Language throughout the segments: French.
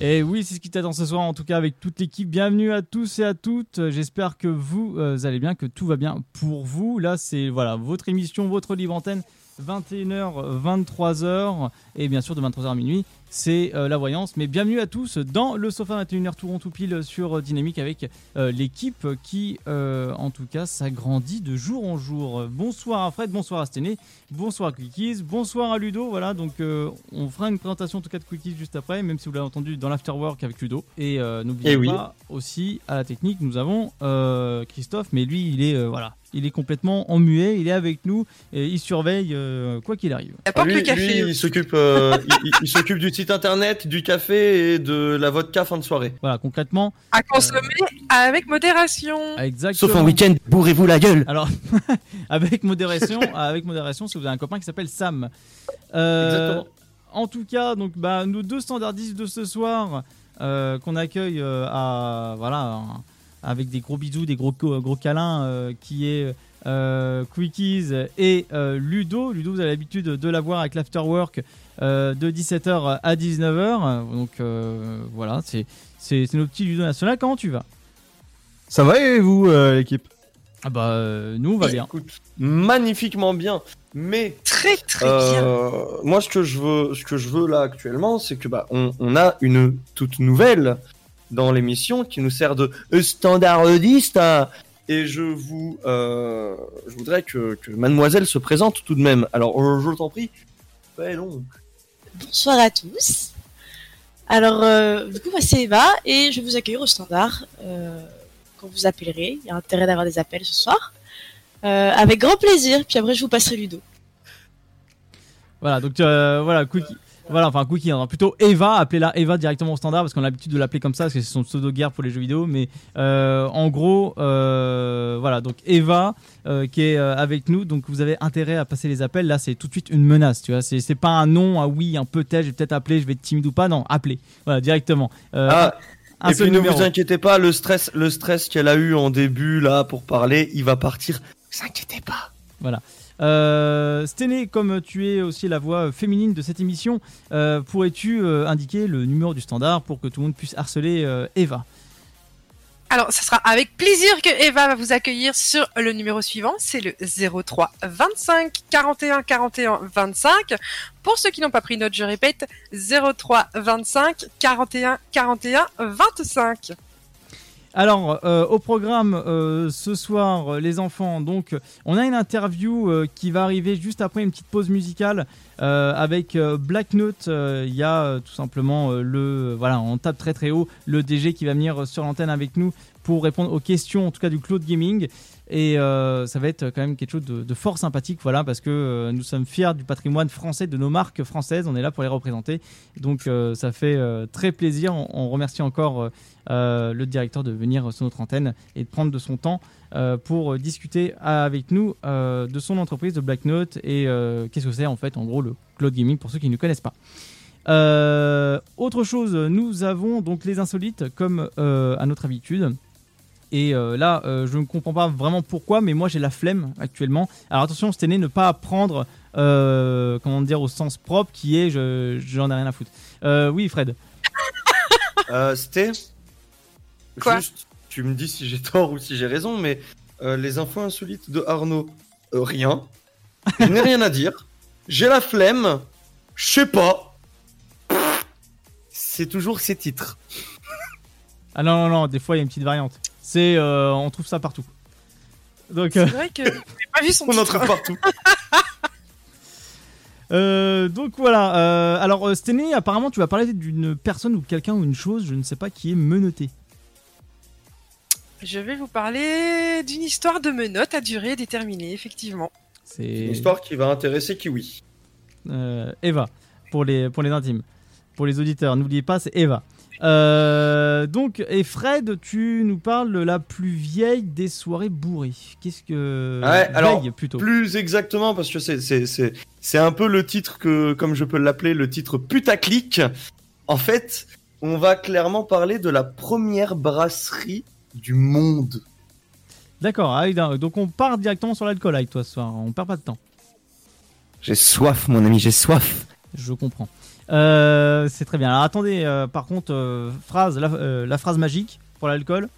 Et oui, c'est ce qui t'attend ce soir, en tout cas avec toute l'équipe. Bienvenue à tous et à toutes. J'espère que vous euh, allez bien, que tout va bien pour vous. Là, c'est voilà votre émission, votre libre antenne, 21h, 23h, et bien sûr de 23h à minuit c'est euh, la voyance. Mais bienvenue à tous dans le sofa 21h tout rond tout pile sur Dynamique avec euh, l'équipe qui, euh, en tout cas, s'agrandit de jour en jour. Bonsoir à Fred, bonsoir à Stené, bonsoir à Quickies, bonsoir à Ludo. Voilà, donc on fera une présentation en tout cas de Quickies juste après, même si vous l'avez entendu dans l'afterwork avec Ludo. Et n'oubliez eh pas aussi à la technique, nous avons Christophe, mais lui, il est voilà, il est complètement en muet, il est avec nous et il surveille quoi qu'il arrive. Ah, lui, le café. il s'occupe, il s'occupe du site internet, du café et de la vodka fin de soirée. Voilà, concrètement. À consommer avec modération. Exactement. Sauf en week-end, bourrez-vous la gueule. Alors, avec modération, avec modération, si vous avez un copain qui s'appelle Sam. Euh, Exactement. En tout cas, donc, bah, nos deux standardistes de ce soir euh, qu'on accueille euh, à voilà avec des gros bisous, des gros gros câlins, qui est Quickies et Ludo. Ludo, vous avez l'habitude de l'avoir avec l'afterwork euh, de 17h à 19h. Donc euh, voilà, c'est nos petits Ludo National. Comment tu vas? Ça va et vous, euh, l'équipe? Ah bah nous on va bien. Écoute, magnifiquement bien. Mais très très bien. Moi ce que je veux, ce que je veux là actuellement, c'est que bah on, a une toute nouvelle dans l'émission qui nous sert de standardiste. Hein. Et je vous, je voudrais que, que, Mademoiselle se présente tout de même. Alors je t'en prie, fais donc. Bonsoir à tous. Alors, euh, du coup, moi c'est Eva et je vais vous accueillir au standard euh, quand vous appellerez. Il y a intérêt d'avoir des appels ce soir. Euh, avec grand plaisir. Puis après, je vous passerai Ludo. Voilà, donc voilà, Cookie. Voilà, enfin Cookie, hein, plutôt Eva, appelez-la Eva directement au standard parce qu'on a l'habitude de l'appeler comme ça parce que c'est son pseudo guerre pour les jeux vidéo. Mais euh, en gros, euh, voilà, donc Eva euh, qui est avec nous, donc vous avez intérêt à passer les appels. Là, c'est tout de suite une menace, tu vois. C'est pas un non, un oui, un peut-être, je vais peut-être appeler, je vais être timide ou pas. Non, appelez, voilà, directement. Ah, et puis ne vous inquiétez pas, le stress, le stress qu'elle a eu en début là pour parler, il va partir. Ne vous inquiétez pas. Voilà. Euh, comme tu es aussi la voix féminine de cette émission, euh, pourrais-tu euh, indiquer le numéro du standard pour que tout le monde puisse harceler euh, Eva? Alors, ce sera avec plaisir que Eva va vous accueillir sur le numéro suivant. C'est le 03 25 41 41 25. Pour ceux qui n'ont pas pris note, je répète, 03 25 41 41 25. Alors, euh, au programme euh, ce soir, euh, les enfants, donc, on a une interview qui va arriver juste après une petite pause musicale avec Black Note. Il y a tout simplement le, voilà, on tape très très haut, le DG qui va venir sur l'antenne avec nous pour répondre aux questions, en tout cas du cloud gaming. Et euh, ça va être quand même quelque chose de, fort sympathique, voilà, parce que euh, nous sommes fiers du patrimoine français, de nos marques françaises. On est là pour les représenter. Donc euh, ça fait très plaisir. On, remercie encore le directeur de venir sur notre antenne et de prendre de son temps pour discuter avec nous de son entreprise, de Black Note, et qu'est-ce que c'est en fait, en gros, le cloud gaming pour ceux qui ne connaissent pas. autre chose, nous avons donc les insolites comme à notre habitude. Et euh, là, euh, je ne comprends pas vraiment pourquoi, mais moi j'ai la flemme actuellement. Alors attention, c'était né ne pas apprendre, euh, comment dire, au sens propre, qui est je j'en ai rien à foutre. oui, Fred. c'était Juste, tu me dis si j'ai tort ou si j'ai raison, mais les infos insolites de Arnaud, rien. Je n'ai rien à dire. J'ai la flemme. Je sais pas. C'est toujours ces titres. Ah non, non, non, des fois il y a une petite variante. C'est, euh, on trouve ça partout. Donc, c'est euh, vrai que pas vu son On en trouve partout. Euh, donc voilà. alors Sténé, apparemment, tu vas parler d'une personne ou quelqu'un ou une chose, je ne sais pas, qui est menotté. Je vais vous parler d'une histoire de menottes à durée déterminée, effectivement. C'est une histoire qui va intéresser Kiwi. Eva, pour les, pour les intimes. Pour les auditeurs, n'oubliez pas, c'est Eva. Euh, donc, et Fred, tu nous parles de la plus vieille des soirées bourrées. Qu'est-ce que. Ouais, alors, plutôt. Plus exactement, parce que c'est, un peu le titre que, comme je peux l'appeler, le titre putaclic. En fait, on va clairement parler de la première brasserie du monde. D'accord, ah donc on part directement sur l'alcool avec toi ce soir. On perd pas de temps. J'ai soif, mon ami, j'ai soif. Je comprends. Euh, c'est très bien. Alors attendez, euh, par contre, euh, phrase, la, euh, la phrase magique pour l'alcool.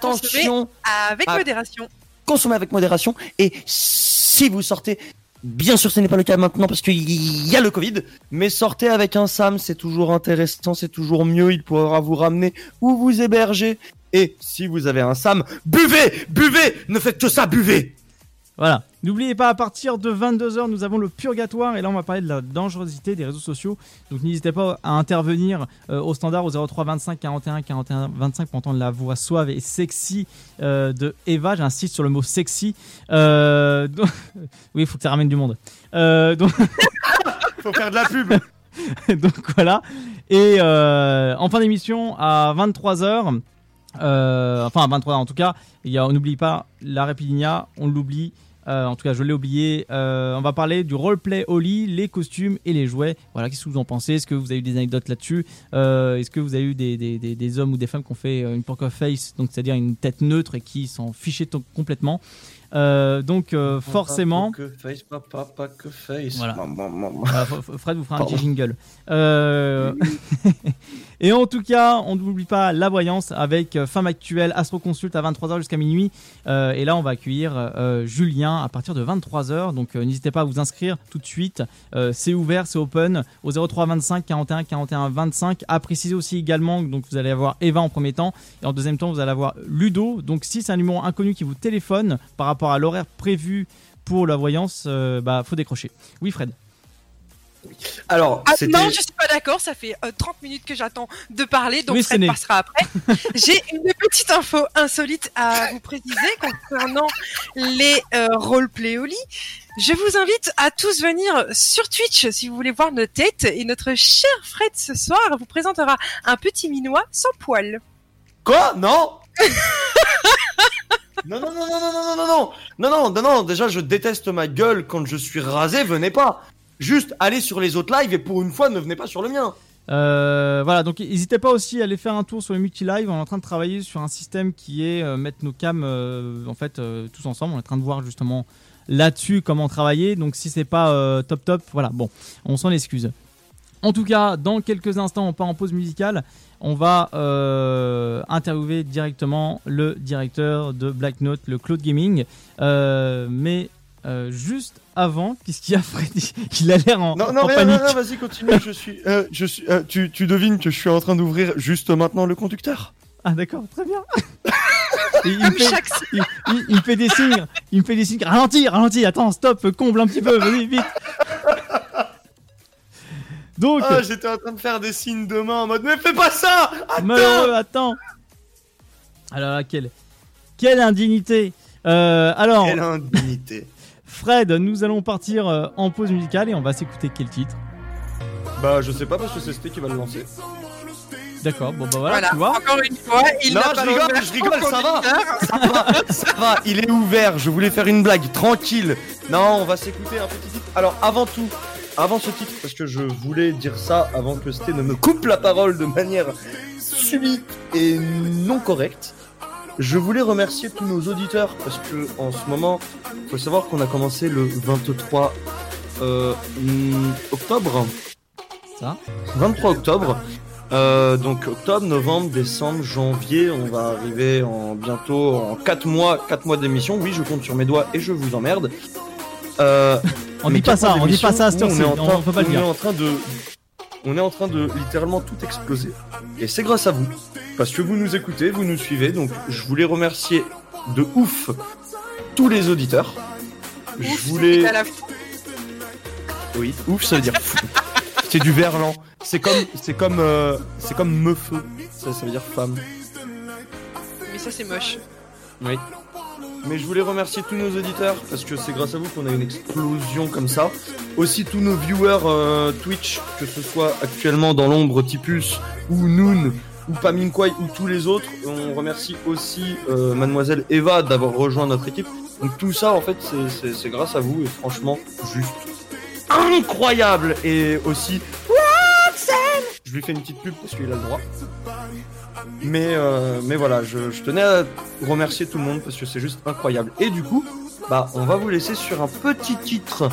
Consommer Attention, avec modération. consommez avec modération. Et si vous sortez, bien sûr, ce n'est pas le cas maintenant parce qu'il y a le Covid, mais sortez avec un Sam, c'est toujours intéressant, c'est toujours mieux. Il pourra vous ramener où vous héberger. Et si vous avez un Sam, buvez, buvez, ne faites que ça, buvez. Voilà. N'oubliez pas, à partir de 22h, nous avons le purgatoire. Et là, on va parler de la dangerosité des réseaux sociaux. Donc, n'hésitez pas à intervenir euh, au standard au 03 25 41 41 25 pour entendre la voix suave et sexy euh, de Eva. J'insiste sur le mot sexy. Euh, donc- oui, il faut que ça ramène du monde. Euh, donc, Faut faire de la pub. donc voilà. Et en fin d'émission, à 23h, euh, enfin à 23h en tout cas, il y a, on n'oublie pas la Rapidinia, on l'oublie. Euh, en tout cas, je l'ai oublié. Euh, on va parler du roleplay au lit, les costumes et les jouets. Voilà, qu'est-ce que vous en pensez? Est-ce que vous avez eu des anecdotes là-dessus? Euh, Est-ce que vous avez eu des, des, des, des hommes ou des femmes qui ont fait une poker face, donc c'est-à-dire une tête neutre et qui s'en fichaient complètement? Donc forcément. Que face, papa, pas que face. Voilà. Fred vous fera un petit jingle. Et en tout cas, on n'oublie pas la voyance avec euh, Femme Actuelle, Astro Consult à 23h jusqu'à minuit. Euh, et là, on va accueillir euh, Julien à partir de 23h. Donc n'hésitez pas à vous inscrire tout de suite. C'est ouvert, c'est open au 03 25 41 41 25. À préciser aussi également, donc vous allez avoir Eva en premier temps. Et en deuxième temps, vous allez avoir Ludo. Donc si c'est un numéro inconnu qui vous téléphone par rapport à l'horaire prévu pour la voyance, bah faut décrocher. Oui Fred. Alors, Ah, non, je suis pas d'accord. Ça fait euh, 30 minutes que j'attends de parler, donc Oui, Fred n'est- passera après. J'ai une petite info insolite à vous préciser concernant les euh, roleplay au lit. Je vous invite à tous venir sur Twitch si vous voulez voir nos têtes. Et notre cher Fred ce soir vous présentera un petit minois sans poils. Quoi Non Non, non, non, non, non, non, non, non, non, non, non, non, non, déjà je déteste ma gueule quand je suis rasé, venez pas. Juste allez sur les autres lives et pour une fois ne venez pas sur le mien. Euh, voilà, donc n'hésitez pas aussi à aller faire un tour sur le multi-live. On est en train de travailler sur un système qui est euh, mettre nos cams euh, en fait tous ensemble. On est en train de voir justement là-dessus comment travailler. Donc si c'est pas top top, voilà, bon, on s'en excuse. En tout cas, dans quelques instants, on part en pause musicale. On va interviewer directement le directeur de Black Note, le Cloud Gaming. Mais euh, juste avant, qu'est-ce qu'il y a, Freddy Il a l'air en, Non, non, en rien, panique. rien, rien, vas-y, continue, je suis, euh, je suis, euh, tu, tu devines que je suis en train d'ouvrir juste maintenant le conducteur Ah d'accord, très bien. Et il, me fait, chaque il, il- il me fait des signes, il me fait des signes. Ralentis, ralentis, attends, stop, comble un petit peu, vas-y, vite. Donc, Ah, j'étais en train de faire des signes de main en mode, mais fais pas ça Attends malheureux, attends. Alors là, quelle, quelle indignité. Euh, alors, Quelle indignité Fred, nous allons partir euh, en pause musicale et on va s'écouter quel titre? Bah, je sais pas parce que c'est Sté qui va le lancer. D'accord, bon bah voilà, Voilà, tu vois. encore une fois, il Non, je rigole, je rigole, ça va. Ça va, ça va, il est ouvert, je voulais faire une blague, tranquille. Non, on va s'écouter un petit titre. Alors, avant tout, avant ce titre, parce que je voulais dire ça avant que Sté ne me coupe la parole de manière subite et non correcte. Je voulais remercier tous nos auditeurs parce que en ce moment, faut savoir qu'on a commencé le 23 euh, octobre. Ça. 23 octobre. Euh, donc octobre, novembre, décembre, janvier, on va arriver en bientôt en 4 mois, 4 mois d'émission. Oui, je compte sur mes doigts et je vous emmerde. Euh, On dit pas ça, on dit pas ça on est en train- on on est en train de on est en train de littéralement tout exploser. Et c'est grâce à vous. Parce que vous nous écoutez, vous nous suivez, donc je voulais remercier de ouf tous les auditeurs. Je voulais. la. Oui, ouf, ça veut dire fou. c'est du verlan. C'est comme, c'est comme, euh, c'est comme ça veut dire femme. Mais ça, c'est moche. Oui. Mais je voulais remercier tous nos auditeurs parce que c'est grâce à vous qu'on a une explosion comme ça. Aussi tous nos viewers euh, Twitch, que ce soit actuellement dans l'ombre Tipus ou Noon ou Paminkwai ou tous les autres. On remercie aussi euh, Mademoiselle Eva d'avoir rejoint notre équipe. Donc tout ça en fait c'est- c'est c'est grâce à vous et franchement juste incroyable et aussi je lui fais une petite pub parce qu'il a le droit. Mais, euh, mais voilà, je, tenais à remercier tout le monde parce que c'est juste incroyable. Et du coup, bah, on va vous laisser sur un petit titre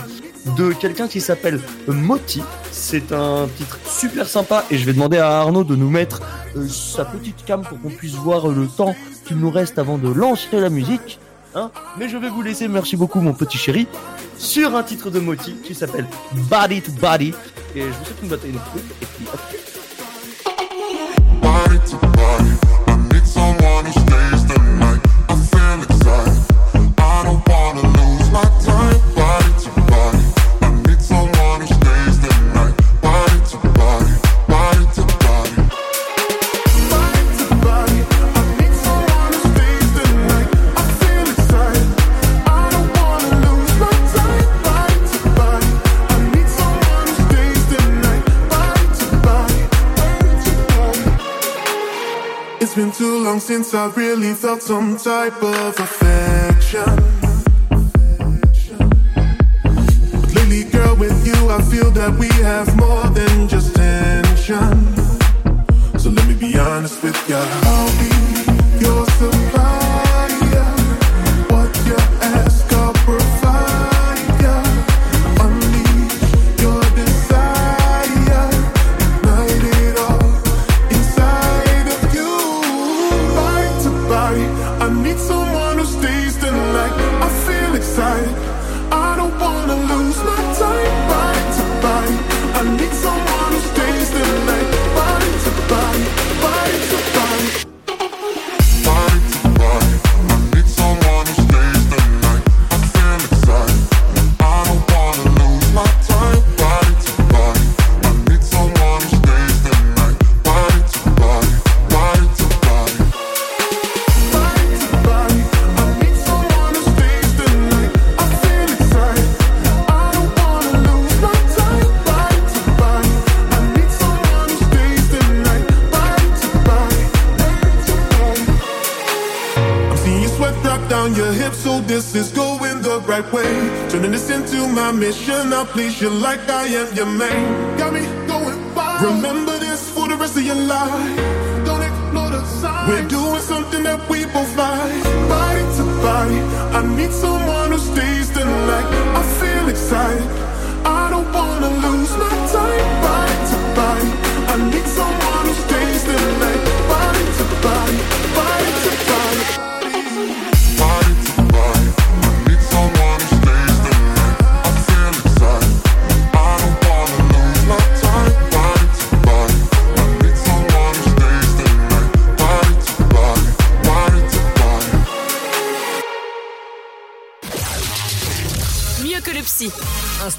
de quelqu'un qui s'appelle Moti. C'est un titre super sympa et je vais demander à Arnaud de nous mettre euh, sa petite cam pour qu'on puisse voir le temps qu'il nous reste avant de lancer la musique. Hein Mais je vais vous laisser, merci beaucoup mon petit chéri, sur un titre de Moti qui s'appelle Body to Body. Et je vous souhaite une trucs et puis anos tem It's been too long since I really felt some type of affection. But lately, girl, with you, I feel that we have more than just tension. So let me be honest with ya. Please you like I am your man. Got me going wild. Remember this for the rest of your life. Don't ignore the signs. We're doing something that we both like. Body to body, I need someone who stays the night. I feel excited.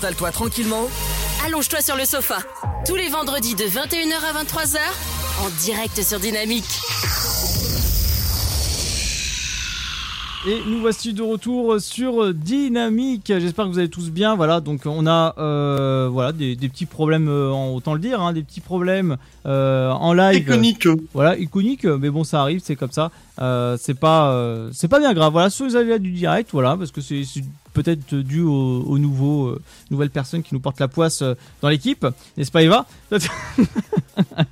Installe-toi tranquillement. Allonge-toi sur le sofa. Tous les vendredis de 21h à 23h, en direct sur Dynamique. Et nous voici de retour sur Dynamique. J'espère que vous allez tous bien. Voilà, donc on a euh, voilà des, des petits problèmes, euh, autant le dire, hein, des petits problèmes euh, en live. Iconique. Voilà, iconique, mais bon, ça arrive, c'est comme ça. Euh, c'est pas, euh, c'est pas bien grave. Voilà, sur les aléas du direct, voilà, parce que c'est peut-être dû aux, aux nouveaux, euh, nouvelles personnes qui nous portent la poisse euh, dans l'équipe, n'est-ce pas, Eva?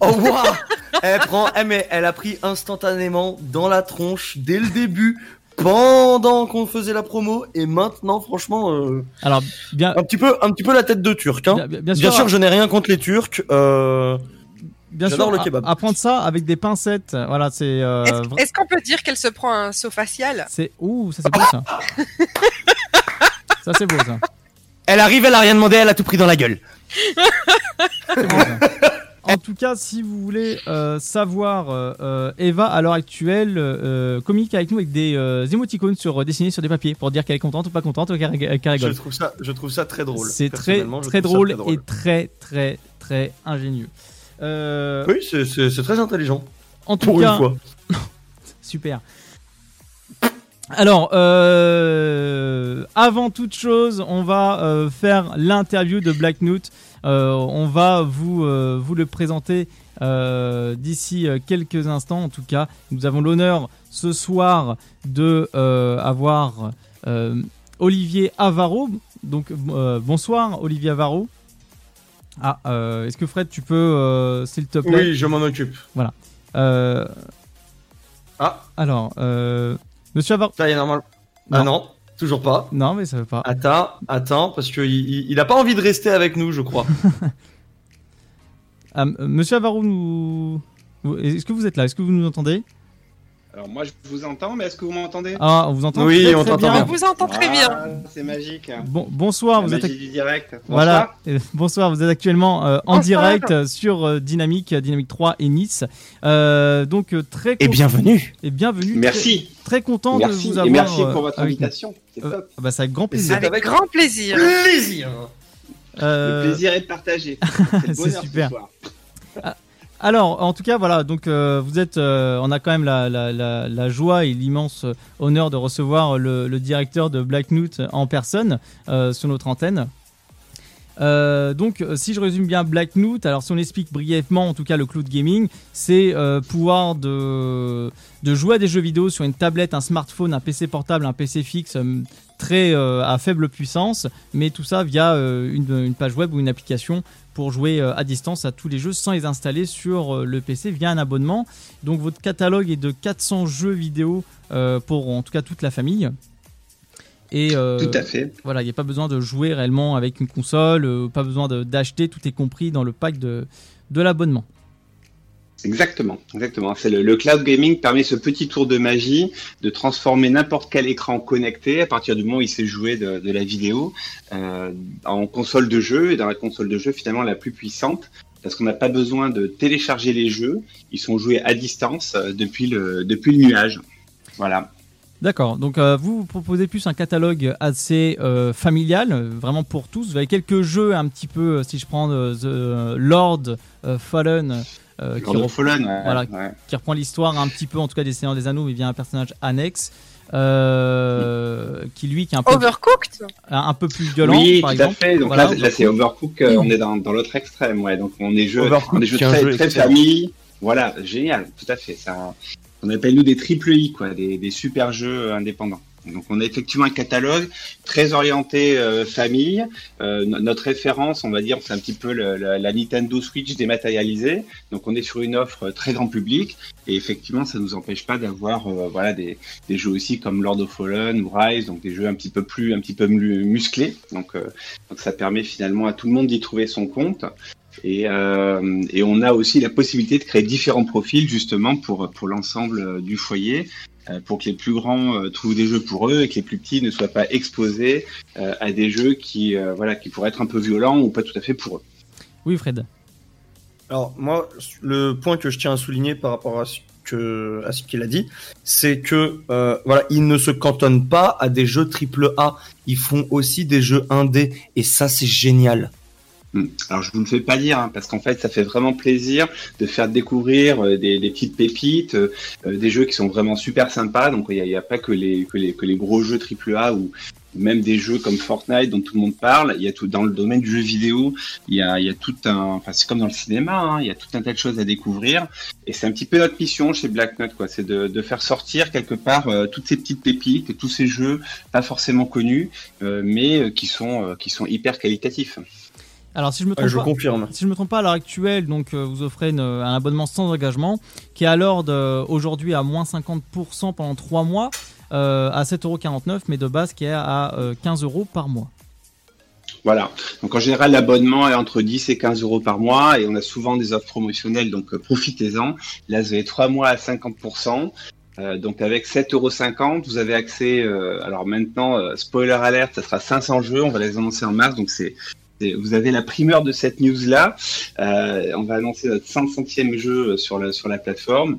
Oh waouh Elle prend, eh, mais elle a pris instantanément dans la tronche dès le début, pendant qu'on faisait la promo, et maintenant, franchement, euh, Alors, bien, un petit peu, un petit peu la tête de turc. Hein. bien, bien Bien sûr, sûr, je n'ai rien contre les Turcs. Euh... bien sûr, j'adore le kebab. à prendre ça avec des pincettes. Voilà, c'est, euh, Est-ce qu'on peut dire qu'elle se prend un saut facial? C'est, ouh, ça c'est beau ça. ça c'est beau ça. Elle arrive, elle a rien demandé, elle a tout pris dans la gueule. Bon. En tout cas, si vous voulez euh, savoir, euh, euh, Eva à l'heure actuelle euh, communique avec nous avec des euh, émoticônes sur, dessinés sur des papiers pour dire qu'elle est contente ou pas contente ou qu'elle qu'elle Je rigole. trouve ça, je trouve ça très drôle. C'est très très drôle, et très très très ingénieux. Euh, Oui, c'est- très intelligent. en tout Pour cas, une fois. super. Alors, euh, avant toute chose, on va euh, faire l'interview de Black Note. Euh, on va vous, vous le présenter d'ici quelques instants. En tout cas, nous avons l'honneur ce soir de avoir Olivier Avaro. Donc, bonsoir, Olivier Avaro. Ah, est-ce que Fred, tu peux, s'il te plaît? Oui, je m'en occupe. Euh, Ah, Alors, Monsieur Avaro. ça y est, normal. Ah non, toujours pas. Non, mais ça veut pas. Attends, attends, parce qu'il il, il a pas envie de rester avec nous, je crois. Ah, m- Monsieur Avaro, nous... est-ce que vous êtes là? Est-ce que vous nous entendez? Alors moi je vous entends, mais est-ce que vous m'entendez? Ah, on vous entend Oui, très, on très t'entend bien. On vous entend très bien. Ah, C'est magique. Bon, bonsoir, La vous êtes magie du direct. voilà. Euh, bonsoir, vous êtes actuellement euh, en Bonsoir. direct euh, sur euh, Dynamique, euh, Dynamique 3 et Nice. Euh, donc euh, très Et bienvenue. et bienvenue. Merci. Très, très content Merci. de vous avoir. Et merci pour votre invitation. C'est Euh, top. Ah bah, c'est avec grand plaisir. avec Avec grand plaisir. plaisir. Euh, Le plaisir est de partager. C'est super. ce soir. Alors, en tout cas, voilà, donc euh, vous êtes, euh, on a quand même la, joie et l'immense honneur de recevoir le, directeur de Black Note en personne euh, sur notre antenne. Donc, si je résume bien Black Note, alors si on explique brièvement, en tout cas, le cloud gaming, c'est pouvoir de, jouer à des jeux vidéo sur une tablette, un smartphone, un PC portable, un PC fixe très à faible puissance, mais tout ça via une page web ou une application pour jouer euh, à distance à tous les jeux sans les installer sur euh, le PC via un abonnement. Donc votre catalogue est de 400 jeux vidéo euh, pour en tout cas toute la famille. Et euh, Tout à fait. voilà, il n'y a pas besoin de jouer réellement avec une console, pas besoin d'acheter, tout est compris dans le pack de, de l'abonnement. Exactement, exactement. C'est le, cloud gaming permet ce petit tour de magie de transformer n'importe quel écran connecté à partir du moment où il jouer de, de la vidéo euh, en console de jeu et dans la console de jeu finalement la plus puissante parce qu'on n'a pas besoin de télécharger les jeux, ils sont joués à distance euh, depuis le depuis le nuage. Voilà. D'accord, donc euh, vous, vous proposez plus un catalogue assez euh, familial, euh, vraiment pour tous. Vous avez quelques jeux un petit peu, si je prends euh, The Lord euh, Fallen, euh, qui, reprend- Fallen, ouais, voilà. ouais. qui reprend l'histoire un petit peu, en tout cas des Seigneurs des Anneaux, mais via un personnage annexe, euh, qui lui, qui est un peu, Overcooked un, peu plus violent, oui, par tout exemple. à fait. Donc Voilà, là, là c'est Overcook, euh, on est dans, dans l'autre extrême, ouais. Donc on est jeu, Overcooked, on est jeu très, jeu très famille. Voilà, génial, tout à fait. On appelle nous des triple I, quoi, des, super jeux euh, indépendants. Donc on a effectivement un catalogue très orienté euh, famille. Euh, no- notre référence, on va dire, c'est un petit peu la, Nintendo Switch dématérialisée. Donc on est sur une offre très grand public et effectivement, ça nous empêche pas d'avoir voilà des, jeux aussi comme Lord of Fallen ou Rise, donc des jeux un petit peu plus un petit peu mu- musclés. Donc ça permet finalement à tout le monde d'y trouver son compte. Et, euh, et on a aussi la possibilité de créer différents profils justement pour pour l'ensemble euh, du foyer, euh, pour que les plus grands trouvent des jeux pour eux et que les plus petits ne soient pas exposés à des jeux qui euh, voilà qui pourraient être un peu violents ou pas tout à fait pour eux. Oui, Fred. Alors moi, le point que je tiens à souligner par rapport à ce que à ce qu'il a dit, c'est que euh, voilà, ils ne se cantonnent pas à des jeux triple A. Ils font aussi des jeux indés et ça c'est génial. Hmm. Alors je vous le fais pas dire hein, parce qu'en fait ça fait vraiment plaisir de faire découvrir euh, des, des petites pépites, euh, euh, des jeux qui sont vraiment super sympas. Donc il n'y a, a pas que les, que les que les gros jeux AAA ou même des jeux comme Fortnite dont tout le monde parle. Il y a tout dans le domaine du jeu vidéo. Il y a il y a tout un, enfin c'est comme dans le cinéma. Hein, il y a tout un tas de choses à découvrir. Et c'est un petit peu notre mission chez Black Knot quoi, c'est de, de faire sortir quelque part euh, toutes ces petites pépites, tous ces jeux pas forcément connus, euh, mais qui sont qui sont hyper qualitatifs. Alors, si je me Ouais, trompe je pas, confirme. si je me trompe pas, à l'heure actuelle, donc euh, vous offrez une- un abonnement sans engagement qui est à l'ordre euh, aujourd'hui à moins 50% pendant 3 mois euh, à 7,49€, mais de base qui est à euh, 15 euros par mois. Voilà. Donc en général, l'abonnement est entre 10 et 15 euros par mois et on a souvent des offres promotionnelles, donc euh, profitez-en. Là, vous avez 3 mois à 50%. Euh, donc avec 7,50 euros, vous avez accès. euh, alors maintenant, euh, spoiler alert, ça sera 500 jeux. On va les annoncer en mars, donc c'est- vous avez la primeur de cette news là. Euh, on va annoncer notre 500e jeu sur la sur la plateforme.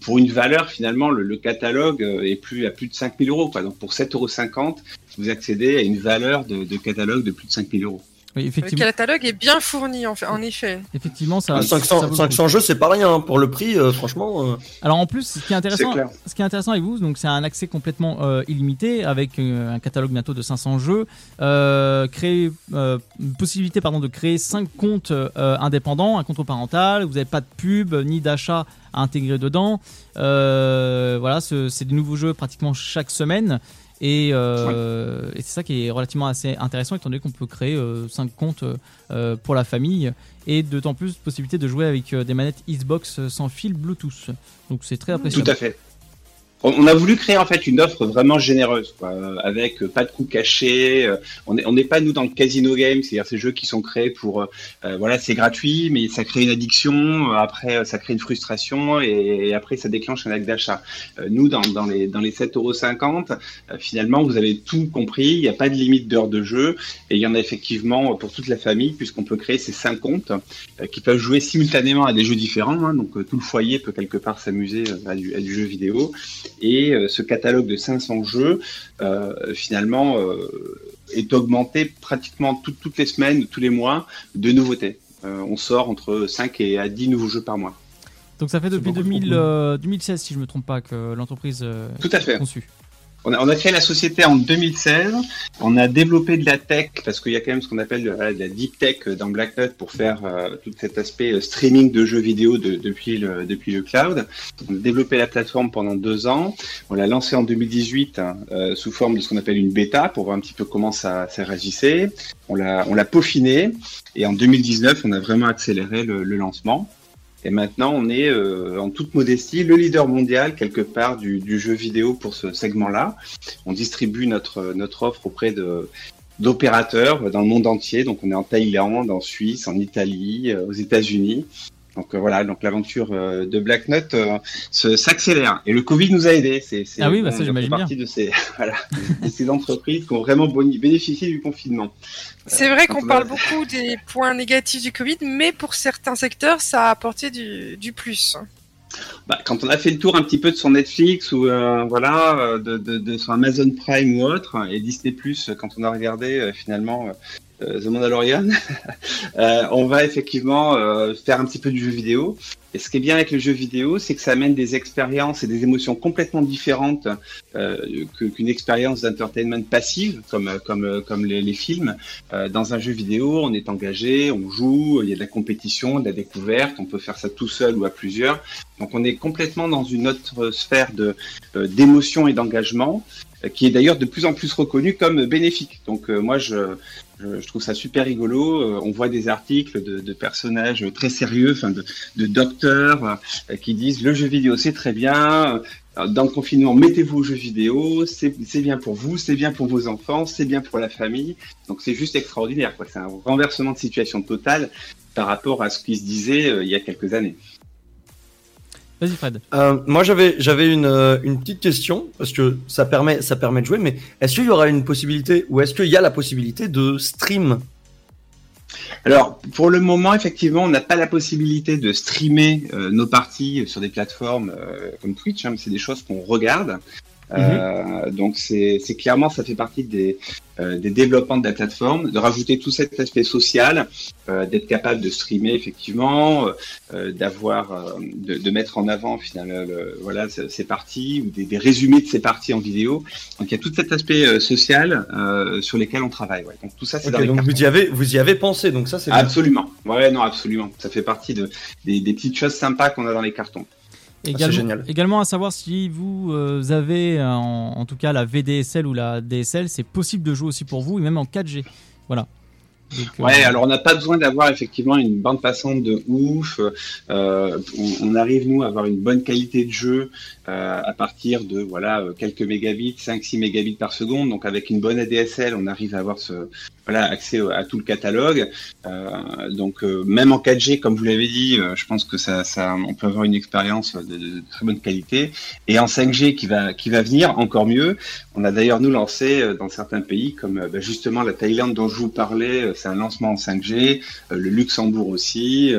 Pour une valeur finalement, le, catalogue euh, est plus à plus de 5000 euros. Donc pour 7,50 euros, vous accédez à une valeur de, de catalogue de plus de 5000 euros. Oui, Le catalogue est bien fourni en, fait, en effet. effectivement, ça. Ah, ça vaut 500, le coup. 500 jeux, c'est pas rien hein. pour le prix, euh, franchement. euh. Alors en plus, ce qui est intéressant, C'est clair. ce qui est intéressant avec vous, donc c'est un accès complètement euh, illimité avec euh, un catalogue bientôt de 500 jeux, euh, créer euh, une possibilité pardon de créer 5 comptes euh, indépendants, un compte parental, vous n'avez pas de pub ni d'achat à intégrer dedans. Euh, voilà, ce- c'est des nouveaux jeux pratiquement chaque semaine. Et, euh, et c'est ça qui est relativement assez intéressant étant donné qu'on peut créer 5 comptes euh, pour la famille et d'autant plus possibilité de jouer avec euh, des manettes Xbox sans fil Bluetooth. Donc c'est très impressionnant. Tout à fait. On a voulu créer en fait une offre vraiment généreuse, quoi, euh, avec euh, pas de coûts cachés. euh, On n'est on pas nous dans le casino game, c'est-à-dire ces jeux qui sont créés pour, euh, euh, voilà, c'est gratuit, mais ça crée une addiction. euh, Après, euh, ça crée une frustration et, et après ça déclenche un acte d'achat. Euh, Nous, dans, dans les dans les 7,50 euros, finalement, vous avez tout compris. Il n'y a pas de limite d'heures de jeu et il y en a effectivement pour toute la famille puisqu'on peut créer ces cinq comptes euh, qui peuvent jouer simultanément à des jeux différents. hein. donc euh, tout le foyer peut quelque part s'amuser euh, à à du jeu vidéo. Et euh, ce catalogue de 500 jeux, euh, finalement, euh, est augmenté pratiquement tout- toutes les semaines, tous les mois, de nouveautés. Euh, on sort entre 5 et à 10 nouveaux jeux par mois. Donc ça fait depuis beaucoup, 2000, beaucoup. euh, 2016 si je me trompe pas que l'entreprise euh, Tout à fait. est conçue. On a, on a créé la société en 2016. On a développé de la tech parce qu'il y a quand même ce qu'on appelle de, de la deep tech dans Black Nut pour faire euh, tout cet aspect euh, streaming de jeux vidéo de- depuis, le, depuis le cloud. On a développé la plateforme pendant deux ans. On l'a lancée en 2018 hein, euh, sous forme de ce qu'on appelle une bêta pour voir un petit peu comment ça, ça réagissait. On l'a, on l'a peaufiné et en 2019 on a vraiment accéléré le, le lancement. Et maintenant, on est euh, en toute modestie le leader mondial quelque part du, jeu vidéo pour ce segment-là. On distribue notre offre auprès d'opérateurs dans le monde entier. Donc, on est en Thaïlande, en Suisse, en Italie, euh, aux États-Unis. Donc euh, voilà, donc l'aventure euh, de Black Nut euh, s'accélère. Et le Covid nous a aidés. C'est, c'est, Ah oui, bah ça, j'imagine partie de ces voilà de ces entreprises qui ont vraiment bénéficié du confinement. C'est vrai qu'on on parle beaucoup des points négatifs du Covid, mais pour certains secteurs, ça a apporté du, du plus. Bah, quand on a fait le tour un petit peu de son Netflix ou euh, voilà de, de, de son Amazon Prime ou autre et Disney Plus, quand on a regardé euh, finalement euh, The Mandalorian, euh, on va effectivement euh, faire un petit peu du jeu vidéo. Et ce qui est bien avec le jeu vidéo, c'est que ça amène des expériences et des émotions complètement différentes euh, qu'une expérience d'entertainment passive, comme comme comme les, films. Euh, dans un jeu vidéo, on est engagé, on joue, il y a de la compétition, de la découverte, on peut faire ça tout seul ou à plusieurs. Donc on est complètement dans une autre sphère de euh, d'émotion et d'engagement, euh, qui est d'ailleurs de plus en plus reconnue comme bénéfique. Donc euh, moi je, je je trouve ça super rigolo. Euh, on voit des articles de, de personnages très sérieux, enfin de, de docteurs euh, qui disent le jeu vidéo c'est très bien. Euh, Dans le confinement, mettez-vous au jeu vidéo, c'est bien pour vous, c'est bien pour vos enfants, c'est bien pour la famille. Donc c'est juste extraordinaire. C'est un renversement de situation totale par rapport à ce qui se disait euh, il y a quelques années. Vas-y Fred. Euh, moi, j'avais j'avais une, euh, une petite question parce que ça permet ça permet de jouer, mais est-ce qu'il y aura une possibilité ou est-ce qu'il y a la possibilité de stream? Alors, pour le moment, effectivement, on n'a pas la possibilité de streamer euh, nos parties sur des plateformes euh, comme Twitch, hein, mais c'est des choses qu'on regarde. Euh, donc, c'est clairement, ça fait partie des, euh, des développements de la plateforme, de rajouter tout cet aspect social, euh, d'être capable de streamer effectivement, euh, d'avoir, euh, de, de mettre en avant finalement, le- voilà, ces parties ou des, des résumés de ces parties en vidéo. Donc, il y a tout cet aspect euh, social euh, sur lesquels on travaille. Ouais. Donc, tout ça, c'est Ok, dans les Donc cartons. vous y avez vous y avez pensé, donc ça c'est. Absolument. Ouais, non, absolument. Ça fait partie de, des, des petites choses sympas qu'on a dans les cartons. Également, génial. également à savoir si vous euh, avez euh, en, en tout cas la VDSL ou la DSL, c'est possible de jouer aussi pour vous et même en 4G. Voilà. Donc, euh, Ouais, alors on n'a pas besoin d'avoir effectivement une bande passante de ouf. Euh, on, on arrive nous à avoir une bonne qualité de jeu euh, à partir de voilà euh, quelques mégabits, 5-6 mégabits par seconde. Donc avec une bonne ADSL, on arrive à avoir ce voilà accès au- à tout le catalogue. Euh, donc euh, même en 4G, comme vous l'avez dit, euh, je pense que ça, ça, on peut avoir une expérience de, très bonne qualité. Et en 5G qui va qui va venir encore mieux. On a d'ailleurs nous lancé euh, dans certains pays comme euh, bah, justement la Thaïlande dont je vous parlais, euh, c'est un lancement en 5G, euh, le Luxembourg aussi.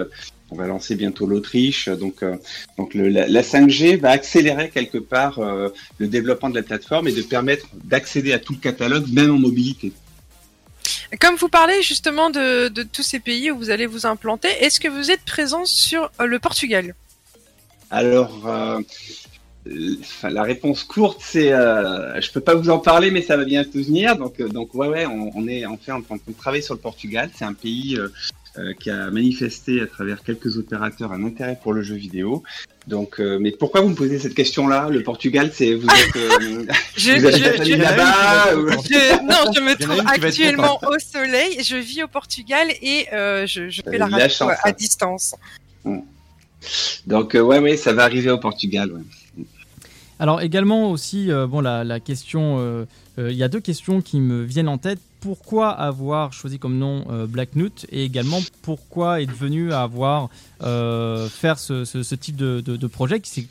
On va lancer bientôt l'Autriche, donc euh, donc le, la, la 5G va accélérer quelque part euh, le développement de la plateforme et de permettre d'accéder à tout le catalogue, même en mobilité. Comme vous parlez justement de, de tous ces pays où vous allez vous implanter, est-ce que vous êtes présent sur euh, le Portugal? Alors, euh, la réponse courte, c'est euh, je peux pas vous en parler, mais ça va bien bientôt venir. Donc, donc ouais, ouais, on, on est en fait en train de travailler sur le Portugal. C'est un pays euh, euh, qui a manifesté à travers quelques opérateurs un intérêt pour le jeu vidéo. Donc, euh, mais pourquoi vous me posez cette question-là? Le Portugal, c'est vous êtes, euh, Je, vous je- je- là-bas ou- je- non, je me trouve actuellement au soleil. Je vis au Portugal et euh, je, fais la radio chance, à hein. distance. Donc, euh, ouais, ouais, ça va arriver au Portugal. Ouais. Alors également aussi, euh, bon, la, la question, il y a deux questions qui me viennent en tête. Pourquoi avoir choisi comme nom euh, Black Nut et également pourquoi être venu à avoir euh, faire ce, type de projet qui s'est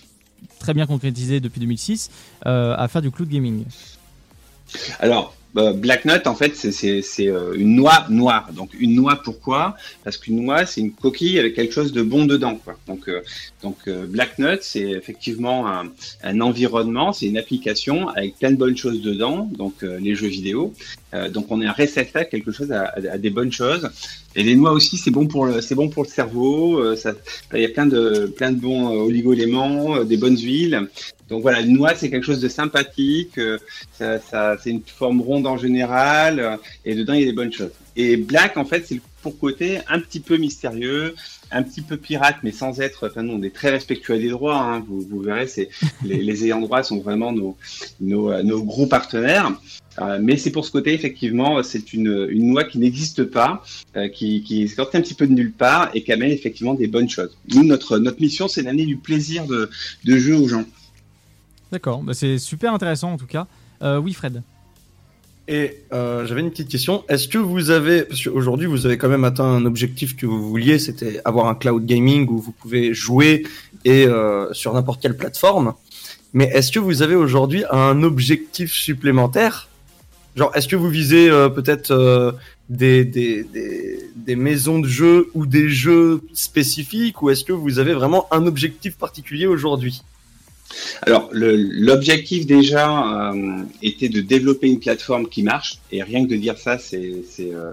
très bien concrétisé depuis 2006 euh, à faire du cloud gaming? Alors, euh, Black Nut, en fait, c'est- euh, une noix noire. Donc, une noix, pourquoi? Parce qu'une noix, c'est une coquille avec quelque chose de bon dedans. Quoi. Donc, euh, donc euh, Black Nut, c'est effectivement un, un environnement, c'est une application avec plein de bonnes choses dedans, donc euh, les jeux vidéo. Donc, on est un réceptacle, quelque chose à, à- des bonnes choses. Et les noix aussi, c'est bon pour le, c'est bon pour le cerveau. il y a plein de, plein de bons oligo-éléments, des bonnes huiles. Donc voilà, une noix, c'est quelque chose de sympathique. euh, ça, ça, c'est une forme ronde en général, euh, et dedans il y a des bonnes choses. Et Black, en fait, c'est le pour côté un petit peu mystérieux, un petit peu pirate, mais sans être. Enfin, nous, on est très respectueux des droits. Hein, vous, vous verrez, c'est les, les ayants droit sont vraiment nos nos, euh, nos gros partenaires. Euh, mais c'est pour ce côté, effectivement, c'est une, une loi qui n'existe pas, euh, qui, qui est sortie un petit peu de nulle part et qui amène effectivement des bonnes choses. Nous, notre, notre mission, c'est d'amener du plaisir de, de jeu aux gens. D'accord, bah, c'est super intéressant en tout cas. Euh, oui Fred. Et euh, j'avais une petite question. Est-ce que vous avez, parce qu'aujourd'hui vous avez quand même atteint un objectif que vous vouliez, c'était avoir un cloud gaming où vous pouvez jouer et euh, sur n'importe quelle plateforme. Mais est-ce que vous avez aujourd'hui un objectif supplémentaire? Genre, est-ce que vous visez peut-être des, des maisons de jeux ou des jeux spécifiques ou est-ce que vous avez vraiment un objectif particulier aujourd'hui? Alors, l'objectif déjà euh, était de développer une plateforme qui marche. Et rien que de dire ça, c'est euh,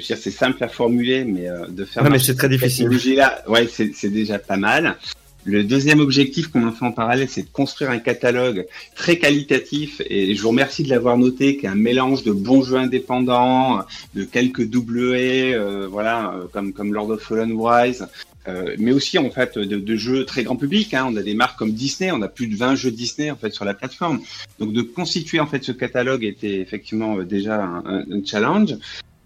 c'est simple à formuler, mais euh, de faire Ouais, mais c'est très difficile. technologie-là, ouais, c'est déjà pas mal. Le deuxième objectif qu'on a fait en parallèle, c'est de construire un catalogue très qualitatif. Et je vous remercie de l'avoir noté, qui est un mélange de bons jeux indépendants, de quelques double A, euh, voilà, euh, comme comme Lord of Fallen ou Rise. Euh, mais aussi en fait de, de jeux très grand public. Hein. On a des marques comme Disney, on a plus de 20 jeux Disney en fait sur la plateforme. Donc de constituer en fait ce catalogue était effectivement euh, déjà un, un- challenge.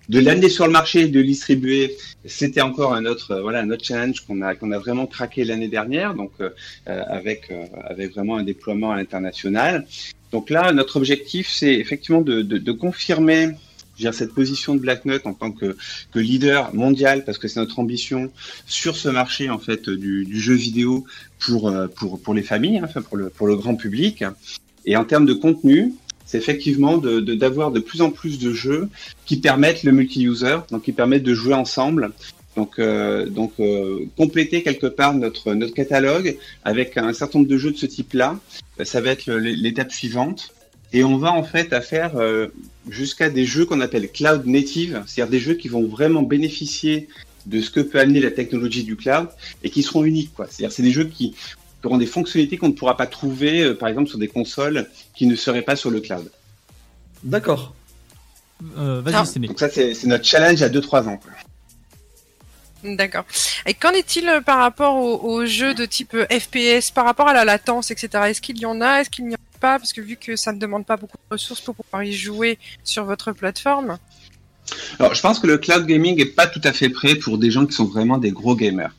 De l'amener sur le marché, de le distribuer, c'était encore un autre euh, voilà un autre challenge qu'on a qu'on a vraiment craqué l'année dernière. Donc euh, avec euh, avec vraiment un déploiement à l'international. Donc là notre objectif c'est effectivement de, de, de confirmer dire, cette position de Black Nut en tant que, que leader mondial, parce que c'est notre ambition sur ce marché en fait du, du jeu vidéo pour euh, pour pour les familles, hein, pour le pour le grand public. Et en termes de contenu, c'est effectivement de de- d'avoir de, plus en plus de jeux qui permettent le multi-user, donc qui permettent de jouer ensemble. Donc euh, donc euh, compléter quelque part notre notre catalogue avec un certain nombre de jeux de ce type-là, ça va être l'étape suivante. Et on va en fait à faire euh, jusqu'à des jeux qu'on appelle cloud native, c'est-à-dire des jeux qui vont vraiment bénéficier de ce que peut amener la technologie du cloud et qui seront uniques. quoi. C'est-à-dire c'est des jeux qui auront des fonctionnalités qu'on ne pourra pas trouver, euh, par exemple, sur des consoles qui ne seraient pas sur le cloud. D'accord. Euh, Vas-y Ah. Donc ça, c'est c'est notre challenge à 2-3 ans. quoi. D'accord. Et qu'en est-il par rapport aux, aux jeux de type FPS, par rapport à la latence, etc. Est-ce qu'il y en a? Est-ce qu'il n'y en a Parce que vu que ça ne demande pas beaucoup de ressources pour pouvoir y jouer sur votre plateforme. Alors, je pense que le cloud gaming est pas tout à fait prêt pour des gens qui sont vraiment des gros gamers.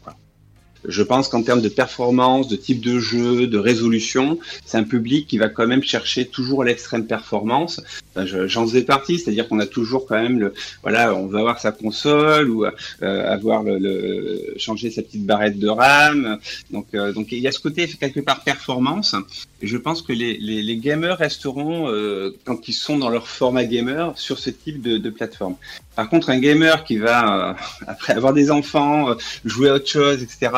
Je pense qu'en termes de performance, de type de jeu, de résolution, c'est un public qui va quand même chercher toujours l'extrême performance. Je- J'en faisais partie, c'est-à-dire qu'on a toujours quand même le, voilà, on veut avoir sa console ou euh, avoir le, le- changer sa petite barrette de RAM. Donc, euh, donc il y a ce côté quelque part performance. Et je pense que les, les, les gamers resteront euh, quand ils sont dans leur format gamer sur ce type de, de plateforme. Par contre, un gamer qui va euh, après avoir des enfants, euh, jouer à autre chose, etc.,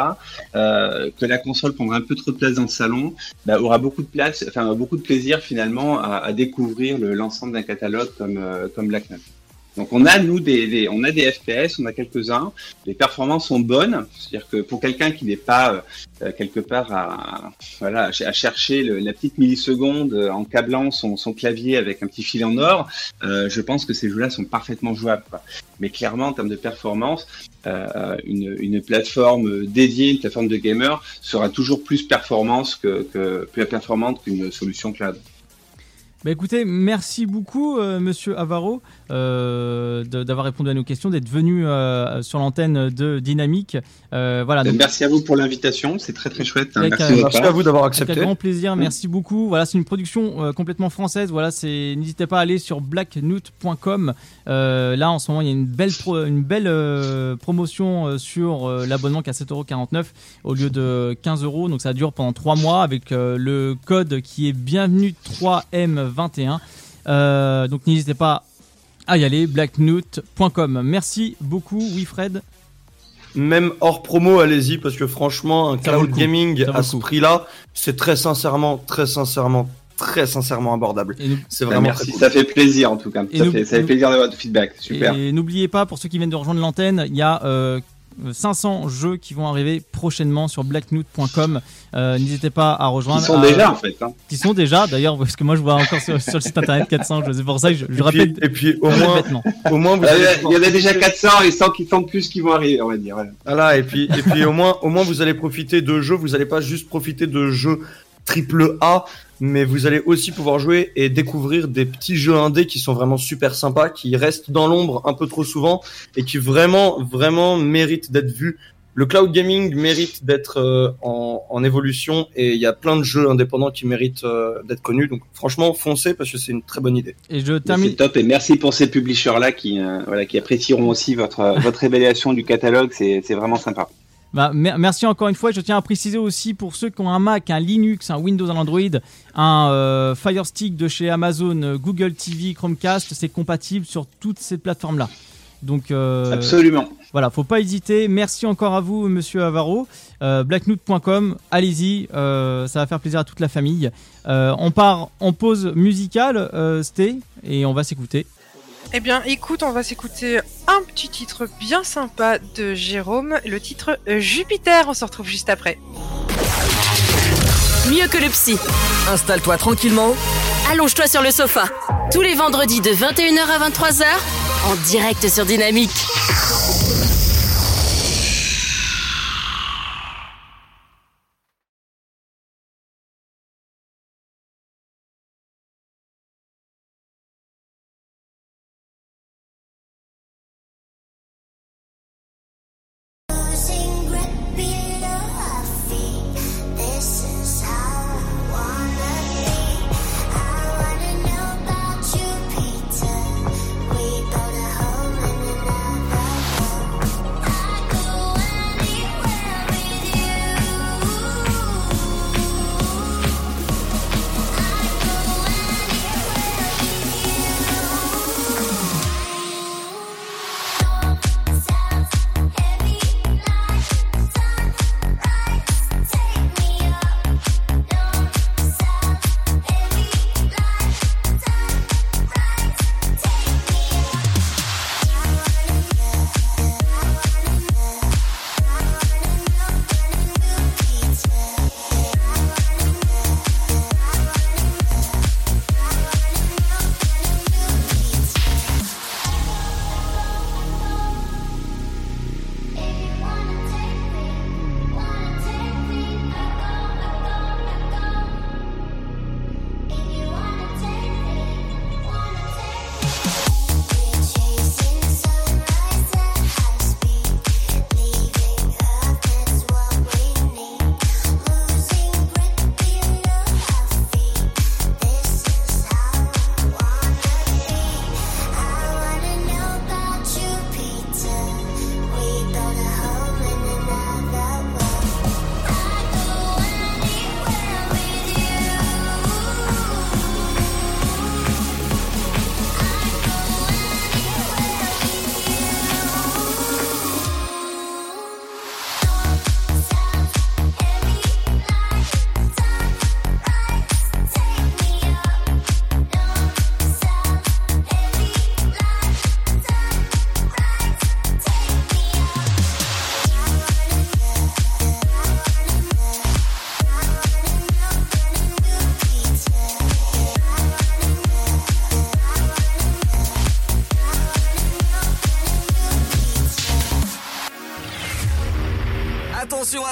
euh, que la console prendra un peu trop de place dans le salon, bah, aura beaucoup de place, enfin beaucoup de plaisir finalement à, découvrir le- l'ensemble d'un catalogue comme comme Black Knight. Donc on a nous des, on a des FPS, on a quelques-uns. Les performances sont bonnes, c'est-à-dire que pour quelqu'un qui n'est pas euh, quelque part à voilà à chercher la petite milliseconde euh, en câblant son, son clavier avec un petit fil en or, euh, je pense que ces jeux-là sont parfaitement jouables. quoi. Mais clairement en termes de performance, une, une plateforme dédiée, une plateforme de gamer sera toujours plus performance que, plus performante qu'une solution cloud. Bah écoutez, merci beaucoup, monsieur Avaro, d'avoir répondu à nos questions, d'être venu euh, sur l'antenne de Dynamique. Euh, voilà, donc, Merci à vous pour l'invitation, c'est très très chouette. hein. Avec Merci à vous d'avoir avec un accepté. grand plaisir, merci beaucoup. Voilà, c'est une production euh, complètement française. Voilà, c'est n'hésitez pas à aller sur blacknote.com. Euh, là, en ce moment, il y a une belle pro- une belle euh, promotion euh, sur euh, l'abonnement qui est à 7,49€ au lieu de 15 euros. Donc ça dure pendant 3 mois avec euh, le code qui est bienvenue 3M21. Euh, donc n'hésitez pas à y aller, blacknote.com. Merci beaucoup, Wilfred. Même hors promo, allez-y, parce que franchement, un Ça cloud gaming à ce prix-là, c'est très sincèrement, très sincèrement, très sincèrement abordable. Nous- C'est Bah, vraiment merci, très cool. ça fait plaisir en tout cas. Et Ça nous- fait, ça fait plaisir d'avoir votre feedback. Super. Et n'oubliez pas, pour ceux qui viennent de rejoindre l'antenne, il y a euh, 500 jeux qui vont arriver prochainement sur blacknote.com. Euh, N'hésitez pas à rejoindre. Ils sont à- déjà en fait. Hein. Qui sont déjà, d'ailleurs, parce que moi je vois encore sur, sur le site internet 400 jeux. C'est pour ça que je, je Et puis, répète. et puis au moins, au moins vous Euh, allez Il y en a déjà 400 et 100 qui sont plus qui vont arriver, on va dire. Voilà. Voilà, et puis, et puis au moins, au moins vous allez profiter de jeux, vous allez pas juste profiter de jeux triple A, mais vous allez aussi pouvoir jouer et découvrir des petits jeux indés qui sont vraiment super sympas, qui restent dans l'ombre un peu trop souvent et qui vraiment, vraiment méritent d'être vus. Le cloud gaming mérite d'être euh, en, en évolution et il y a plein de jeux indépendants qui méritent euh, d'être connus. Donc franchement, foncez parce que c'est une très bonne idée. Et je C'est termine. top et merci pour ces publishers là qui euh, voilà qui apprécieront aussi votre votre évaluation du catalogue. C'est c'est vraiment sympa. Bah, mer- merci encore une fois. Je tiens à préciser aussi pour ceux qui ont un Mac, un Linux, un Windows, un Android, un euh, Fire Stick de chez Amazon, euh, Google TV, Chromecast, c'est compatible sur toutes ces plateformes-là. Donc euh, Absolument. Voilà, faut pas hésiter. Merci encore à vous, monsieur Avaro. Euh, blacknote.com, allez-y, ça va faire plaisir à toute la famille. On part en pause musicale, Sté, et on va s'écouter. Eh bien, écoute, on va s'écouter un petit titre bien sympa de Jérôme, le titre euh, Jupiter. On se retrouve juste après. Mieux que le psy. Installe-toi tranquillement. Allonge-toi sur le sofa. Tous les vendredis de 21h à 23h, en direct sur Dynamique.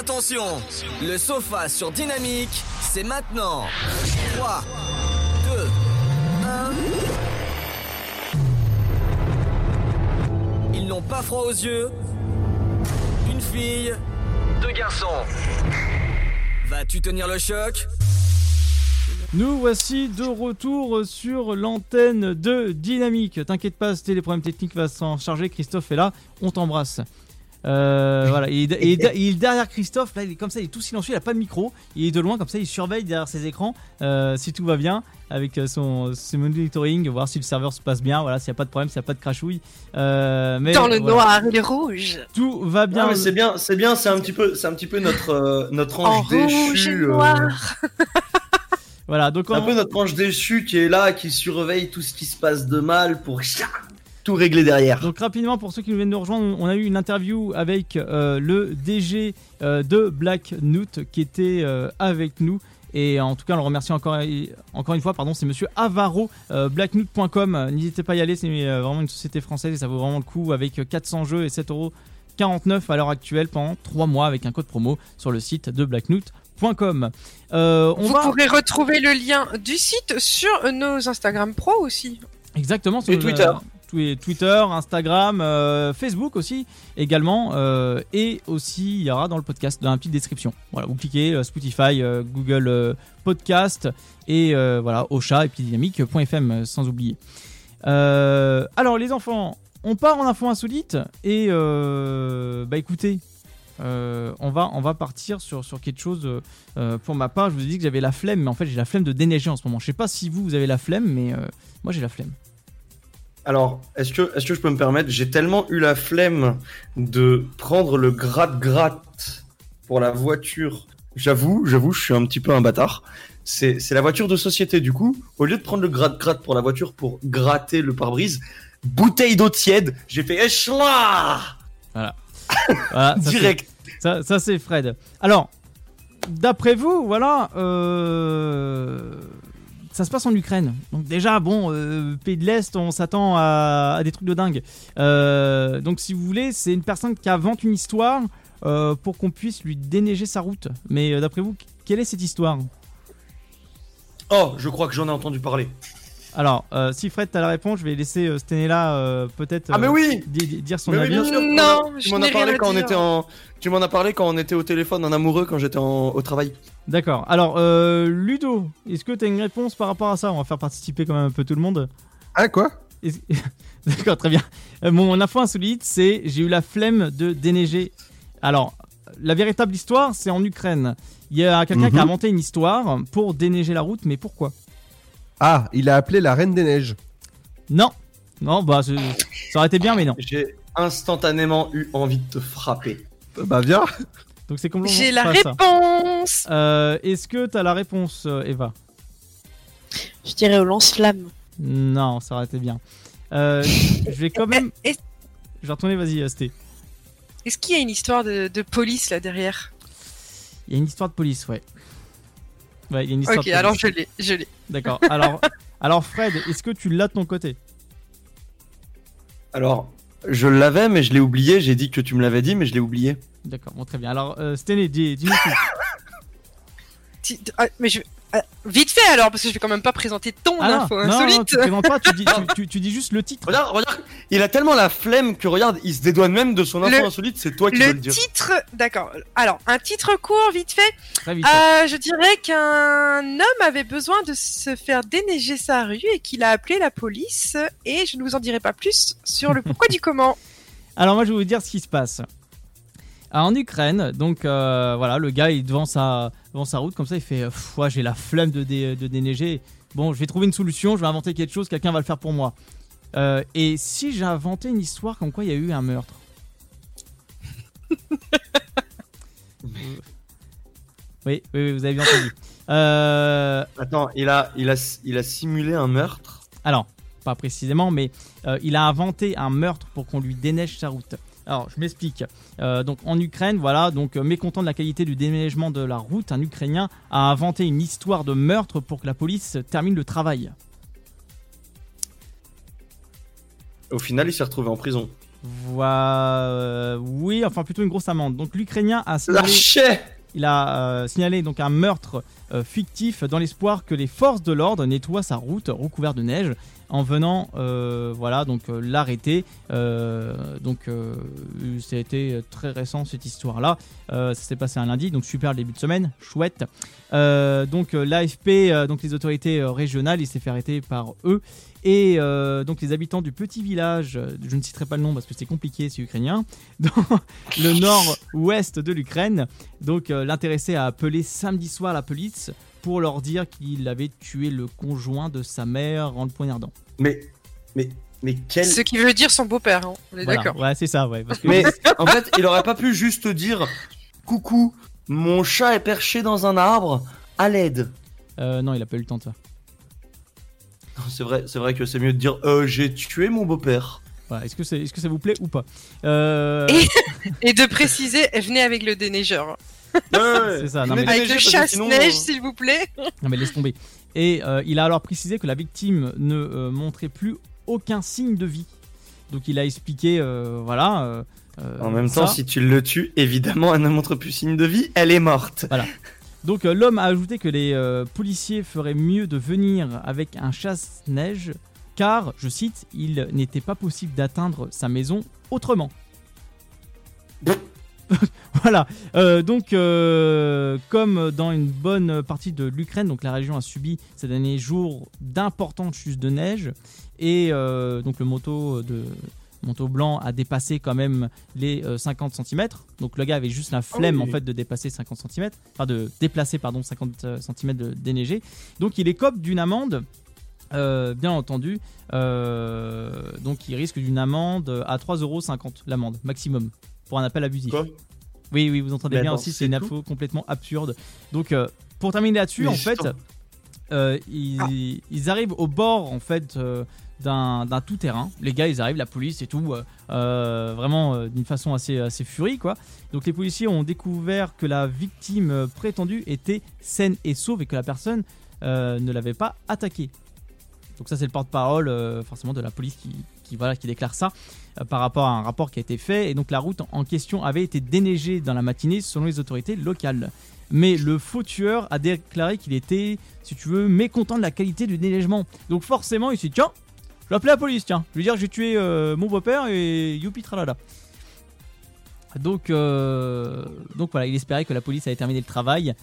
Attention, Le sofa sur Dynamique, c'est maintenant 3, 2, 1... Ils n'ont pas froid aux yeux. Une fille, deux garçons. Vas-tu tenir le choc? Nous voici de retour sur l'antenne de Dynamique. T'inquiète pas, c'était les problèmes techniques, va s'en charger. Christophe est là, on t'embrasse. Euh, voilà, il est, il est- il est derrière Christophe, là il est comme ça, il est tout silencieux, il a pas de micro, il est de loin comme ça, il surveille derrière ses écrans euh, si tout va bien avec euh, son, monitoring, voir si le serveur se passe bien, voilà, s'il n'y a pas de problème, s'il n'y a pas de crachouille. Euh, mais Dans le voilà, noir et le rouge. Tout va bien. Non, mais c'est bien, c'est bien, c'est un petit peu, c'est un petit peu notre euh, notre En ange rouge et déchu. euh, noir. Voilà, donc un peu notre ange déchu qui est là, qui surveille tout ce qui se passe de mal pour tout régler derrière. Donc rapidement pour ceux qui nous viennent de rejoindre, on a eu une interview avec euh, le DG euh, de Black Note qui était euh, avec nous. Et en tout cas, on le remercie encore, encore une fois. Pardon, c'est Monsieur Avaro, euh, blacknote.com. Euh, N'hésitez pas à y aller, c'est vraiment une société française et ça vaut vraiment le coup avec euh, 400 jeux et 7,49€ à l'heure actuelle pendant 3 mois avec un code promo sur le site de blacknote.com. Euh, on Vous va pourrez retrouver le lien du site sur nos Instagram pro aussi. Exactement. sur Et le- Twitter. Twi- Twitter, Instagram, euh, Facebook aussi également. euh, et aussi, il y aura dans le podcast dans la petite description. Voilà, vous cliquez euh, Spotify, Google Podcast et voilà, Ocha et puis dynamique.fm sans oublier. Alors les enfants, on part en info insolite et bah écoutez. on, va, partir sur, quelque chose. pour ma part, je vous ai dit que j'avais la flemme, mais en fait j'ai la flemme de déneiger en ce moment. Je sais pas si vous, avez la flemme, mais moi j'ai la flemme. Alors, est-ce que, je peux me permettre J'ai tellement eu la flemme de prendre le gratte-gratte pour la voiture. J'avoue, j'avoue, je suis un petit peu un bâtard. C'est, la voiture de société, du coup. Au lieu de prendre le gratte-gratte pour la voiture pour gratter le pare-brise, bouteille d'eau tiède, j'ai fait échela Voilà, ça, direct. Ça, ça, c'est Fred. Alors, d'après vous, voilà, euh, ça se passe en Ukraine. Donc déjà, bon, euh, pays de l'Est, on s'attend à, des trucs de dingue. Euh, donc si vous voulez, c'est une personne qui invente une histoire euh, pour qu'on puisse lui déneiger sa route. Mais d'après vous, quelle est cette histoire? Oh, je crois que j'en ai entendu parler. Alors, euh, si Fred, t'as la réponse, je vais laisser euh, Stenella euh, peut-être Ah, mais euh, oui di- di- dire son Mais oui, avis. bien sûr. Non, tu je m'en as parlé quand on était en, tu m'en as parlé quand on était au téléphone en amoureux quand j'étais en- au travail. D'accord. Alors, euh, Ludo, est-ce que tu as une réponse par rapport à ça? On va faire participer quand même un peu tout le monde. Ah quoi? D'accord, très bien. Mon info insolite, c'est j'ai eu la flemme de déneiger. Alors, la véritable histoire, c'est en Ukraine. Il y a quelqu'un qui a Mhm. inventé une histoire pour déneiger la route, mais pourquoi? Ah, il a appelé la Reine des Neiges. Non. Non, bah, ça aurait été bien, mais non. J'ai instantanément eu envie de te frapper. Bah viens Donc c'est complètement J'ai la pas ça. réponse. Euh, Est-ce que tu as la réponse, euh, Eva? Je dirais au lance-flamme. Non, ça aurait été bien. Euh, je vais quand même. Est- Je vais retourner, vas-y, Sté. Est-ce qu'il y a une histoire de, de police là derrière? Il y a une histoire de police, ouais. Ouais, il y a une histoire Ok, de alors je l'ai, je l'ai. D'accord. Alors, alors Fred, est-ce que tu l'as de ton côté? Alors, je l'avais, mais je l'ai oublié. J'ai dit que tu me l'avais dit, mais je l'ai oublié. D'accord, bon, très bien. Alors, euh, Stené, dis- dis-nous tout. Ah, mais je... ah, vite fait alors, parce que je vais quand même pas présenter ton Ah info non, non, non, insolite. tu présentes pas, tu dis, tu, tu- tu dis juste le titre. Regarde, regarde, il a tellement la flemme que regarde, il se dédouane même de son info Le- insolite. C'est toi qui veux Le le dire. titre, d'accord. Alors, un titre court, vite fait. Très vite. Euh, je dirais qu'un homme avait besoin de se faire déneiger sa rue et qu'il a appelé la police. Et je ne vous en dirai pas plus sur le pourquoi du comment. Alors moi je vais vous dire ce qui se passe. Alors, en Ukraine, donc euh, voilà, le gars il est devant sa, devant sa route comme ça, il fait euh, ouais, j'ai la flemme de, dé- de déneiger. Bon, je vais trouver une solution, je vais inventer quelque chose, quelqu'un va le faire pour moi. Euh, et si j'ai inventé une histoire comme quoi il y a eu un meurtre? Oui, oui, oui, vous avez bien entendu. Euh, Attends, il a, il a, il a simulé un meurtre? Alors, pas précisément, mais euh, il a inventé un meurtre pour qu'on lui déneige sa route. Alors, je m'explique. Euh, donc, en Ukraine, voilà, donc euh, mécontent de la qualité du déneigement de la route, un Ukrainien a inventé une histoire de meurtre pour que la police termine le travail. Au final, il s'est retrouvé en prison. Voilà, euh, oui, enfin plutôt une grosse amende. Donc l'Ukrainien a signalé, L'archet il a euh, signalé donc un meurtre euh, fictif dans l'espoir que les forces de l'ordre nettoient sa route recouverte de neige en venant, euh, voilà, donc euh, l'arrêter. Euh, donc ça a été très récent cette histoire-là. Euh, ça s'est passé un lundi, donc super début de semaine, chouette. Donc l'AFP, donc les autorités régionales, il s'est fait arrêter par eux. Et donc les habitants du petit village, je ne citerai pas le nom parce que c'est compliqué, c'est ukrainien, dans le nord-ouest de l'Ukraine. Donc l'intéressé a appelé samedi soir la police pour leur dire qu'il avait tué le conjoint de sa mère en le poignardant. Mais, mais, mais quel. Ce qui veut dire son beau-père, hein. on est Voilà. d'accord. Ouais, c'est ça, ouais. Parce que Mais en fait, il aurait pas pu juste dire Coucou, mon chat est perché dans un arbre, à l'aide. Euh, non, il a pas eu le temps de ça. C'est vrai, c'est vrai que c'est mieux de dire euh, J'ai tué mon beau-père. Voilà. Est-ce que, c'est- est-ce que ça vous plaît ou pas? Euh, Et- Et de préciser, venez avec le déneigeur. C'est ça, non, mais- Avec le chasse-neige, s'il vous plaît. Non mais laisse tomber. Et euh, il a alors précisé que la victime ne euh, montrait plus aucun signe de vie. Donc il a expliqué, euh, voilà. En même ça. temps, si tu le tues, évidemment, elle ne montre plus signe de vie, elle est morte. Donc euh, l'homme a ajouté que les euh, policiers feraient mieux de venir avec un chasse-neige car, je cite, il n'était pas possible d'atteindre sa maison autrement. voilà. Euh, donc, euh, comme dans une bonne partie de l'Ukraine, donc la région a subi ces derniers jours d'importantes chutes de neige et euh, donc le moto de manteau blanc a dépassé quand même les euh, 50 cm. Donc le gars avait juste la flemme oui. en fait de dépasser 50 cm, enfin de déplacer pardon 50 cm de déneigé. Donc il écope d'une amende. euh, bien entendu, euh, donc il risque d'une amende à 3,50€ l'amende maximum pour un appel abusif. Quoi oui, oui, vous entendez Mais bien attends, aussi, c'est une info complètement absurde. Donc, euh, pour terminer là-dessus, en fait, euh, ils, ils arrivent au bord en fait euh, d'un tout-terrain. Les gars, ils arrivent, la police et tout, vraiment d'une façon assez, assez furie, quoi. Donc, les policiers ont découvert que la victime prétendue était saine et sauve et que la personne ne l'avait pas attaquée. Donc ça c'est le porte-parole euh, forcément de la police qui, qui, voilà, qui déclare ça euh, par rapport à un rapport qui a été fait. Et donc la route en question avait été déneigée dans la matinée selon les autorités locales. Mais le faux tueur a déclaré qu'il était, si tu veux, mécontent de la qualité du déneigement. Donc forcément il s'est dit tiens, je vais appeler la police, tiens. Je vais dire j'ai tué euh, mon beau-père et youpi tralala. Donc, euh, donc voilà, il espérait que la police avait terminé le travail.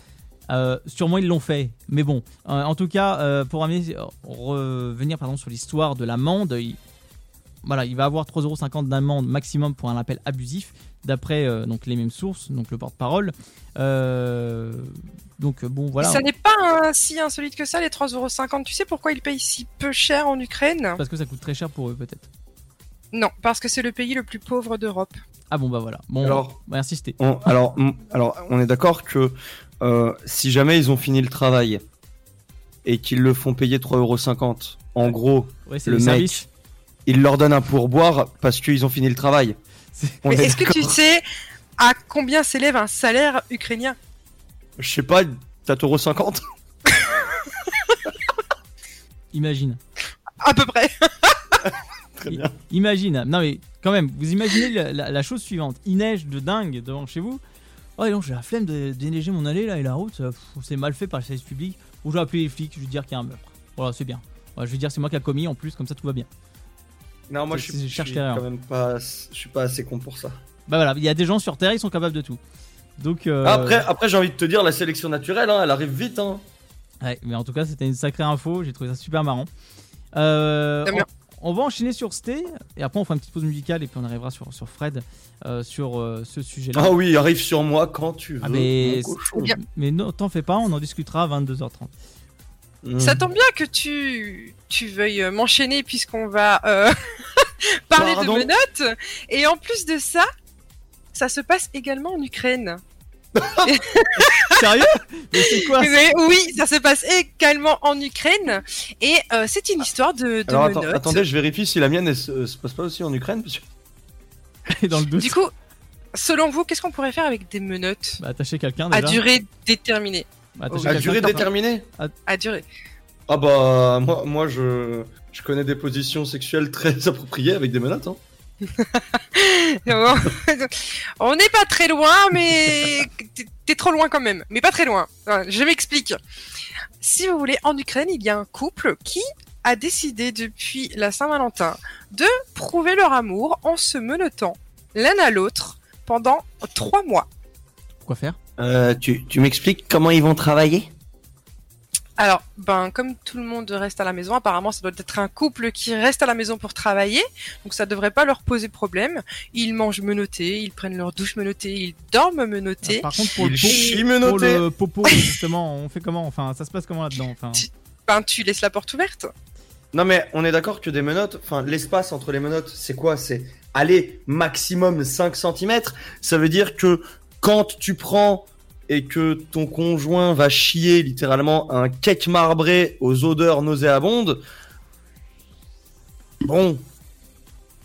Sûrement ils l'ont fait, mais bon. En tout cas, pour revenir pardon, sur l'histoire de l'amende, voilà, il va avoir 3,50€ d'amende maximum pour un appel abusif, d'après euh, donc les mêmes sources, donc le porte-parole. Euh, donc bon, voilà. Ça n'est pas un- si insolite que ça, les 3,50€. Tu sais pourquoi ils payent si peu cher en Ukraine? Parce que ça coûte très cher pour eux, peut-être. Non, parce que c'est le pays le plus pauvre d'Europe. Ah bon, bah voilà. Bon, Alors- on va insister. On- alors, alors, on est d'accord que euh, si jamais ils ont fini le travail et qu'ils le font payer 3,50€, en gros, Ouais, c'est le le mec, service. Il leur donne un pourboire parce qu'ils ont fini le travail. On Mais est est-ce que tu sais à combien s'élève un salaire ukrainien Je sais pas, 4,50€ Imagine. À peu près. Très bien. Imagine, non mais quand même, vous imaginez la, la- la chose suivante. Il neige de dingue devant chez vous. Oh non, j'ai la flemme de déneiger mon allée là et la route. euh, C'est mal fait par le service public. Ou je vais appeler les flics, je vais dire qu'il y a un meurtre. Voilà, c'est bien. Voilà, je vais dire c'est moi qui a commis en plus, comme ça tout va bien. Non, moi je je cherche je suis quand même pas, je suis pas assez con pour ça. Bah voilà, il y a des gens sur Terre, ils sont capables de tout. Donc. euh, Après, après j'ai envie de te dire, la sélection naturelle, hein, elle arrive vite. Hein. Ouais, mais en tout cas, c'était une sacrée info. J'ai trouvé ça super marrant. Euh, Très bien. on, on va enchaîner sur Sté et après on fera une petite pause musicale et puis on arrivera sur, sur Fred euh, sur euh, ce sujet-là. Ah oui, arrive sur moi quand tu veux. Ah, mais, bien. mais non, t'en fais pas, on en discutera à 22h30. Mm. Ça tombe bien que tu, tu veuilles euh, m'enchaîner puisqu'on va euh, parler Pardon de menottes. Et en plus de ça, ça se passe également en Ukraine. Sérieux? Mais c'est quoi? Ça Mais oui, ça se passe également en Ukraine. Et euh, c'est une histoire de, de Alors attends- menottes. attendez, je vérifie si la mienne elle se, se passe pas aussi en Ukraine. Parce que... dans le doute Du coup, selon vous, qu'est-ce qu'on pourrait faire avec des menottes? Bah, attacher quelqu'un à durée déterminée Bah, attacher À durée déterminée À durée. Ah bah moi, moi je, je connais des positions sexuelles très appropriées avec des menottes. Hein. On n'est pas très loin, mais t'es- trop loin quand même. Mais pas très loin. Je m'explique. Si vous voulez, en Ukraine, il y a un couple qui a décidé depuis la Saint-Valentin de prouver leur amour en se menottant l'un à l'autre pendant trois mois. Quoi faire Euh, tu tu m'expliques comment ils vont travailler? Alors, ben, comme tout le monde reste à la maison, apparemment, ça doit être un couple qui reste à la maison pour travailler, donc ça devrait pas leur poser problème. Ils mangent menottés, ils prennent leur douche menottée, ils dorment menottés. Par contre, pour le, pour le popo, justement, on fait comment? Enfin, ça se passe comment là-dedans? Enfin, Ben, tu laisses la porte ouverte. Non mais on est d'accord que des menottes, enfin l'espace entre les menottes, c'est quoi? C'est aller maximum 5 cm. Ça veut dire que quand tu prends et que ton conjoint va chier littéralement un cake marbré aux odeurs nauséabondes, bon,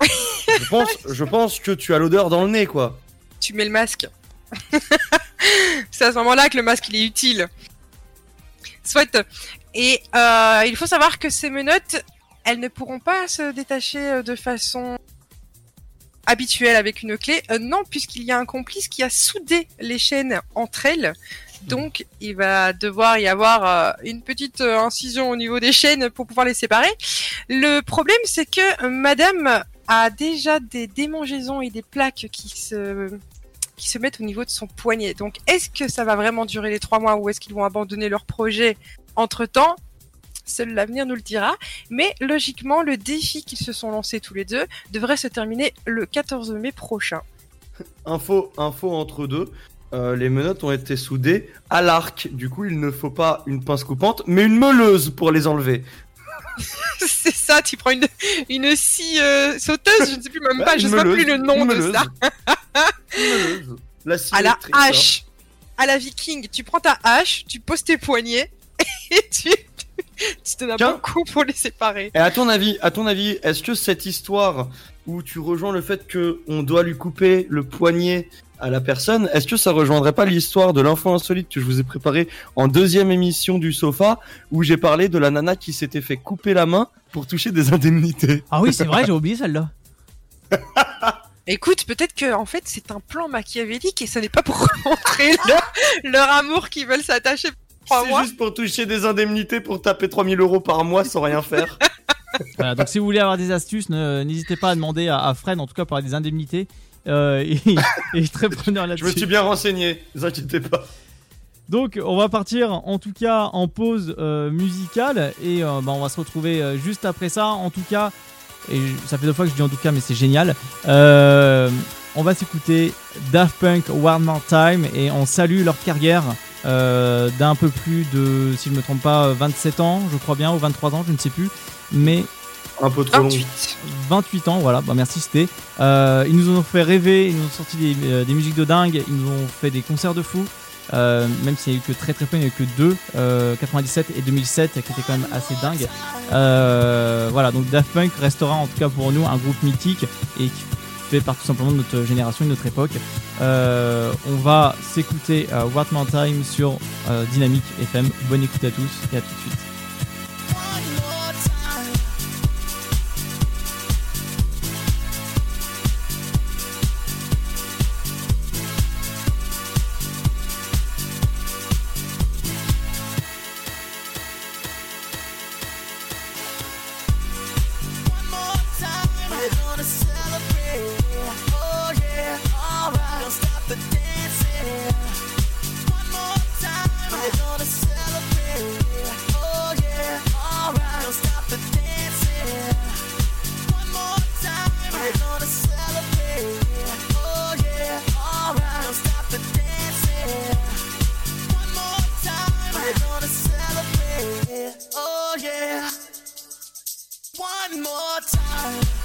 je pense, que tu as l'odeur dans le nez quoi. Tu mets le masque. C'est à ce moment-là que le masque il est utile. Soit. Et euh, il faut savoir que ces menottes, elles ne pourront pas se détacher euh, de façon habituelle avec une clé. Euh, non, puisqu'il y a un complice qui a soudé les chaînes entre elles. Donc, il va devoir y avoir euh, une petite euh, incision au niveau des chaînes pour pouvoir les séparer. Le problème, c'est que Madame a déjà des démangeaisons et des plaques qui se qui se mettent au niveau de son poignet. Donc, est-ce que ça va vraiment durer les trois mois ou est-ce qu'ils vont abandonner leur projet entre temps Seul l'avenir nous le dira. Mais logiquement, le défi qu'ils se sont lancés tous les deux devrait se terminer le 14 mai prochain. Info, info entre deux. euh, les menottes ont été soudées à l'arc. Du coup, il ne faut pas une pince coupante, mais une meuleuse pour les enlever. C'est ça, tu prends une, une scie euh, sauteuse, je ne sais plus même pas, je une sais pas plus le nom de ça. Une. La scie À la hache, à la viking, tu prends ta hache, tu poses tes poignets et tu, tu te donnes un coup pour les séparer. Et à ton avis, à ton avis, est-ce que cette histoire où tu rejoins le fait que on doit lui couper le poignet à la personne, est-ce que ça rejoindrait pas l'histoire de l'info insolite que je vous ai préparé en deuxième émission du sofa où j'ai parlé de la nana qui s'était fait couper la main pour toucher des indemnités? Ah oui, c'est vrai, j'ai oublié celle-là. Écoute, peut-être que en fait c'est un plan machiavélique et ce n'est pas pour montrer leur, leur amour qu'ils veulent s'attacher C'est juste pour toucher des indemnités pour taper 3000 euros par mois sans rien faire. Voilà, donc si vous voulez avoir des astuces, ne- n'hésitez pas à demander à, à Fred, en tout cas pour avoir des indemnités. Euh, et, et il est très preneur Je là-dessus. me suis bien renseigné, ne vous inquiétez pas. Donc on va partir en tout cas en pause euh, musicale et euh, bah, on va se retrouver euh, juste après ça. En tout cas, et ça fait deux fois que je dis en tout cas mais c'est génial. Euh, on va s'écouter Daft Punk One More Time et on salue leur carrière euh, d'un peu plus de, si je me trompe pas, 27 ans je crois bien ou 23 ans, je ne sais plus. Mais Un peu trop long. 28. 28 ans, voilà, bah merci c'était. Euh, ils nous ont fait rêver, ils nous ont sorti des, euh, des musiques de dingue, ils nous ont fait des concerts de fou. Euh, même s'il n'y a eu que très très peu, il n'y a eu que deux, euh, 97 et 2007, qui étaient quand même assez dingues. Euh, voilà, donc Daft Punk restera en tout cas pour nous un groupe mythique et qui fait partie tout simplement notre génération et de notre époque. Euh, on va s'écouter euh, What More Time sur euh, Dynamique FM. Bonne écoute à tous et à tout de suite. Yeah, one more time.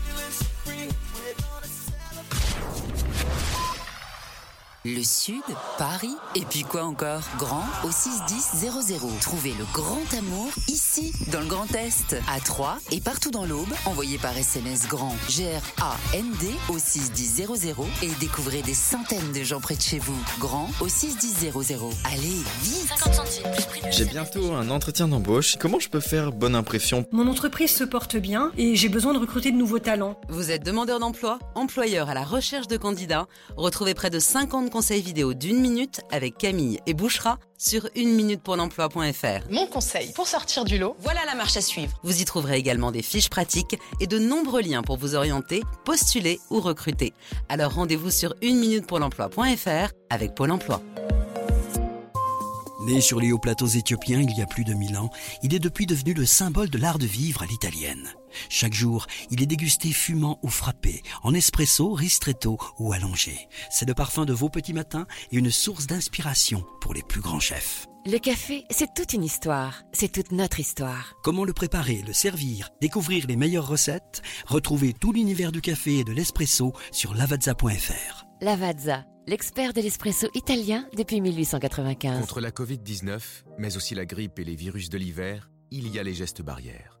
Le Sud, Paris, et puis quoi encore? Grand au 61000. Trouvez le grand amour ici, dans le Grand Est, à Troyes et partout dans l'Aube. Envoyez par SMS grand G-R-A-N-D au 61000 et découvrez des centaines de gens près de chez vous. Grand au 61000. Allez, vite J'ai bientôt un entretien d'embauche. Comment je peux faire bonne impression? Mon entreprise se porte bien et j'ai besoin de recruter de nouveaux talents. Vous êtes demandeur d'emploi, employeur à la recherche de candidats Retrouvez près de 50 conseils vidéo d'une minute avec Camille et Bouchera sur une minute pour l'emploi.fr. Mon conseil pour sortir du lot, voilà la marche à suivre. Vous y trouverez également des fiches pratiques et de nombreux liens pour vous orienter, postuler ou recruter. Alors rendez-vous sur une minute pour l'emploi.fr avec Pôle emploi. Né sur les hauts plateaux éthiopiens il y a plus de mille ans, il est depuis devenu le symbole de l'art de vivre à l'italienne. Chaque jour, il est dégusté fumant ou frappé, en espresso, ristretto ou allongé. C'est le parfum de vos petits matins et une source d'inspiration pour les plus grands chefs. Le café, c'est toute une histoire. C'est toute notre histoire. Comment le préparer, le servir, découvrir les meilleures recettes? Retrouvez tout l'univers du café et de l'espresso sur lavazza.fr. Lavazza, l'expert de l'espresso italien depuis 1895. Contre la Covid-19, mais aussi la grippe et les virus de l'hiver, il y a les gestes barrières.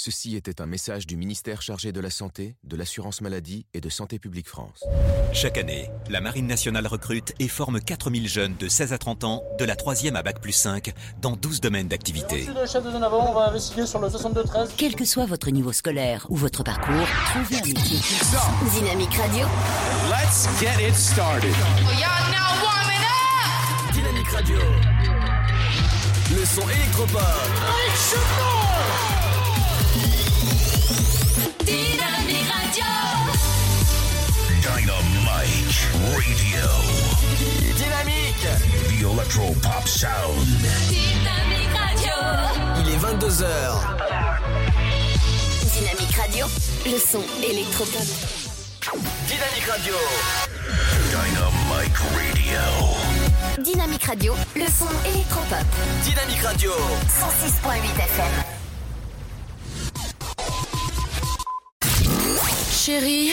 Ceci était un message du ministère chargé de la Santé, de l'Assurance Maladie et de Santé publique France. Chaque année, la Marine nationale recrute et forme 4000 jeunes de 16 à 30 ans, de la 3e à Bac plus 5, dans 12 domaines d'activité. Merci le chef de zone avant, on va investiguer sur le 62-13. Quel que soit votre niveau scolaire ou votre parcours, trouvez un métier. Dynamique Radio. Let's get it started. Y'all now warming up. Dynamique Radio. le son électropop. Dynamite Radio. Dynamique. The Electro Pop Sound. Dynamique Radio. Il est 22h. Dynamique Radio, le son électropop. Dynamique Radio. Dynamite Radio. Dynamique Radio, le son électropop. Dynamique Radio. 106.8 FM. Chérie,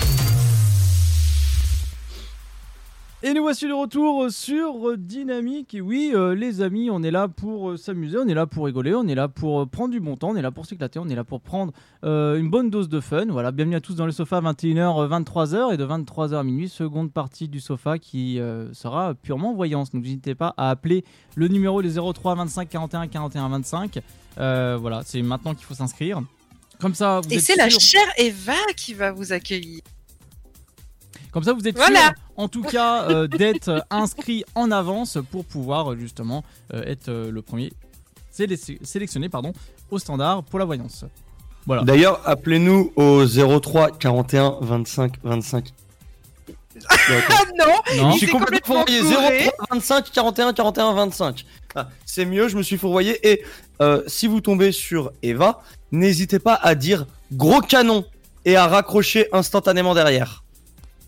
Et nous voici de retour sur Dynamique. Et oui, euh, les amis, on est là pour euh, s'amuser, on est là pour rigoler, on est là pour euh, prendre du bon temps, on est là pour s'éclater, on est là pour prendre euh, une bonne dose de fun. Voilà, bienvenue à tous dans le sofa, 21h, 23h et de 23h à minuit, seconde partie du sofa qui euh, sera purement voyance. Donc n'hésitez pas à appeler le numéro des 03 25 41 41 25. Euh, voilà, c'est maintenant qu'il faut s'inscrire. Comme ça, vous Et c'est la chère Eva qui va vous accueillir. Comme ça, vous êtes Voilà. sûr, en tout cas, euh, d'être inscrit en avance pour pouvoir euh, justement euh, être euh, le premier sélec- sélectionné pardon, au standard pour la voyance. Voilà. D'ailleurs, appelez-nous au 03 41 25 25. Ah non, Non. Je suis complètement complètement fourvoyé. gouré. 03 25 41 41 25. Ah, c'est mieux, je me suis fourvoyé. Et euh, si vous tombez sur Eva, n'hésitez pas à dire gros canon et à raccrocher instantanément derrière.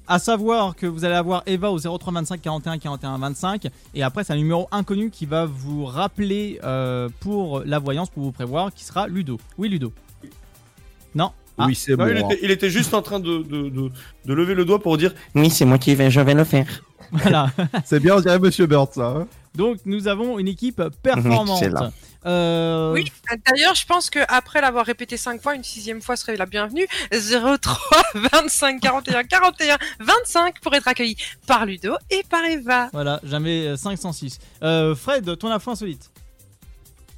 À savoir que vous allez avoir Eva au 03 25 41 41 25 et après c'est un numéro inconnu qui va vous rappeler euh, pour la voyance pour vous prévoir qui sera Ludo. Oui Ludo. Non? Ah. Oui, c'est bon. il, était, il était juste en train de, de, de, de lever le doigt pour dire Oui, c'est moi qui vais, je vais le faire. Voilà. C'est bien, on dirait Monsieur Bird, ça. hein. Donc nous avons une équipe performante. Excellent. Euh, Oui, d'ailleurs, je pense qu'après l'avoir répété cinq fois, une sixième fois serait la bienvenue. 03 25 41 41 25 pour être accueilli par Ludo et par Eva. Voilà, jamais euh, 506. Euh, Fred, ton info insolite.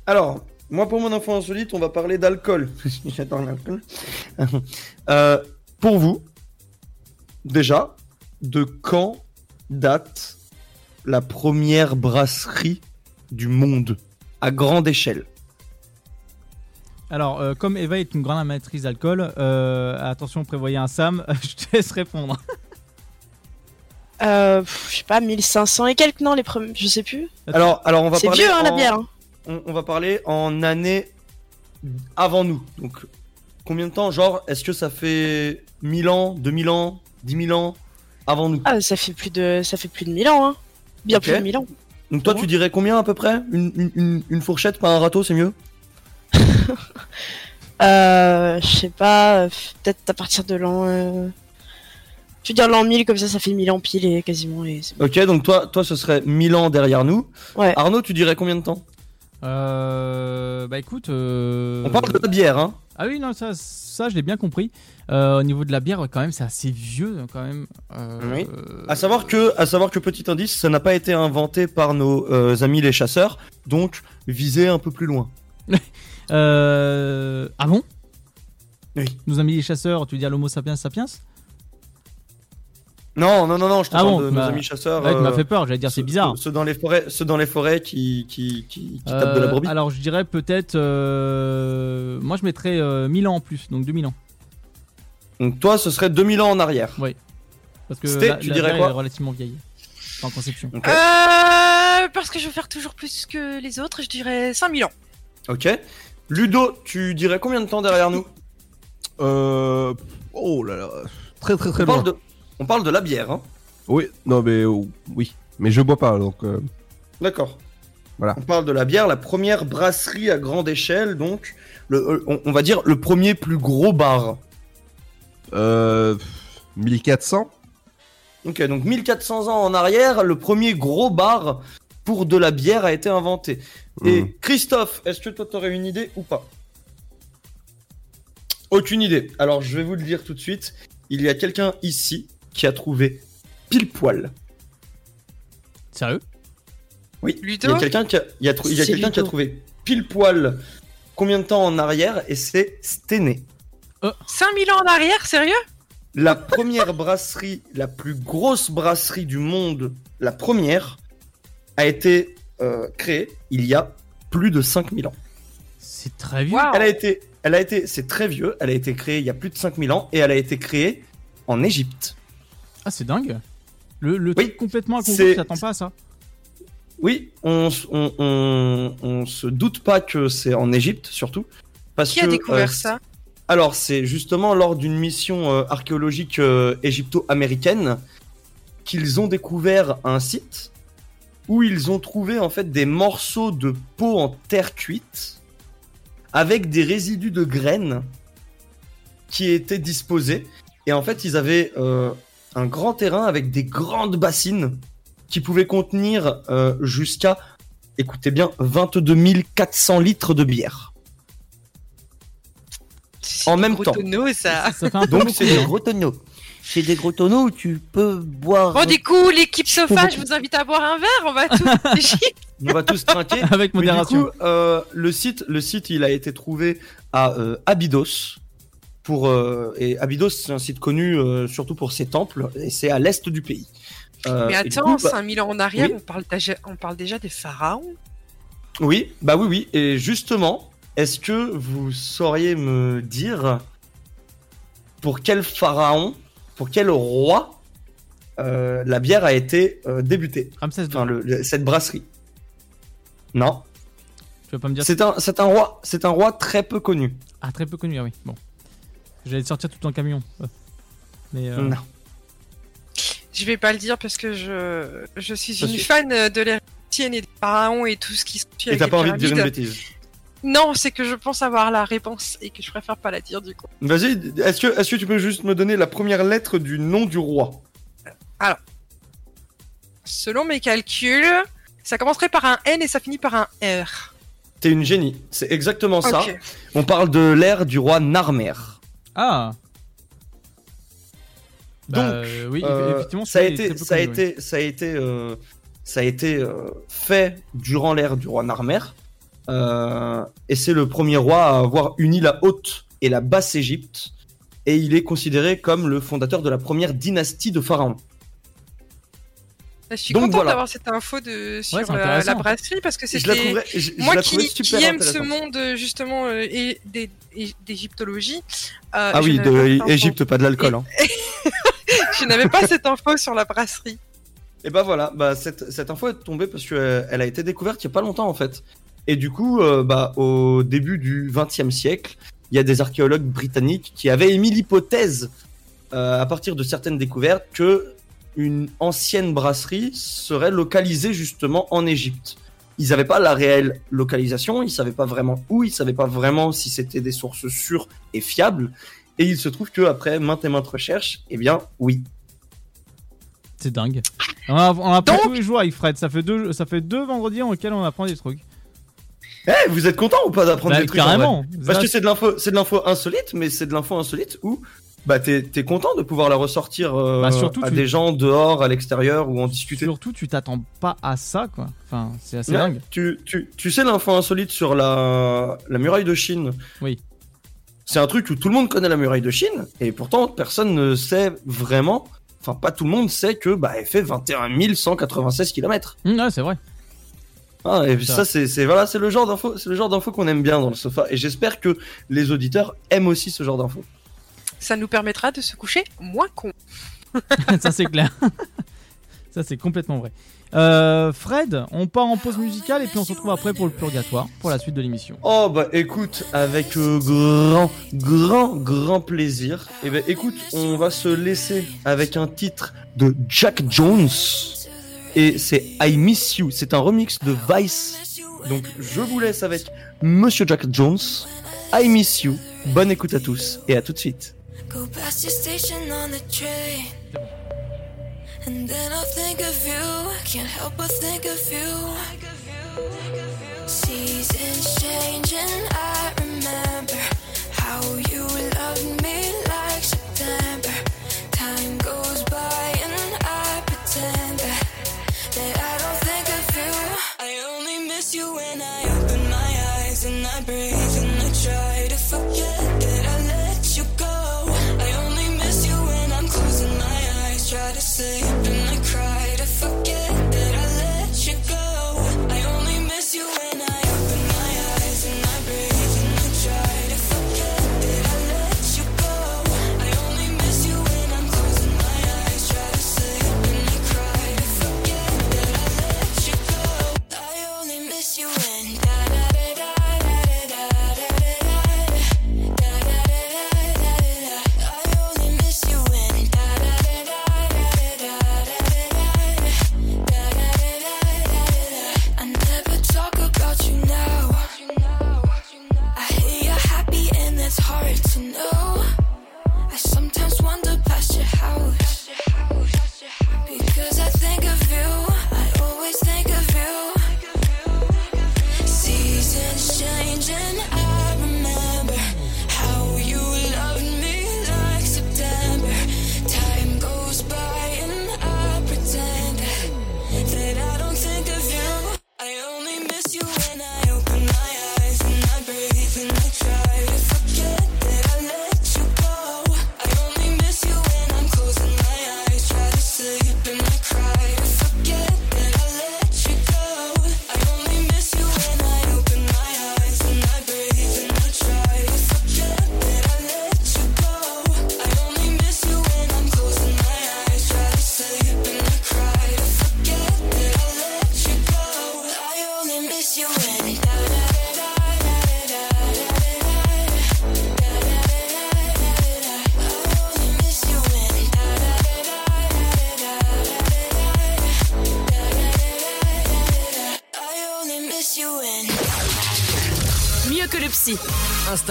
Alors, moi pour mon info insolite, on va parler d'alcool. J'adore l'alcool. Euh, pour vous, déjà, de quand date la première brasserie du monde? À grande échelle Alors, euh, comme Eva est une grande amatrice d'alcool, euh, attention, prévoyez un Sam, je te laisse répondre. Euh, pff, je sais pas, 1500 et quelques, non, les premiers, je sais plus. Alors, alors on va C'est parler vieux, hein, la en- bière. hein. On, on va parler en année avant nous. Donc, combien de temps Genre, est-ce que ça fait 1000 ans, 2000 ans, 10 000 ans avant nous? Ah, ça fait plus de, ça fait plus de 1000 ans, hein. Bien Ok. plus de 1000 ans. Donc toi, tu dirais combien à peu près une, une- une- une fourchette, pas un râteau, c'est mieux? Euh, je sais pas, euh, peut-être à partir de l'an. euh, Je veux dire l'an 1000, comme ça, ça fait 1000 ans pile et quasiment. Et bon. Ok, donc toi, toi, ce serait 1000 ans derrière nous. Ouais. Arnaud, tu dirais combien de temps? Euh, bah écoute. euh, On parle de la bière, hein Ah oui, non, ça, ça je l'ai bien compris. Euh, au niveau de la bière, quand même, c'est assez vieux, quand même. Euh, Oui. À savoir que, à savoir que petit indice, ça n'a pas été inventé par nos euh, amis les chasseurs, donc visez un peu plus loin. Ah bon? Oui. Nos amis les chasseurs, tu veux dire l'homo sapiens sapiens? Non, non, non, non, je te Ah parle bon de nos bah- amis chasseurs. Ouais, tu m'as euh, fait peur, j'allais dire c'est ceux- bizarre. Ceux, ceux dans les forêts, ceux dans les forêts qui, qui, qui, qui tapent de la Euh, brebis. alors je dirais peut-être. euh, Moi je mettrais euh, 1000 ans en plus, donc 2000 ans. Donc toi, ce serait 2000 ans en arrière. Oui. Parce que Sté, la, tu la dirais quoi est relativement vieille. En conception. Euh, parce que je veux faire toujours plus que les autres, je dirais 5000 ans. Ok. Ludo, tu dirais combien de temps derrière nous? Euh. Oh là là. Très très très on loin. parle, de, on parle de la bière, hein Oui, non mais oh, oui. Mais je bois pas donc. euh, D'accord. Voilà. On parle de la bière, la première brasserie à grande échelle, donc le, euh, on, on va dire le premier plus gros bar. Euh. 1400 Ok, donc 1400 ans en arrière, le premier gros bar pour de la bière a été inventé. Et Mhm. Christophe, est-ce que toi t'aurais une idée ou pas? Aucune idée. Alors je vais vous le dire tout de suite. Il y a quelqu'un ici qui a trouvé pile poil. Sérieux? Oui. Ludo? Il y a quelqu'un qui a, il y a trou- il y a C'est quelqu'un qui a trouvé pile poil combien de temps en arrière et c'est Stenay. 5000 ans en arrière, sérieux? La première brasserie, la plus grosse brasserie du monde, la première, a été euh, créée il y a plus de 5000 ans. C'est très vieux. Elle a été, elle a été, c'est très vieux. Elle a été créée il y a plus de 5000 ans et elle a été créée en Égypte. Ah, c'est dingue. Le, le truc complètement à tu t'attends pas à ça. Oui, on, on, on, on se doute pas que c'est en Égypte surtout. Parce Qui a que, découvert euh, ça Alors, c'est justement lors d'une mission euh, archéologique euh, égypto-américaine qu'ils ont découvert un site où ils ont trouvé en fait des morceaux de peau en terre cuite avec des résidus de graines qui étaient disposés. Et en fait, ils avaient euh, un grand terrain avec des grandes bassines qui pouvaient contenir euh, jusqu'à, écoutez bien, 22 400 litres de bière. En même temps. tonneaux, ça. Donc c'est des gros tonneaux. C'est des gros tonneaux où tu peux boire. Bon, du coup, l'équipe Sofa, je vous invite à boire un verre, on va tous. On va tous trinquer. Avec Mais du modération. coup, euh, le site, le site, il a été trouvé à euh, Abydos. Pour euh, et Abydos, c'est un site connu euh, surtout pour ses temples et c'est à l'est du pays. Euh, Mais attends, coup, bah- 5000 ans en arrière, Oui. on, parle déjà, on parle déjà des pharaons? Oui, bah oui, oui. Et justement, est-ce que vous sauriez me dire pour quel pharaon, pour quel roi euh, la bière a été euh, débutée? Enfin, le- le- cette brasserie. Non. Tu vas pas me dire. C'est un, c'est un roi, c'est un roi très peu connu. Ah, très peu connu, ah oui. Bon. J'allais te sortir tout en camion. Euh. Mais. euh, Non. Je vais pas le dire parce que je, je suis Parce une que- fan de l'ère égyptienne et des pharaons et tout ce qui se suit Et t'as pas envie de dire une bêtise. Non, c'est que je pense avoir la réponse et que je préfère pas la dire du coup. Vas-y, est-ce que, est-ce que tu peux juste me donner la première lettre du nom du roi? Alors, selon mes calculs, ça commencerait par un N et ça finit par un R. T'es une génie, c'est exactement ça. On parle de l'ère du roi Narmer. Ah Donc, oui, effectivement, ça a été, très peu ça a connu, oui. été, ça a été, euh, ça a été euh, fait durant l'ère du roi Narmer, Euh, et c'est le premier roi à avoir uni la haute et la basse Égypte, et il est considéré comme le fondateur de la première dynastie de pharaons. Je suis contente voilà. d'avoir cette info de, sur euh, intéressant. la brasserie parce que la c'était moi la qui, aime ce monde euh, justement euh, et d'égyptologie. euh, ah oui, de. Égypte, pas de l'alcool. Hein. je n'avais pas cette info sur la brasserie. Et bah voilà, bah cette, cette info est tombée parce qu'elle elle a été découverte il y a pas longtemps en fait. Et du coup, euh, bah, au début du XXe siècle, il y a des archéologues britanniques qui avaient émis l'hypothèse, euh, à partir de certaines découvertes, que une ancienne brasserie serait localisée justement en Égypte. Ils n'avaient pas la réelle localisation, ils savaient pas vraiment où, ils savaient pas vraiment si c'était des sources sûres et fiables. Et il se trouve que après maintes et maintes recherches, eh bien oui, C'est dingue. On, a, apprend tous les jours avec Fred. Ça fait deux, ça fait deux vendredis auxquels on apprend des trucs. Eh, vous êtes content ou pas d'apprendre Bah, des trucs en carrément. Parce que c'est de l'info, c'est de l'info insolite, mais c'est de l'info insolite où bah t'es content de pouvoir la ressortir euh, Bah, surtout, à tu- des gens dehors, à l'extérieur ou en discuter? Surtout, tu t'attends pas à ça, quoi. Enfin, c'est assez Ouais, dingue. Tu, tu, tu sais l'info insolite sur la, la muraille de Chine Oui. C'est un truc où tout le monde connaît la muraille de Chine et pourtant personne ne sait vraiment. Enfin, pas tout le monde sait que bah elle fait 21 196 km. Hum, ouais, c'est vrai. Ah, et Ça. ça, c'est, c'est voilà, c'est le genre d'info, c'est le genre d'info qu'on aime bien dans le sofa. Et j'espère que les auditeurs aiment aussi ce genre d'info. Ça nous permettra de se coucher moins con. ça, c'est clair. ça, c'est complètement vrai. Euh, Fred, on part en pause musicale et puis on se retrouve après pour le purgatoire, pour la suite de l'émission. Oh bah écoute, avec euh, grand, grand, grand plaisir. Et ben écoute, on va se laisser avec un titre de Jack Jones. Et c'est I Miss You. C'est un remix de Vice. Donc je vous laisse avec Monsieur Jack Jones. I Miss You. Bonne écoute à tous et à tout de suite. Go past your station on the train. And then I'll think of you. Can't help but think of you. Seasons change and I remember how you loved me like September. Time goes by and I pretend that, that I don't think of you. I only miss you when I open my eyes and I breathe and I try to mieux Same.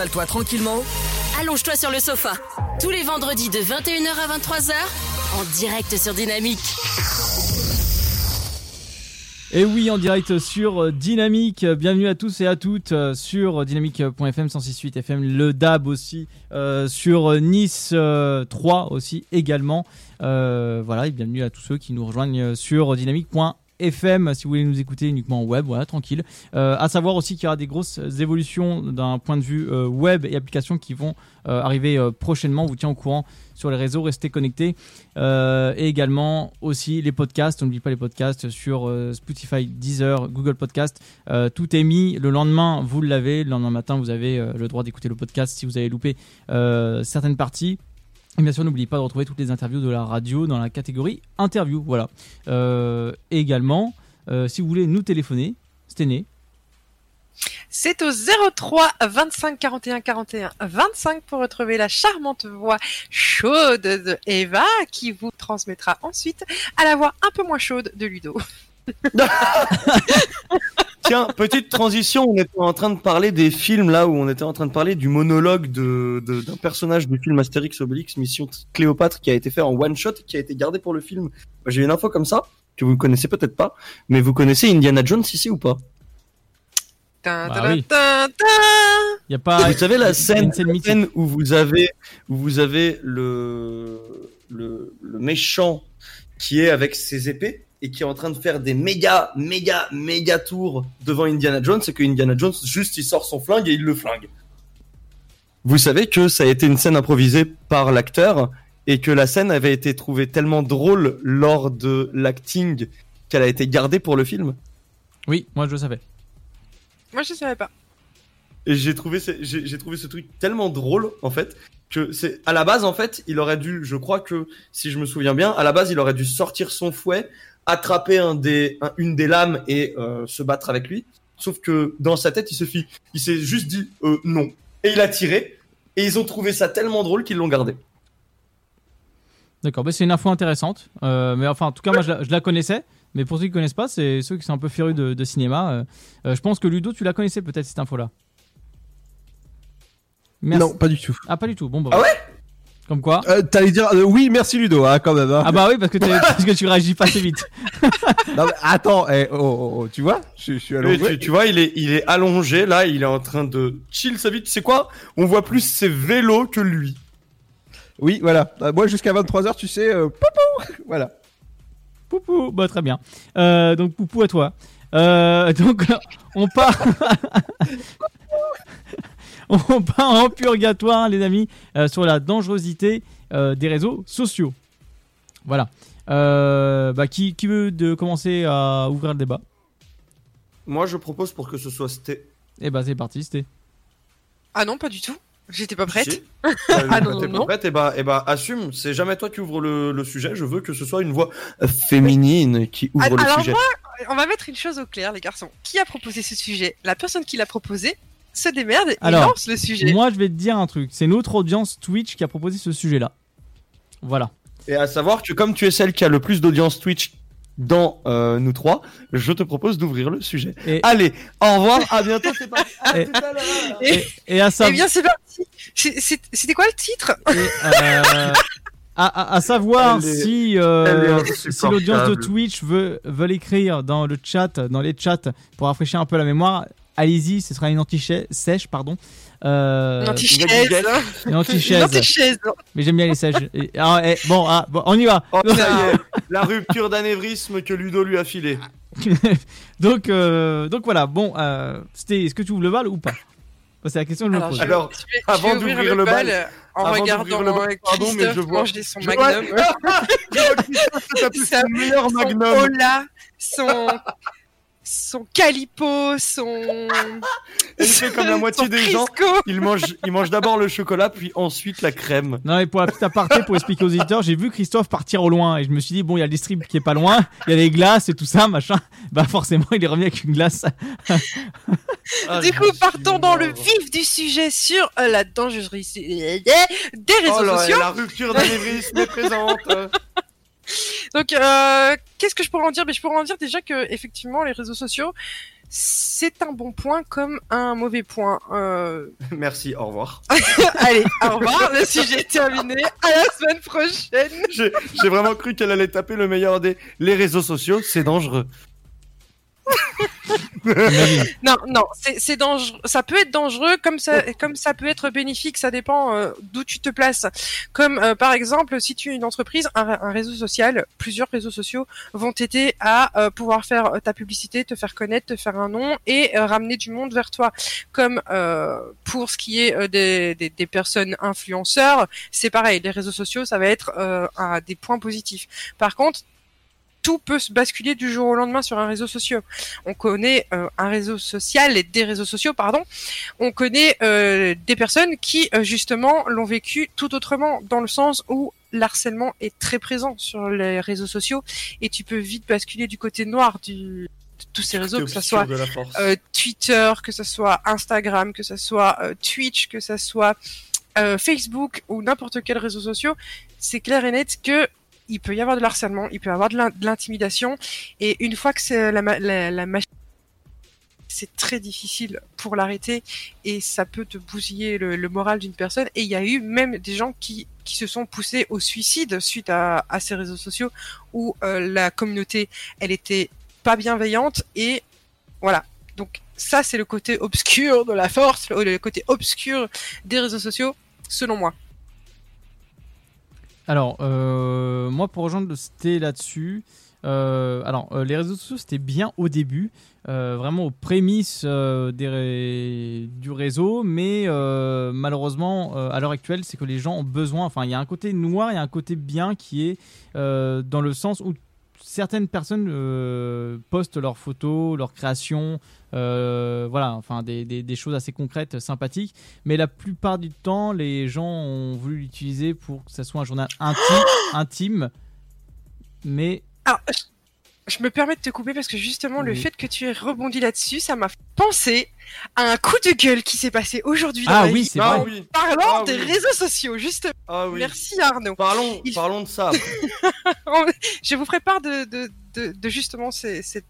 Installe-toi tranquillement. Allonge-toi sur le sofa. Tous les vendredis de 21h à 23h, en direct sur Dynamique. Et oui, en direct sur euh, Dynamique. Bienvenue à tous et à toutes euh, sur dynamique.fm 168 FM, le DAB aussi, euh, sur Nice euh, 3 aussi également. Euh, voilà, et bienvenue à tous ceux qui nous rejoignent sur dynamique.fm si vous voulez nous écouter uniquement en web, voilà, tranquille. Euh, à savoir aussi qu'il y aura des grosses évolutions d'un point de vue euh, web et applications qui vont euh, arriver euh, prochainement. On vous tient au courant sur les réseaux, restez connectés. Et également aussi les podcasts, on n'oublie pas les podcasts sur Spotify, Deezer, Google Podcast. Tout est mis. Le lendemain, vous l'avez. Le lendemain matin, vous avez le droit d'écouter le podcast si vous avez loupé certaines parties. Et bien sûr, n'oubliez pas de retrouver toutes les interviews de la radio dans la catégorie interview. Voilà. Euh, également, euh, si vous voulez nous téléphoner, c'était né. C'est au 03 25 41 41 25 pour retrouver la charmante voix chaude de Eva qui vous transmettra ensuite à la voix un peu moins chaude de Ludo. Tiens, petite transition, on était en train de parler des films là où on était en train de parler du monologue de de- d'un personnage du film Astérix Obélix Mission Cléopâtre qui a été fait en one shot qui a été gardé pour le film. Moi, J'ai une info comme ça que vous connaissez peut-être pas, mais vous connaissez Indiana Jones ici ou pas? Bah oui. y a pas. Vous savez la scène, une scène la mythique. scène où vous avez où vous avez le le, le méchant qui est avec ses épées? Et qui est en train de faire des méga méga méga tours devant Indiana Jones et que Indiana Jones juste il sort son flingue et il le flingue. Vous savez que ça a été une scène improvisée par l'acteur et que la scène avait été trouvée tellement drôle lors de l'acting qu'elle a été gardée pour le film? Oui, moi je le savais. Moi je savais pas. Et j'ai trouvé, ce- j'ai j'ai trouvé ce truc tellement drôle, en fait, que c'est, à la base, en fait, il aurait dû, je crois que, si je me souviens bien, à la base, il aurait dû sortir son fouet, attraper un des, un- une des lames et euh, se battre avec lui. Sauf que, dans sa tête, il se fit, il s'est juste dit, euh, non. Et il a tiré. Et ils ont trouvé ça tellement drôle qu'ils l'ont gardé. D'accord, bah, c'est une info intéressante. Euh, mais enfin, en tout cas, moi je la, je la connaissais. Mais pour ceux qui ne connaissent pas, c'est ceux qui sont un peu férus de, de cinéma. euh, euh, je pense que Ludo, tu la connaissais peut-être cette info-là. Merci. Non, pas du tout. Ah, pas du tout. Bon, bah. Ah ouais? Comme quoi Euh, T'allais dire euh, oui, merci Ludo, hein, quand même. hein. Ah bah oui, parce que, parce que tu réagis pas assez vite. Non, mais attends, eh, oh, oh, oh, tu vois, je, je suis allongé. tu, tu vois, il est, il est allongé, là, il est en train de chill sa vie. Tu sais quoi? On voit plus ses vélos que lui. Oui, voilà. Euh, moi, jusqu'à 23h, tu sais, euh, poupou, voilà. Poupou, bah très bien. Euh, donc Poupou à toi. Euh, donc on part, on part en purgatoire, les amis, euh, sur la dangerosité euh, des réseaux sociaux. Voilà. Euh, bah, qui, qui veut de commencer à ouvrir le débat? Moi, je propose pour que ce soit Sté. Eh bah c'est parti, c'était. Ah non, pas du tout. J'étais pas prête. Si. ah non, non, pas non. prête, et bah, et bah, assume, c'est jamais toi qui ouvre le, le sujet, je veux que ce soit une voix féminine qui ouvre Ah, le Alors sujet. moi, on va mettre une chose au clair, les garçons. Qui a proposé ce sujet? La personne qui l'a proposé se démerde et Alors, lance le sujet. moi je vais te dire un truc. C'est notre audience Twitch qui a proposé ce sujet-là. Voilà. Et à savoir que comme tu es celle qui a le plus d'audience Twitch dans euh, nous trois, je te propose d'ouvrir le sujet. Et- Allez, au revoir, à bientôt, c'est parti. À Et- tout à l'heure. Et, et à Eh savoir. bien, c'est parti. C'était quoi le titre? Euh, à, à- à savoir est- si, euh, si l'audience de Twitch veut, veut l'écrire dans le chat, dans les chats, pour rafraîchir un peu la mémoire, allez-y, ce sera une anti-sèche, pardon. Euh, Une anti-chaise. Une anti-chaise. Une anti-chaise. Mais j'aime bien les sèches. Et- ah, eh, bon, ah, bon, on y va. Oh, ça y est, la rupture d'anévrisme que Ludo lui a filé. donc, euh, donc voilà, bon, euh, c'était, est-ce que tu ouvres le bal ou pas? C'est la question que je me Alors, pose. Alors, avant d'ouvrir le bal, en regardant le bal, pardon, mais je vois- son je magnum. son meilleur magnum. Ola, son son calipo, son Elle fait comme la moitié des gens. Il mange, il mange d'abord le chocolat, puis ensuite la crème. Non, mais pour la petite aparté, pour expliquer aux éditeurs, j'ai vu Christophe partir au loin et je me suis dit, bon, il y a le distrib qui est pas loin, il y a les glaces et tout ça, machin. Bah, forcément, il est revenu avec une glace. Ah, Du coup, partons dans le vif du sujet sur euh, la dangerosité des réseaux Oh là, sociaux. la rupture d'anévrisme est présente. Donc, euh, qu'est-ce que je pourrais en dire? Mais je pourrais en dire déjà que effectivement, les réseaux sociaux, c'est un bon point comme un mauvais point. Euh, Merci, au revoir. Allez, au revoir, le sujet est terminé. À la semaine prochaine. J'ai j'ai vraiment cru qu'elle allait taper le meilleur des les réseaux sociaux, c'est dangereux. Non, non, c'est dangereux. Ça peut être dangereux, comme ça, comme ça peut être bénéfique. Ça dépend euh, d'où tu te places. Comme euh, par exemple, si tu es une entreprise, un, réseau social, plusieurs réseaux sociaux vont t'aider à euh, pouvoir faire euh, ta publicité, te faire connaître, te faire un nom et euh, ramener du monde vers toi. Comme euh, pour ce qui est des, des, des personnes influenceurs, c'est pareil. Les réseaux sociaux, ça va être un des points positifs. Par contre tout peut se basculer du jour au lendemain sur un réseau social. On connaît euh, un réseau social et des réseaux sociaux, pardon. On connaît euh, des personnes qui euh, justement l'ont vécu tout autrement, dans le sens où l'harcèlement est très présent sur les réseaux sociaux et tu peux vite basculer du côté noir du de tous ces réseaux, que ce soit euh, Twitter, que ce soit Instagram, que ce soit euh, Twitch, que ce soit euh, Facebook ou n'importe quel réseau social, c'est clair et net que il peut y avoir de l'harcèlement, il peut y avoir de l'in- de l'intimidation, et une fois que c'est la, ma- la, la machine, c'est très difficile pour l'arrêter, et ça peut te bousiller le, le moral d'une personne. Et il y a eu même des gens qui qui se sont poussés au suicide suite à, à ces réseaux sociaux où euh, la communauté, elle était pas bienveillante et voilà. Donc ça, c'est le côté obscur de la force, le côté obscur des réseaux sociaux, selon moi. Alors, euh, moi, pour rejoindre Sté là-dessus, euh, alors, euh, les réseaux sociaux, c'était bien au début, vraiment aux prémices du réseau, mais malheureusement, à l'heure actuelle, c'est que les gens ont besoin, enfin, il y a un côté noir et un côté bien qui est dans le sens où certaines personnes euh, postent leurs photos, leurs créations, euh, voilà, enfin des, choses assez concrètes, sympathiques. Mais la plupart du temps, les gens ont voulu l'utiliser pour que ça soit un journal intime, mais je, me permets de te couper parce que justement, le fait que tu aies rebondi là-dessus, ça m'a pensé à un coup de gueule qui s'est passé aujourd'hui. dans Ah oui, c'est vrai. oui. Parlant Ah des oui. réseaux sociaux, justement. Ah oui. Merci Arnaud. Parlons, Il- parlons de ça. je vous prépare de, de, de, de justement ces- cette,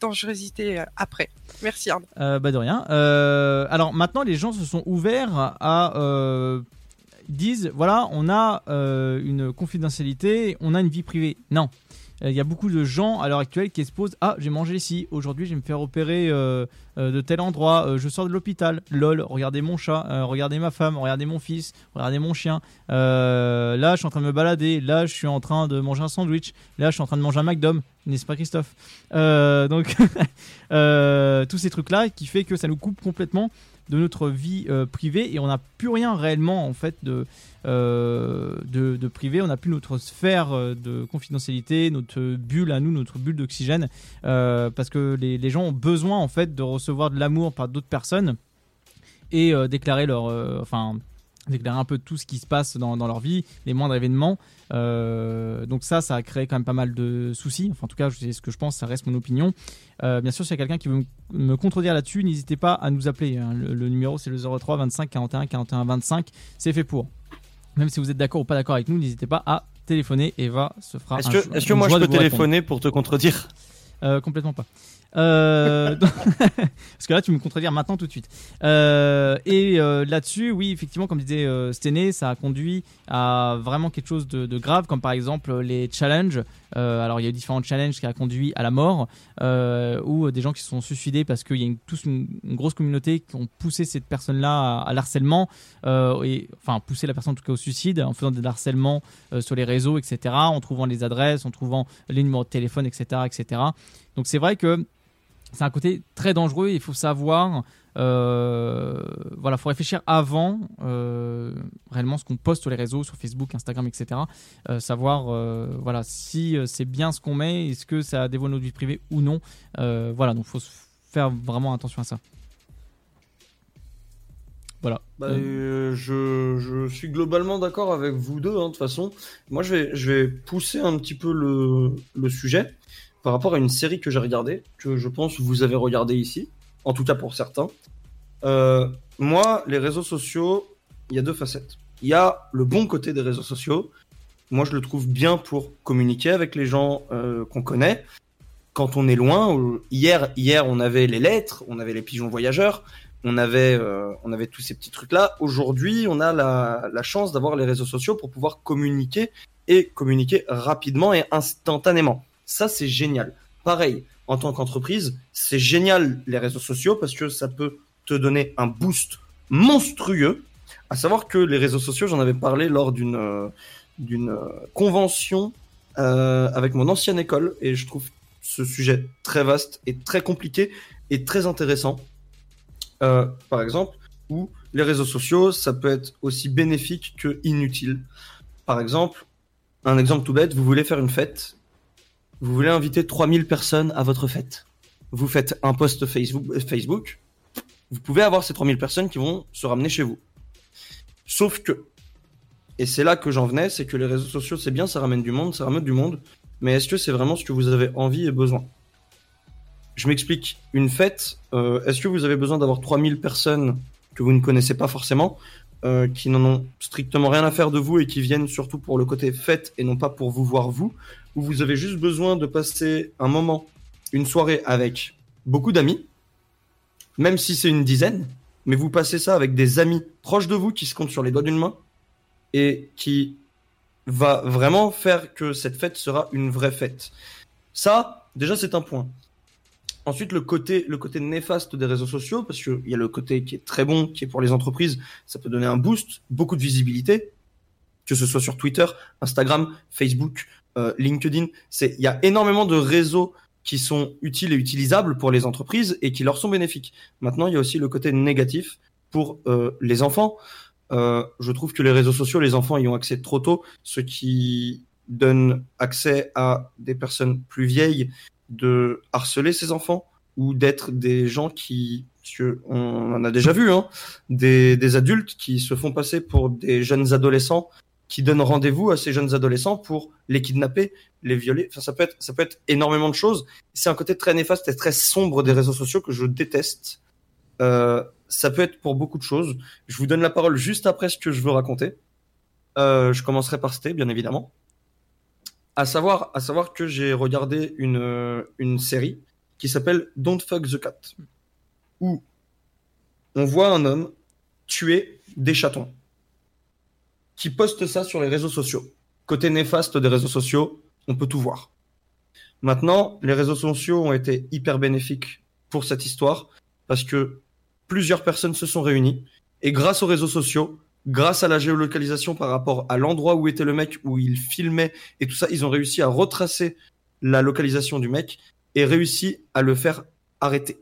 dangerosité euh, après. Merci Arnaud. Euh, bah de rien. Euh, alors maintenant, les gens se sont ouverts à euh, disent voilà, on a euh, une confidentialité, on a une vie privée. Non. Euh, Il y a beaucoup de gens à l'heure actuelle qui se posent Ah, j'ai mangé ici, aujourd'hui je vais me faire opérer euh, euh, de tel endroit, je sors de l'hôpital, lol, regardez mon chat, regardez ma femme, regardez mon fils, regardez mon chien. Là, je suis en train de me balader, là, je suis en train de manger un sandwich, là, je suis en train de manger un McDom, n'est-ce pas, Christophe? Donc, tous ces trucs-là qui fait que ça nous coupe complètement de notre vie euh, privée et on n'a plus rien réellement en fait de, euh, privé, on n'a plus notre sphère euh, de confidentialité, notre bulle à nous, notre bulle d'oxygène, parce que les, les gens ont besoin en fait de recevoir de l'amour par d'autres personnes et déclarer leur, enfin déclarer un peu tout ce qui se passe dans, dans leur vie, les moindres événements. Euh, donc ça, ça a créé quand même pas mal de soucis. Enfin, en tout cas, c'est ce que je pense, ça reste mon opinion. Euh, bien sûr, s'il y a quelqu'un qui veut me- contredire là-dessus, n'hésitez pas à nous appeler. hein. Le, le numéro, c'est le 03 25 41 41 25. C'est fait pour. Même si vous êtes d'accord ou pas d'accord avec nous, n'hésitez pas à téléphoner. Eva se fera Est-ce un que, est-ce que moi je peux répondre. téléphoner pour te contredire? Euh, complètement pas. Euh, Parce que là, tu me contredire maintenant tout de suite. Euh, et euh, là-dessus, oui, effectivement, comme disait Stené, ça a conduit à vraiment quelque chose de, grave, comme par exemple les challenges. Alors, il y a eu différents challenges qui a conduit à la mort, ou des gens qui se sont suicidés parce qu'il y a une, tous une, grosse communauté qui ont poussé cette personne-là à, l'harcèlement, et, enfin, poussé la personne en tout cas au suicide en faisant des harcèlements sur les réseaux, etc., en trouvant les adresses, en trouvant les numéros de téléphone, etc., etc. Donc, c'est vrai que c'est un côté très dangereux. Il faut savoir, euh, voilà, faut réfléchir avant euh, réellement ce qu'on poste sur les réseaux, sur Facebook, Instagram, etc. Euh, savoir, euh, voilà, si c'est bien ce qu'on met, est-ce que ça dévoile notre vie privée ou non. Voilà, donc faut faire vraiment attention à ça. Voilà. Bah, je, suis globalement d'accord avec vous deux, hein, de toute façon. Moi, je vais, je vais pousser un petit peu le sujet par rapport à une série que j'ai regardée, que je pense vous avez regardé ici, en tout cas pour certains. Euh, moi, les réseaux sociaux, il y a deux facettes. Il y a le bon côté des réseaux sociaux. Moi, je le trouve bien pour communiquer avec les gens euh, qu'on connaît. quand on est loin, hier, hier, on avait les lettres, on avait les pigeons voyageurs, on avait, euh, on avait tous ces petits trucs-là. Aujourd'hui, on a la chance d'avoir les réseaux sociaux pour pouvoir communiquer et communiquer rapidement et instantanément. Ça, c'est génial. Pareil, en tant qu'entreprise, c'est génial les réseaux sociaux parce que ça peut te donner un boost monstrueux. À savoir que les réseaux sociaux, j'en avais parlé lors d'une euh, euh, convention euh, avec mon ancienne école et je trouve ce sujet très vaste et très compliqué et très intéressant. Par exemple, où les réseaux sociaux, ça peut être aussi bénéfique que inutile. Par exemple, un exemple tout bête, vous voulez faire une fête, vous voulez inviter 3000 personnes à votre fête. Vous faites un post Facebook, vous pouvez avoir ces 3000 personnes qui vont se ramener chez vous. Sauf que, et c'est là que j'en venais, c'est que les réseaux sociaux, c'est bien, ça ramène du monde, ça ramène du monde, mais est-ce que c'est vraiment ce que vous avez envie et besoin? Je m'explique. Une fête, euh, est-ce que vous avez besoin d'avoir 3000 personnes que vous ne connaissez pas forcément, euh, qui n'en ont strictement rien à faire de vous et qui viennent surtout pour le côté fête et non pas pour vous voir vous, ou vous avez juste besoin de passer un moment, une soirée avec beaucoup d'amis, même si c'est une dizaine, mais vous passez ça avec des amis proches de vous qui se comptent sur les doigts d'une main et qui va vraiment faire que cette fête sera une vraie fête. Ça, déjà, c'est un point. Ensuite, le côté, le côté néfaste des réseaux sociaux, parce qu'il y a le côté qui est très bon, qui est pour les entreprises, ça peut donner un boost, beaucoup de visibilité, que ce soit sur Twitter, Instagram, Facebook, euh, LinkedIn. Il y a énormément de réseaux qui sont utiles et utilisables pour les entreprises et qui leur sont bénéfiques. Maintenant, il y a aussi le côté négatif pour euh, les enfants. Euh, je trouve que les réseaux sociaux, les enfants y ont accès trop tôt, ce qui donne accès à des personnes plus vieilles de harceler ces enfants ou d'être des gens qui, on en a déjà vu, hein, des, des adultes qui se font passer pour des jeunes adolescents qui donnent rendez-vous à ces jeunes adolescents pour les kidnapper, les violer. Enfin, ça peut être, ça peut être énormément de choses. C'est un côté très néfaste et très sombre des réseaux sociaux que je déteste. Euh, ça peut être pour beaucoup de choses. Je vous donne la parole juste après ce que je veux raconter. Euh, je commencerai par citer, bien évidemment. À savoir, à savoir que j'ai regardé une, euh, une série qui s'appelle Don't Fuck the Cat, où on voit un homme tuer des chatons, qui poste ça sur les réseaux sociaux. Côté néfaste des réseaux sociaux, on peut tout voir. Maintenant, les réseaux sociaux ont été hyper bénéfiques pour cette histoire parce que plusieurs personnes se sont réunies et grâce aux réseaux sociaux, grâce à la géolocalisation par rapport à l'endroit où était le mec, où il filmait et tout ça, ils ont réussi à retracer la localisation du mec et réussi à le faire arrêter.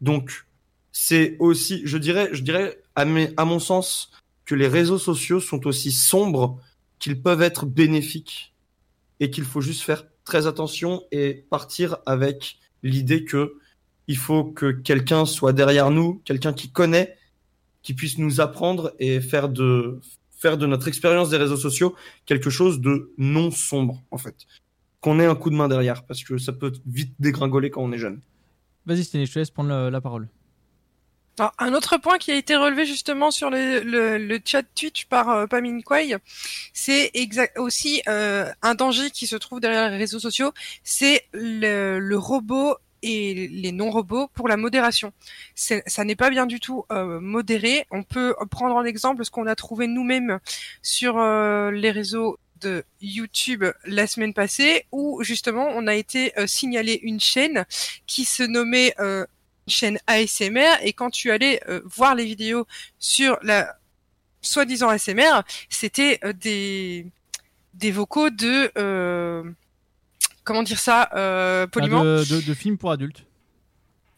Donc, c'est aussi, je dirais, je dirais, à, mes- à mon sens, que les réseaux sociaux sont aussi sombres qu'ils peuvent être bénéfiques et qu'il faut juste faire très attention et partir avec l'idée que il faut que quelqu'un soit derrière nous, quelqu'un qui connaît, qui puisse nous apprendre et faire de faire de notre expérience des réseaux sociaux quelque chose de non sombre en fait. Qu'on ait un coup de main derrière parce que ça peut vite dégringoler quand on est jeune. Vas-y, Stéphanie, je te laisse prendre la, la parole. Alors, un autre point qui a été relevé justement sur le, le, le chat Twitch par euh, Pamine Kwai, c'est exact aussi euh, un danger qui se trouve derrière les réseaux sociaux, c'est le, le robot et les non-robots pour la modération. Ça n'est pas bien du tout euh, modéré. On peut prendre en exemple ce qu'on a trouvé nous-mêmes sur euh, les réseaux de YouTube la semaine passée, où justement on a été euh, signalé une chaîne qui se nommait chaîne ASMR et quand tu allais voir les vidéos sur la soi-disant ASMR, c'était des des vocaux de comment dire ça euh, poliment Ah, de, de, de films pour adultes.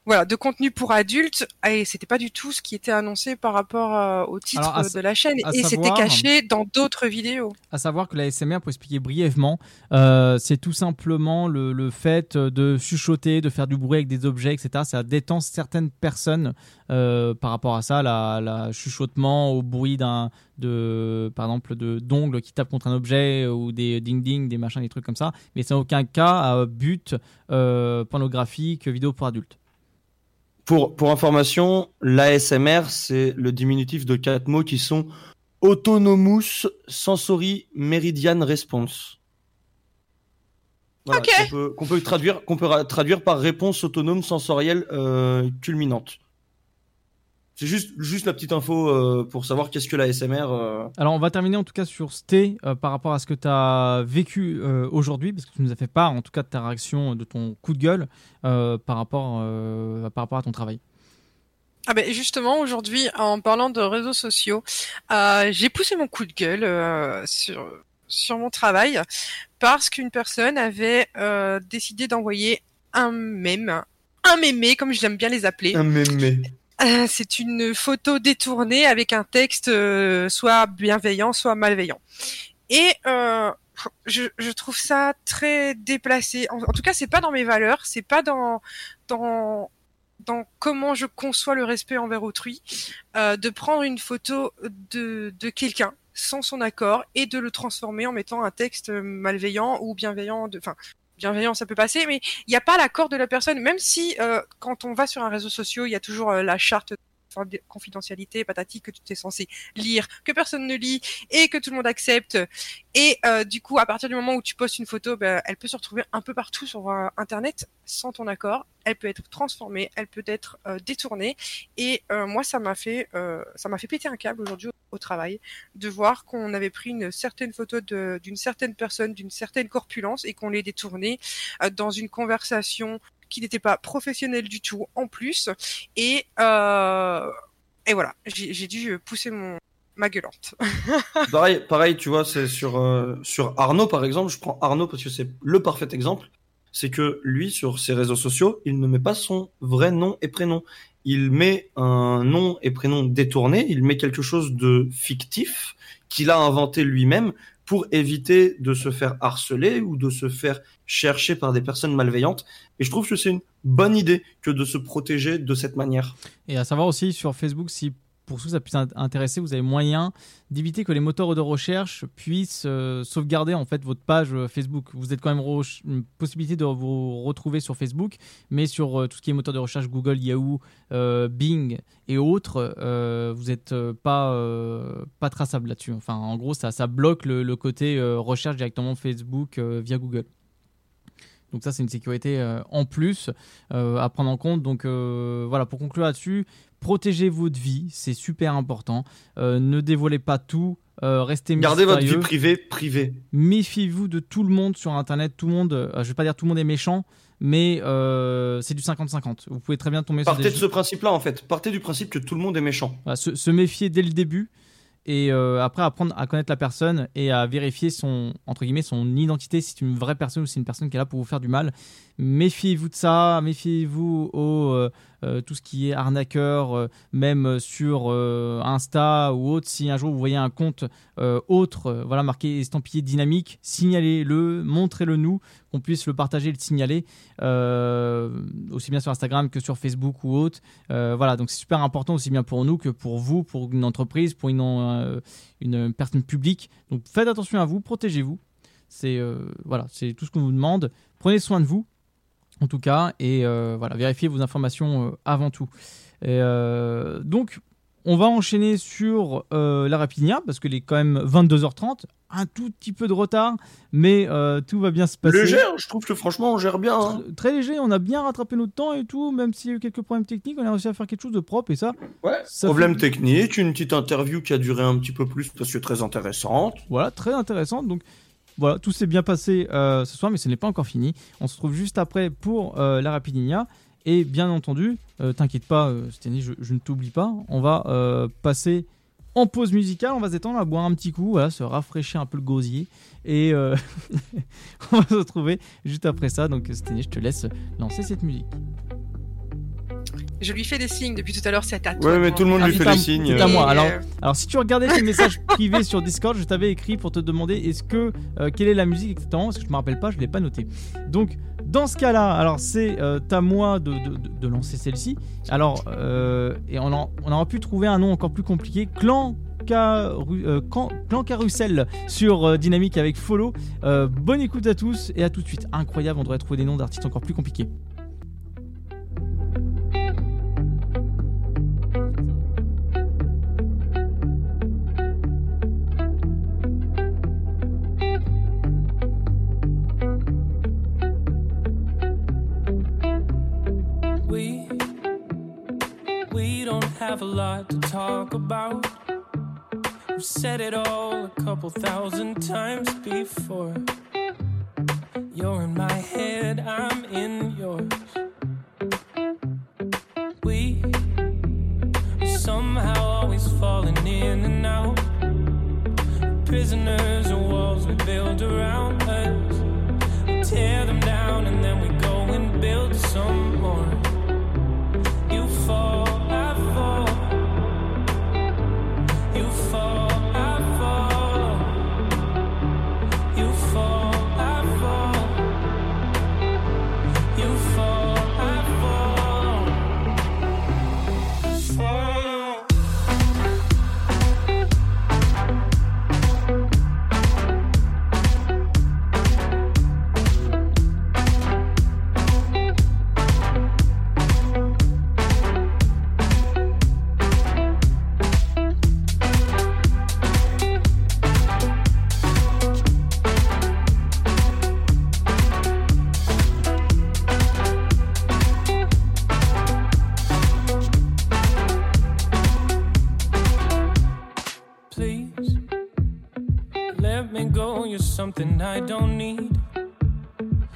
Voilà de contenu pour adultes et c'était pas du tout ce qui était annoncé par rapport euh, au titre Alors, de la chaîne et c'était caché dans d'autres vidéos. À savoir que la SMR, pour expliquer brièvement, euh, c'est tout simplement le, le fait de chuchoter, de faire du bruit avec des objets, etc. Ça détend certaines personnes euh, par rapport à ça, la, la chuchotement au bruit d'un, de, par exemple, de d'ongles qui tapent contre un objet ou des ding ding, des machins, des trucs comme ça. Mais c'est en aucun cas à but pornographique, vidéo pour adultes. Pour, pour information, l'ASMR, c'est le diminutif de quatre mots qui sont Autonomous Sensory Meridian Response. Voilà, Ok. qu'on peut, qu'on peut traduire, qu'on peut ra- traduire par réponse autonome sensorielle euh, culminante. C'est juste, juste la petite info euh, pour savoir qu'est-ce que la SMR. euh, Alors, on va terminer en tout cas sur Sté euh, par rapport à ce que tu as vécu euh, aujourd'hui, parce que tu nous as fait part en tout cas de ta réaction, de ton coup de gueule euh, par, rapport, euh, par rapport à ton travail. Ah ben justement aujourd'hui en parlant de réseaux sociaux, euh, j'ai poussé mon coup de gueule euh, sur sur mon travail parce qu'une personne avait euh, décidé d'envoyer un mème, un mémé comme j'aime bien les appeler. Un mémé. Euh, c'est une photo détournée avec un texte euh, soit bienveillant, soit malveillant. Et euh, je, trouve ça très déplacé. En, tout cas, c'est pas dans mes valeurs, c'est pas dans dans dans comment je conçois le respect envers autrui, de prendre une photo de de quelqu'un sans son accord et de le transformer en mettant un texte malveillant ou bienveillant. Enfin, bienveillant, ça peut passer, mais il n'y a pas l'accord de la personne. Même si euh, quand on va sur un réseau social, il y a toujours euh, la charte confidentialité, patati, que tu es censé lire, que personne ne lit et que tout le monde accepte. Et euh, du coup, à partir du moment où tu postes une photo, ben, elle peut se retrouver un peu partout sur euh, Internet sans ton accord. Elle peut être transformée, elle peut être euh, détournée. Et euh, moi, ça m'a fait, euh, ça m'a fait péter un câble aujourd'hui au, travail de voir qu'on avait pris une certaine photo d'une certaine personne, d'une certaine corpulence et qu'on l'ait détournée dans une conversation qui n'était pas professionnelle du tout en plus. Et euh, et voilà, j'ai j'ai dû pousser mon ma gueulante. pareil, pareil, tu vois, c'est sur euh, sur Arnaud par exemple. Je prends Arnaud parce que c'est le parfait exemple. C'est que lui, sur ses réseaux sociaux, il ne met pas son vrai nom et prénom. Il met un nom et prénom détourné. Il met quelque chose de fictif qu'il a inventé lui-même pour éviter de se faire harceler ou de se faire chercher par des personnes malveillantes. Et je trouve que c'est une bonne idée que de se protéger de cette manière. Et à savoir aussi sur Facebook, si pour ceux que ça puisse int- intéresser, vous avez moyen d'éviter que les moteurs de recherche puissent euh, sauvegarder en fait votre page euh, Facebook. Vous êtes quand même une possibilité de vous retrouver sur Facebook, mais sur euh, tout ce qui est moteur de recherche Google, Yahoo, Bing et autres, vous n'êtes pas pas traçable là-dessus. Enfin, en gros, ça ça bloque le, côté recherche directement Facebook via Google. Donc ça, c'est une sécurité en plus à prendre en compte. Donc voilà, pour conclure là-dessus, protégez votre vie, c'est super important. Euh, ne dévoilez pas tout, euh, restez Gardez votre vie privée privée. Méfiez-vous de tout le monde sur Internet. Tout le monde, euh, je vais pas dire tout le monde est méchant, mais euh, c'est du 50-50. Vous pouvez très bien tomber Partez sur de ce principe-là en fait. Partez du principe que tout le monde est méchant. voilà, se, se méfier dès le début et euh, après apprendre à connaître la personne et à vérifier son entre guillemets son identité si c'est une vraie personne ou si c'est une personne qui est là pour vous faire du mal. Méfiez-vous de ça, méfiez-vous au euh, euh, tout ce qui est arnaqueur, euh, même sur Insta ou autre. Si un jour vous voyez un compte autre, voilà marqué estampillé dynamique, signalez-le, montrez-le nous, qu'on puisse le partager, le signaler, aussi bien sur Instagram que sur Facebook ou autre. Voilà, donc c'est super important aussi bien pour nous que pour vous, pour une entreprise, pour une, une personne publique. Donc faites attention à vous, protégez-vous. C'est c'est tout ce qu'on vous demande. Prenez soin de vous, en tout cas, et euh, voilà, vérifiez vos informations euh, avant tout. Et, euh, donc, on va enchaîner sur la Rapinia parce qu'il est quand même 22h30, un tout petit peu de retard, mais tout va bien se passer. Léger, hein, je trouve que franchement on gère bien. hein. Très léger, on a bien rattrapé notre temps et tout, même s'il y a eu quelques problèmes techniques, on a réussi à faire quelque chose de propre et ça. Ouais. ça Problème fait- technique, une petite interview qui a duré un petit peu plus parce que très intéressante. Voilà, très intéressante. Donc voilà, tout s'est bien passé euh, ce soir, mais ce n'est pas encore fini. On se retrouve juste après pour euh, la Rapidinia. Et bien entendu, euh, t'inquiète pas, Stéphanie, je, ne t'oublie pas. On va passer en pause musicale, on va on va boire un petit coup, se rafraîchir un peu le gosier. Et on va se retrouver juste après ça. Donc Stéphanie, je te laisse lancer cette musique. Je lui fais des signes depuis tout à l'heure, c'est à toi. Ouais, mais tout le monde Ah, lui fait les signes. C'est à moi. Et, Alors, euh, alors, si tu regardais tes messages privés sur Discord, je t'avais écrit pour te demander est-ce que euh, quelle est la musique exactement? Parce que je me rappelle pas, je l'ai pas noté. Donc, dans ce cas-là, alors c'est euh, à moi de, de- de- de lancer celle-ci. Alors, euh, et on, en- on aurait pu trouver un nom encore plus compliqué. Clan. Caru- euh, Clan Carousel sur euh, Dynamique avec Follow. Euh, bonne écoute à tous et à tout de suite. Incroyable, on devrait trouver des noms d'artistes encore plus compliqués. Have a lot to talk about. We've said it all a couple thousand times before. You're in my head, I'm in yours. We somehow always falling in and out. Prisoners of walls we build around us. We tear them down and then we go and build some more. You fall, I something I don't need.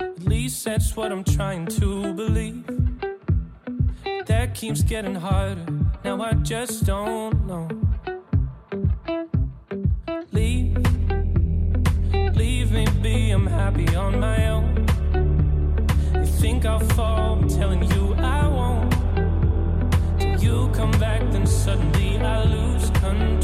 At least that's what I'm trying to believe. That keeps getting harder. Now I just don't know. Leave, leave me be. I'm happy on my own. You think I'll fall? I'm telling you I won't. Till you come back, then suddenly I lose control.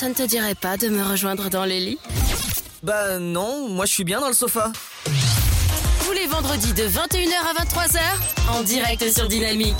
Ça ne te dirait pas de me rejoindre dans les lits Bah non, moi je suis bien dans le sofa. Tous les vendredis de 21h à 23h, en direct sur Dynamique.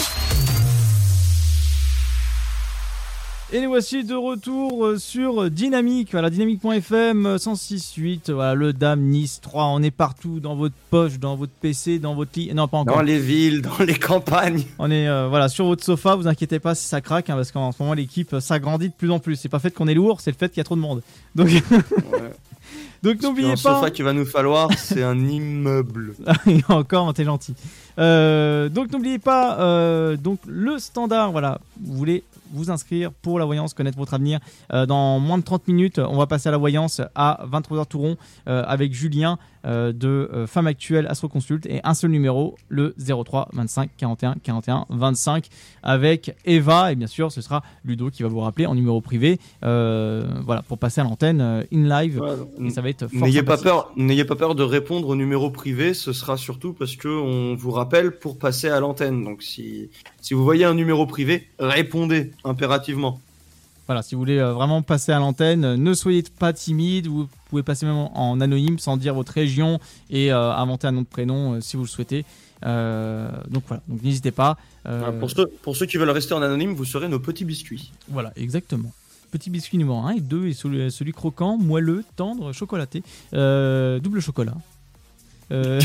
Et nous voici de retour euh, sur Dynamique, voilà, dynamique.fm euh, 106.8, voilà, le Dame Nice 3, on est partout, dans votre poche, dans votre PC, dans votre lit, non pas encore. Dans les villes, dans les campagnes. On est euh, voilà sur votre sofa, vous inquiétez pas si ça craque, hein, parce qu'en ce moment l'équipe euh, s'agrandit de plus en plus. C'est pas fait qu'on est lourd, c'est le fait qu'il y a trop de monde. Donc, donc n'oubliez pas. sofa qu'il va nous falloir, c'est un immeuble. Encore, t'es gentil. Euh, donc n'oubliez pas, euh, donc le standard, voilà, vous voulez vous inscrire pour la voyance, connaître votre avenir. Euh, dans moins de 30 minutes, on va passer à la voyance à 23h Touron euh, avec Julien euh, de Femme Actuelle Astro Consult et un seul numéro, le 03 25 41 41 25 avec Eva et bien sûr ce sera Ludo qui va vous rappeler en numéro privé voilà pour passer à l'antenne in live et ça va être fort N'ayez pas peur, n'ayez pas peur de répondre au numéro privé. Ce sera surtout parce que on vous rappelle pour passer à l'antenne. Donc si si vous voyez un numéro privé, répondez impérativement. Voilà, si vous voulez euh, vraiment passer à l'antenne, euh, ne soyez pas timide. Vous pouvez passer même en anonyme sans dire votre région et euh, inventer un nom de prénom euh, si vous le souhaitez. Euh, donc voilà, donc n'hésitez pas. Euh, Ah, Pour ceux pour ceux qui veulent rester en anonyme, vous serez nos petits biscuits. Voilà, exactement. Petit biscuit numéro 1 et 2 et celui, celui croquant, moelleux, tendre, chocolaté. Euh, double chocolat. Euh,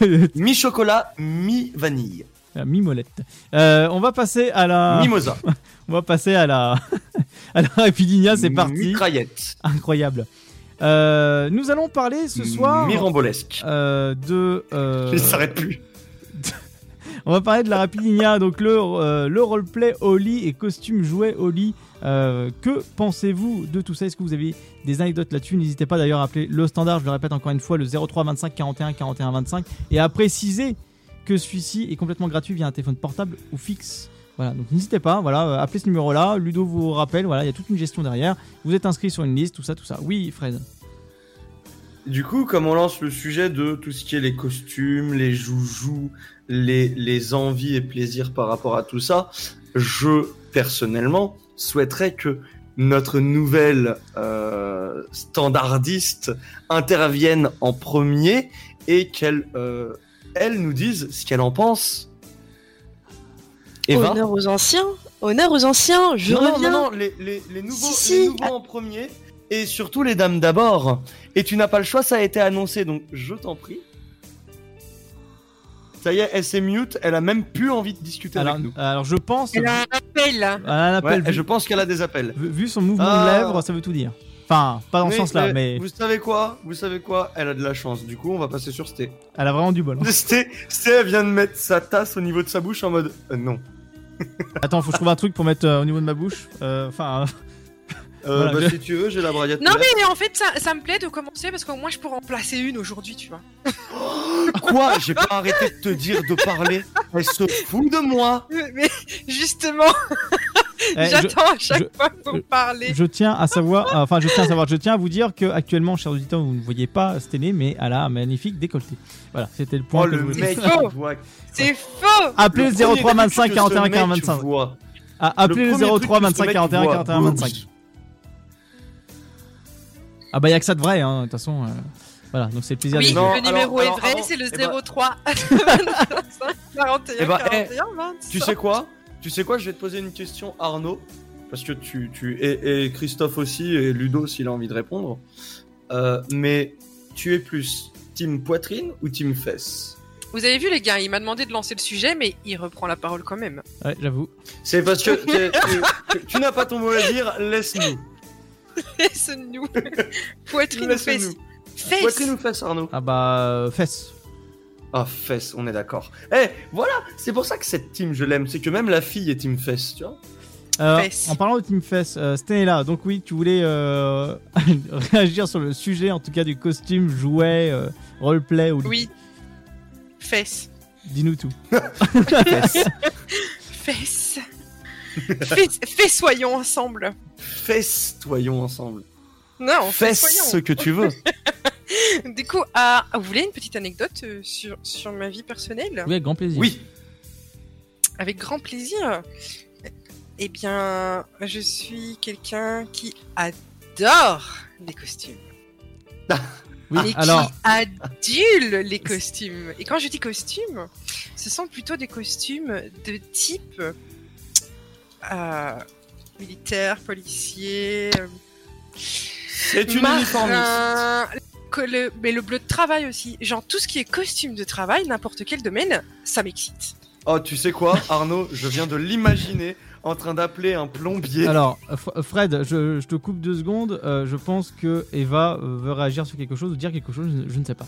mi chocolat, mi vanille. La mimolette. Euh, on va passer à la. Mimosa. on va passer à la. à la Rapidinia, c'est parti. Mitraillette. Incroyable. Euh, nous allons parler ce soir. Mirambolesque. euh, de. euh, Il s'arrête plus. on va parler de la Rapidinia, donc le, euh, le roleplay lit et costume jouet. Euh, que pensez-vous de tout ça? Est-ce que vous avez des anecdotes là-dessus? N'hésitez pas d'ailleurs à appeler le standard, je le répète encore une fois, le 03 25 41 41 25 et à préciser que celui-ci est complètement gratuit via un téléphone portable ou fixe. Voilà, donc n'hésitez pas, voilà, euh, appelez ce numéro-là, Ludo vous rappelle, voilà, il y a toute une gestion derrière. Vous êtes inscrit sur une liste, tout ça, tout ça. Oui, Fred. Du coup, comme on lance le sujet de tout ce qui est les costumes, les joujoux, les, les envies et plaisirs par rapport à tout ça, je, personnellement, souhaiterais que notre nouvelle euh, standardiste intervienne en premier et qu'elle euh, elle nous dise ce qu'elle en pense. Eva Honneur aux anciens. Honneur aux anciens. Je non, reviens. non, non, les, les, les nouveaux, Si, les si. nouveaux en premier et surtout les dames d'abord. Et tu n'as pas le choix, ça a été annoncé, donc je t'en prie. Ça y est, elle s'est mute, elle a même plus envie de discuter Alors, avec nous. alors je pense. Elle a un appel. là. Elle a un appel, Ouais, vu, je pense qu'elle a des appels. vu- vu son mouvement Ah. de lèvres, ça veut tout dire. Enfin, pas dans ce sens-là, mais Vous savez quoi? Vous savez quoi? Elle a de la chance. Du coup, on va passer sur Sté. elle a vraiment du bol. hein. Sté, Sté, elle vient de mettre sa tasse au niveau de sa bouche en mode euh, non. Attends, faut que je trouve un truc pour mettre euh, au niveau de ma bouche. Euh, Enfin, Euh, Voilà, bah, je- si tu veux, j'ai la braillette. Non, mais en fait, ça, ça me plaît de commencer parce qu'au moins je pourrais en placer une aujourd'hui, tu vois. Quoi? J'ai pas arrêté de te dire de parler. Elle se fout de moi. Mais justement, Eh, j'attends à chaque je- fois pour je- parler. je tiens à savoir, enfin, je tiens à savoir, je tiens à vous dire que actuellement, chers auditeurs, vous ne voyez pas Sténé, mais elle a un magnifique décolleté. Voilà, c'était le point Oh, que le je voulais mec, C'est faux Appelez le Le premier 03 truc 25 que 41 ce mec 40 25. voit. Ah, appelez le, truc 03 que ce 25 mec 41 voit. 41 25. Ah bah y a que ça de vrai, hein, de toute façon. euh, Voilà, donc c'est le plaisir Oui, des Non, le numéro alors, est vrai, c'est le eh ben- 03 25 41 Eh ben, eh, 41 25. Tu sais quoi? Tu sais quoi? Je vais te poser une question, Arnaud, parce que tu, tu et, et Christophe aussi et Ludo s'il a envie de répondre. Euh, mais tu es plus team poitrine ou team fesse? Vous avez vu les gars, il m'a demandé de lancer le sujet, mais il reprend la parole quand même. Ouais, j'avoue. C'est parce que tu, tu n'as pas ton mot à dire. Laisse-nous. Laisse-nous. Poitrine ou Laisse-nous. fesse Fesse Poitrine ou fesse, Arnaud Ah bah, euh, fesses. Ah, fesse, on est d'accord. Eh, voilà, c'est pour ça que cette team, je l'aime. C'est que même la fille est team fesse, tu vois. Euh, Fesses. en parlant de Team Fess, euh, Stan est là. Donc oui, tu voulais euh, réagir sur le sujet, en tout cas du costume, jouet, euh, roleplay ou Oui. Fesse. Dis-nous tout. Fesse. Fesse. Fessoyons ensemble. Festoyons ensemble. Non, Fesse ce que tu veux. Du coup, ah, vous voulez une petite anecdote euh, sur, sur ma vie personnelle? Oui, avec grand plaisir. Oui. Avec grand plaisir. Eh bien, je suis quelqu'un qui adore les costumes. Oui, et alors, qui adule les costumes. Et quand je dis costumes, ce sont plutôt des costumes de type euh, militaire, policier, euh, C'est une uniformiste. que le- mais le bleu de travail aussi. Genre tout ce qui est costume de travail, n'importe quel domaine, ça m'excite. Oh, tu sais quoi, Arnaud Je viens de l'imaginer en train d'appeler un plombier. alors F- Fred, je, je te coupe deux secondes. Euh, je pense que Eva euh, veut réagir sur quelque chose ou dire quelque chose, je, je ne sais pas.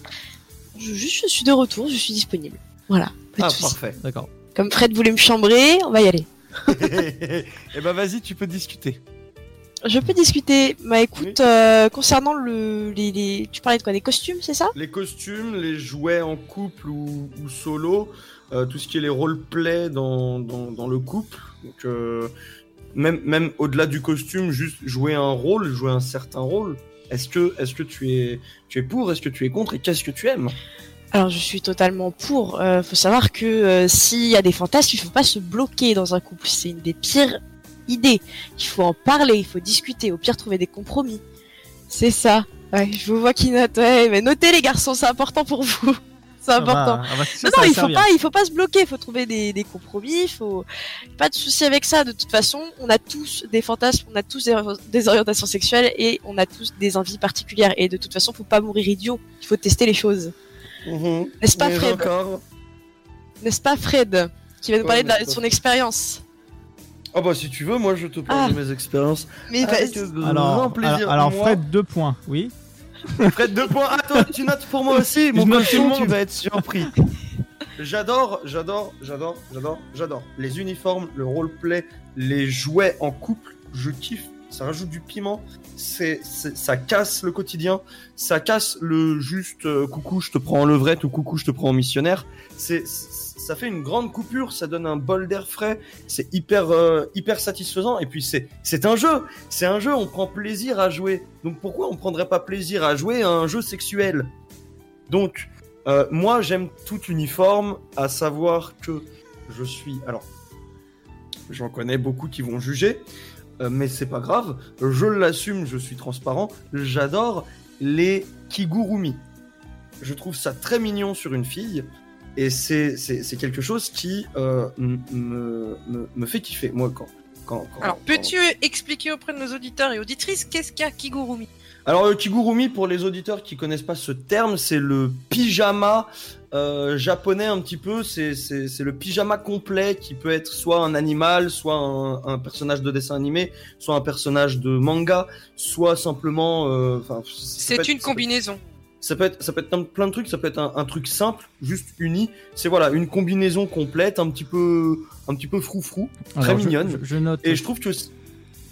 Je, juste, je suis de retour, je suis disponible. Voilà, pas ah, parfait. D'accord. Comme Fred voulait me chambrer, on va y aller. Eh ben, vas-y, tu peux discuter. Je peux discuter. Bah écoute, euh, concernant le, les, les- tu parlais de quoi Des costumes, c'est ça? Les costumes, les jouets en couple ou, ou solo, euh, tout ce qui est les roleplay dans, dans, dans le couple. Donc, euh, même même au-delà du costume, juste jouer un rôle, jouer un certain rôle. Est-ce que, est que tu, es, tu es pour? Est-ce que tu es contre? Et qu'est-ce que tu aimes? Alors je suis totalement pour. Euh, faut savoir que euh, s'il y a des fantasmes, il faut pas se bloquer dans un couple. C'est une des pires idées. Il faut en parler, il faut discuter. Au pire, trouver des compromis. C'est ça. Ouais, je vous vois qui note. Ouais, mais notez les garçons, c'est important pour vous. C'est Ça va, important. va- ça Non, non, il faut servir. pas, il faut pas se bloquer. Il faut trouver des, des compromis. Il faut pas de souci avec ça. De toute façon, on a tous des fantasmes, on a tous des, des orientations sexuelles et on a tous des envies particulières. Et de toute façon, faut pas mourir idiot. Il faut tester les choses. N'est-ce pas, Fred encore N'est-ce pas, Fred qui va nous Ouais, parler de, la- de son expérience. Ah bah si tu veux, moi je te parle Ah. de mes expériences. Mais Avec vas-y. grand Alors, plaisir. alors, Fred, deux points, oui. Fred, deux points. Attends, tu notes pour moi aussi. Mon cochon, tu vas être surpris. J'adore, j'adore, j'adore, j'adore, j'adore. Les uniformes, le roleplay, les jouets en couple, je kiffe. Ça rajoute du piment. C'est, ça casse le quotidien. Ça casse le juste euh, coucou, je te prends en levrette ou coucou, je te prends en missionnaire. C'est, ça fait une grande coupure. Ça donne un bol d'air frais. C'est hyper, euh, hyper satisfaisant. Et puis c'est, c'est un jeu. C'est un jeu. On prend plaisir à jouer. Donc pourquoi on prendrait pas plaisir à jouer à un jeu sexuel? Donc euh, moi, j'aime tout uniforme, à savoir que je suis. Alors, j'en connais beaucoup qui vont juger, mais c'est pas grave. Je l'assume, je suis transparent. J'adore les kigurumi. Je trouve ça très mignon sur une fille. Et c'est c'est- c'est quelque chose qui euh, me, me, me fait kiffer. Moi, quand. quand, quand- Alors, peux-tu expliquer auprès de nos auditeurs et auditrices qu'est-ce qu'un kigurumi? Alors le kigurumi, pour les auditeurs qui connaissent pas ce terme, c'est le pyjama euh, japonais un petit peu. C'est le pyjama complet qui peut être soit un animal, soit un, un personnage de dessin animé, soit un personnage de manga, soit simplement. euh, C'est une combinaison. Ça peut être, ça peut être un- plein de trucs. Ça peut être un, un truc simple, juste uni. C'est voilà une combinaison complète, un petit peu, un petit peu froufrou, très Alors, je- mignonne. je- je note. Et je trouve que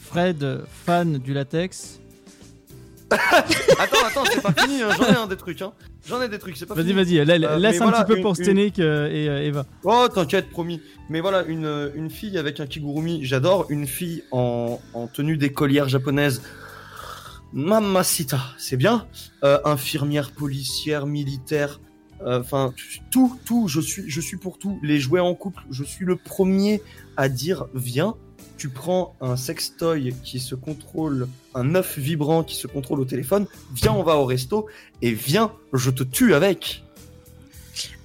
Fred, fan du latex. Attends, attends, c'est pas fini, hein, j'en ai un des trucs, hein. J'en ai des trucs, c'est pas Vas-y, fini. vas-y, Euh, laisse mais un voilà, petit peu pour une- Stenik euh, et euh, Eva. Oh, t'inquiète, promis. Mais voilà, une, euh, une fille avec un kigurumi, j'adore. Une fille en, en tenue d'écolière japonaise. Mamacita, c'est bien. Euh, infirmière, policière, militaire. euh, Enfin, tout, tout, je suis, je suis pour tout. Les jouets en couple, je suis le premier à dire viens. Tu prends un sextoy qui se contrôle, un œuf vibrant qui se contrôle au téléphone. Viens, on va au resto et viens, je te tue avec.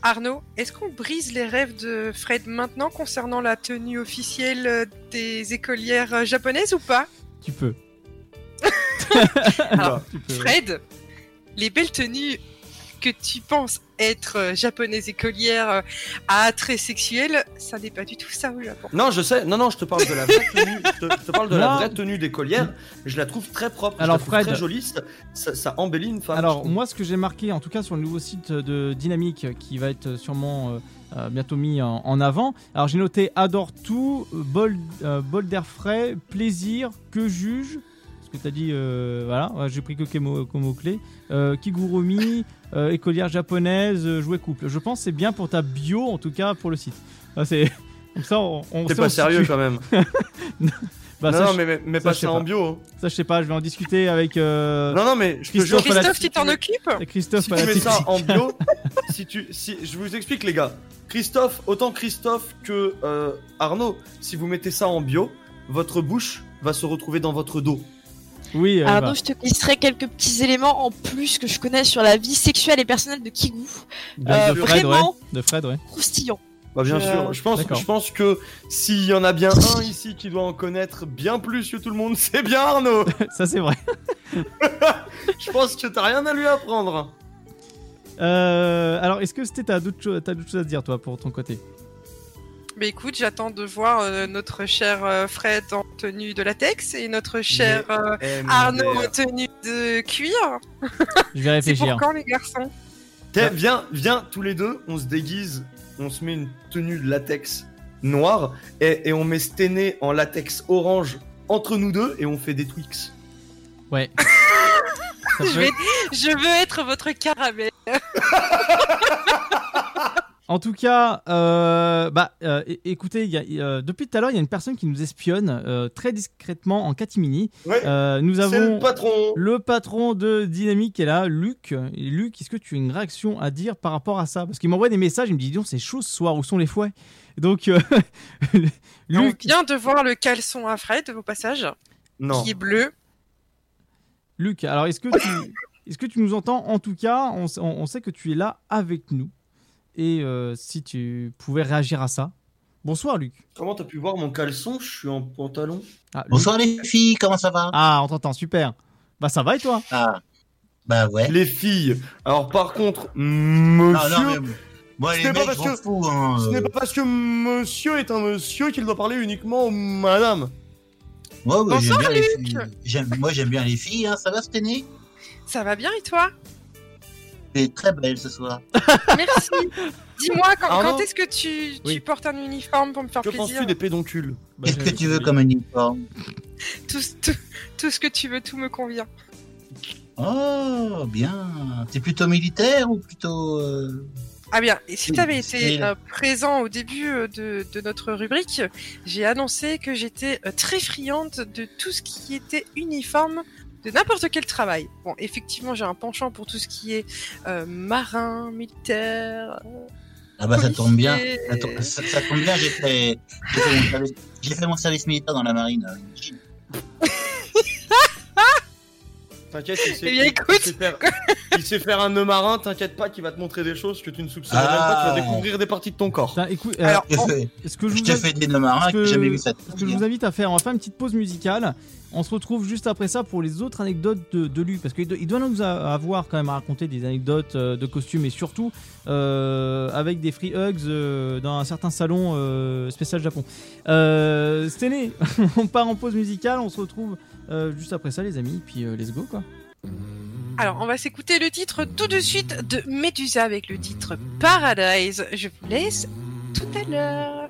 Arnaud, est-ce qu'on brise les rêves de Fred maintenant concernant la tenue officielle des écolières japonaises ou pas? Tu peux. Alors, Tu peux, ouais. Fred, les belles tenues que tu penses être euh, japonaises écolières euh, à attrait sexuel, ça n'est pas du tout ça au Japon. Non, je sais. Non, non, je te parle de la vraie tenue. Je te, je te parle de la vraie tenue d'écolière. Je la trouve très propre. Alors, je la trouve Fred- très jolie. Ça, ça, ça embellit une femme. Alors moi ce que j'ai marqué en tout cas sur le nouveau site de Dynamique qui va être sûrement euh, bientôt mis en, en avant. Alors j'ai noté adore tout, bol, euh, bol d'air frais, plaisir, que juge? Que tu as dit, euh, voilà, ouais, j'ai pris que comme mot- comme mot-clé. Euh, Kigurumi, euh, écolière japonaise, euh, jouet couple. Je pense que c'est bien pour ta bio en tout cas pour le site. Ah, c'est comme ça on, on T'es pas sérieux quand même. Bah, non, ça, non, je- mais, mais, mais ça, pas ça en bio. Ça je sais pas, je vais en discuter avec. euh, Non, non, mais je te jure. Christophe, Christophe, tu t'en occupes et Christophe Si tu mets ça en bio, si tu, si, je vous explique les gars. Christophe, autant Christophe que euh, Arnaud, si vous mettez ça en bio, votre bouche va se retrouver dans votre dos. Oui, euh. Arnaud, je te glisserai quelques petits éléments en plus que je connais sur la vie sexuelle et personnelle de Kigou. de, Euh, de Fred, vraiment ouais. De Fred, ouais. croustillant. Bah bien Je- sûr, je pense, D'accord. je pense que s'il y en a bien un ici qui doit en connaître bien plus que tout le monde, c'est bien Arnaud. Ça c'est vrai. je pense que t'as rien à lui apprendre. Euh, alors, est-ce que c'était t'as d'autres cho- t'as d'autres choses à dire toi pour ton côté? Mais écoute, j'attends de voir euh, notre cher euh, Fred en tenue de latex et notre cher euh. Arnaud en tenue de cuir. Je vais C'est pour réfléchir. quand les garçons? Tiens, viens, viens tous les deux, on se déguise, on se met une tenue de latex noire et, et on met Stené en latex orange entre nous deux et on fait des Twix. Ouais. Je, vais... je veux être votre caramel. En tout cas, euh, bah, euh, écoutez, il y a- il y a- depuis tout à l'heure, il y a une personne qui nous espionne euh, très discrètement en catimini. Ouais, Euh, nous c'est avons le patron. le patron de Dynamique qui est là, Luc. Et Luc, est-ce que tu as une réaction à dire par rapport à ça? Parce qu'il m'envoie des messages, il me dit, dis donc, c'est chaud ce soir, où sont les fouets? Donc, euh, On Luc, vient de voir le caleçon à Fred au passage, Non. qui est bleu. Luc, alors est-ce que tu, est-ce que tu nous entends? En tout cas, on, s- on- on sait que tu es là avec nous. Et euh, si tu pouvais réagir à ça. Bonsoir, Luc. Comment t'as pu voir mon caleçon? Je suis en pantalon. Ah, Luc. Bonsoir les filles, comment ça va? Ah, on t'entend, super. Bah ça va et toi? Ah, bah ouais. Les filles. Alors par contre, monsieur. Ah, non, mais Moi, Ce n'est pas mecs, parce je m'en que- fous. Hein, Ce euh. pas parce que monsieur est un monsieur qu'il doit parler uniquement aux madame. Moi, ouais, j'aime Bonsoir, bien les Luc. filles. Moi, j'aime bien les filles. Hein. Ça va, Sténé Ça va bien et toi? Tu es très belle ce soir. Merci. Dis-moi, quand, Arnaud quand est-ce que tu, tu Oui. portes un uniforme pour me faire Que plaisir penses-tu des pédoncules Qu'est-ce que tu veux comme uniforme tout, tout, tout ce que tu veux, tout me convient. Oh, bien. T'es plutôt militaire ou plutôt. euh, Ah bien, et si Oui, tu avais été euh, présent au début euh, de, de notre rubrique, j'ai annoncé que j'étais euh, très friande de tout ce qui était uniforme de n'importe quel travail. Bon, effectivement, j'ai un penchant pour tout ce qui est euh, marin, militaire. euh, Ah bah ça tombe bien. Ça, tombe- ça- ça tombe bien, j'ai fait, mon service- j'ai fait mon service militaire dans la marine. euh, T'inquiète, il sait, Eh il- écoute. il sait faire, il sait faire un nœud marin, t'inquiète pas qu'il va te montrer des choses que tu ne soupçonnes même Ah. pas, tu vas découvrir des parties de ton corps. Putain, écoute, Alors, Je en- fais- que je, je vous te a- fais des nœuds marins que j'ai jamais vu ça. ce que je vous invite à faire, on va faire une petite pause musicale. On se retrouve juste après ça pour les autres anecdotes de, de Luc, parce qu'il doit, nous avoir quand même à raconter des anecdotes euh, de costumes et surtout euh, avec des free hugs euh, dans un certain salon spécial Japon. Euh, on part en pause musicale, on se retrouve juste après ça les amis, puis let's go quoi. Alors, on va s'écouter le titre tout de suite de Medusa avec le titre Paradise. Je vous laisse tout à l'heure.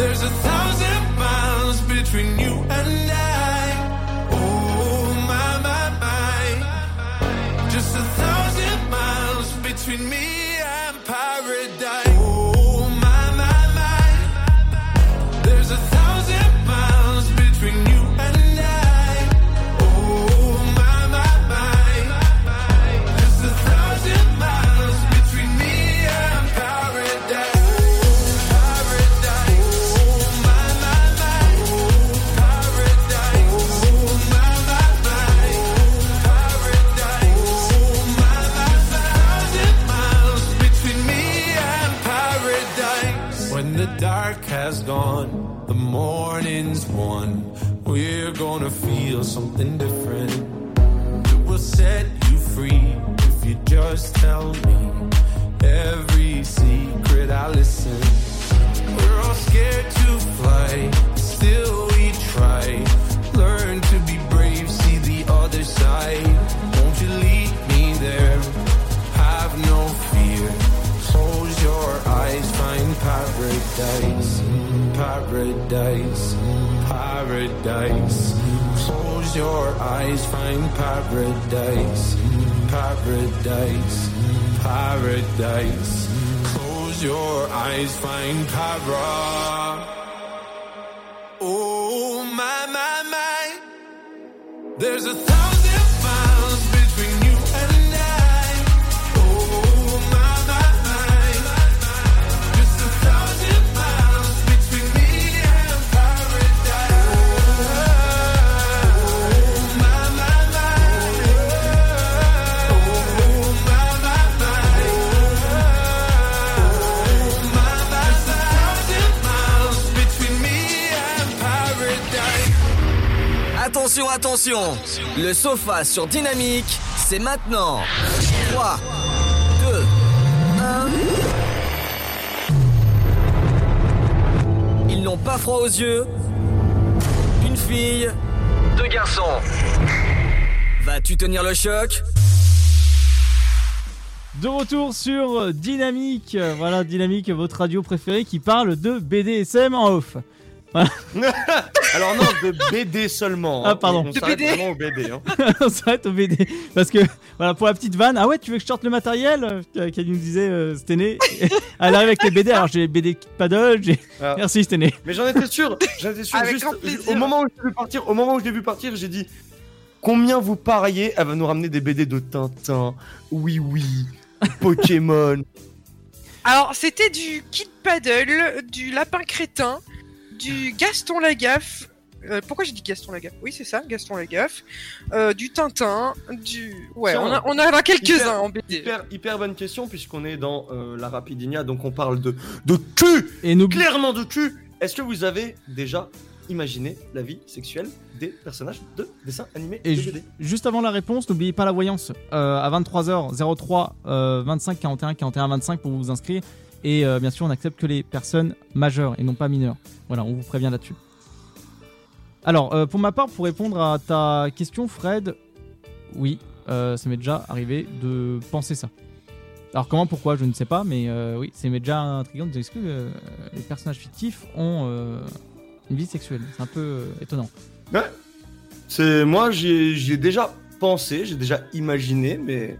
There's a thousand miles between you and I. Oh my my my, just a thousand miles between me gonna feel something different. It will set you free if you just tell me every secret I listen. We're all scared to fly, paradise, paradise, paradise. Close your eyes, find para. Oh my my my, there's a thousand Attention, attention Le sofa sur Dynamique, c'est maintenant 3, 2, 1... Ils n'ont pas froid aux yeux. Une fille, deux garçons. Vas-tu tenir le choc? De retour sur Dynamique, voilà Dynamique, votre radio préférée qui parle de BDSM en off. Alors non, de BD seulement. Ah, hein. pardon. On De s'arrête BD. vraiment au BD. Hein. on s'arrête au BD. Parce que, voilà, pour la petite vanne, ah ouais, tu veux que je sorte le matériel euh, Qu'elle nous disait euh, Stené. Elle arrive avec les BD, alors j'ai les BD Kid Paddle, j'ai. Ah. Merci Stené. Mais j'en étais sûr. J'en étais sûr. Avec juste, grand plaisir. au moment où je l'ai vu partir, au moment où je l'ai vu partir, j'ai dit combien vous pariez Elle va nous ramener des BD de Tintin, oui oui, Pokémon. Alors, c'était du Kid Paddle, du Lapin Crétin, du Gaston Lagaffe. Euh, pourquoi j'ai dit Gaston Lagaffe? Oui, c'est ça, Gaston Lagaffe. Euh, du Tintin, du. Ouais, Tiens, on, a, on a quelques-uns en BD. Hyper, hyper bonne question puisqu'on est dans euh, la Rapidinia, donc on parle de de cul. Et n'oublie- Clairement de cul. Est-ce que vous avez déjà imaginé la vie sexuelle des personnages de dessins animés Et de ju- BD juste avant la réponse, n'oubliez pas la voyance euh, à 23h03 euh, 25 41 41 25 pour vous inscrire. Et euh, bien sûr, on accepte que les personnes majeures et non pas mineures. Voilà, on vous prévient là-dessus. Alors, euh, pour ma part, pour répondre à ta question, Fred, oui, euh, ça m'est déjà arrivé de penser ça. Alors comment, pourquoi, je ne sais pas, mais oui, ça m'est déjà intriguant de dire est-ce que les personnages fictifs ont une vie sexuelle? C'est un peu étonnant. Ouais. C'est moi, j'y ai, déjà pensé, j'ai déjà imaginé, mais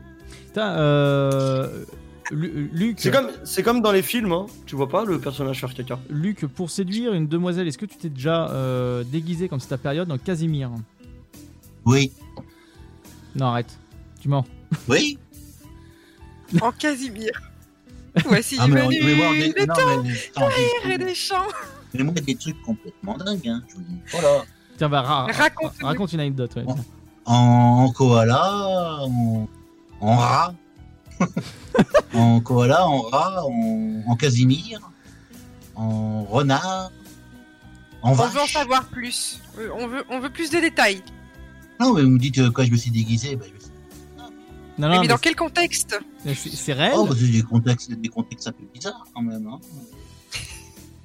Putain, euh, Luc, c'est comme c'est comme dans les films, hein. Tu vois pas le personnage faire caca. Luc, pour séduire une demoiselle, est-ce que tu t'es déjà euh, déguisé comme c'est ta période dans Casimir? Oui. Non, arrête. Tu mens. Oui. En Casimir. Voici Ah, mais on- venu mais moi, on est- le non, temps mais- des attends, et des chants. Mais moi, des trucs complètement dingues, hein, je vous dis. Voilà. Tiens, bah, ra- Raconte-nous. raconte une anecdote. ouais. En, en koala, en, en rat. En koala, en rat, en, en casimir, en renard, en On veut en vache. savoir plus. Euh, On veut, on veut plus de détails. Non, mais vous me dites euh, quand je me suis déguisé, bah, je me suis- Non, mais non, mais dans quel contexte c'est- c'est réel. Oh, bah, c'est des contextes, des contextes un peu bizarres quand même. hein.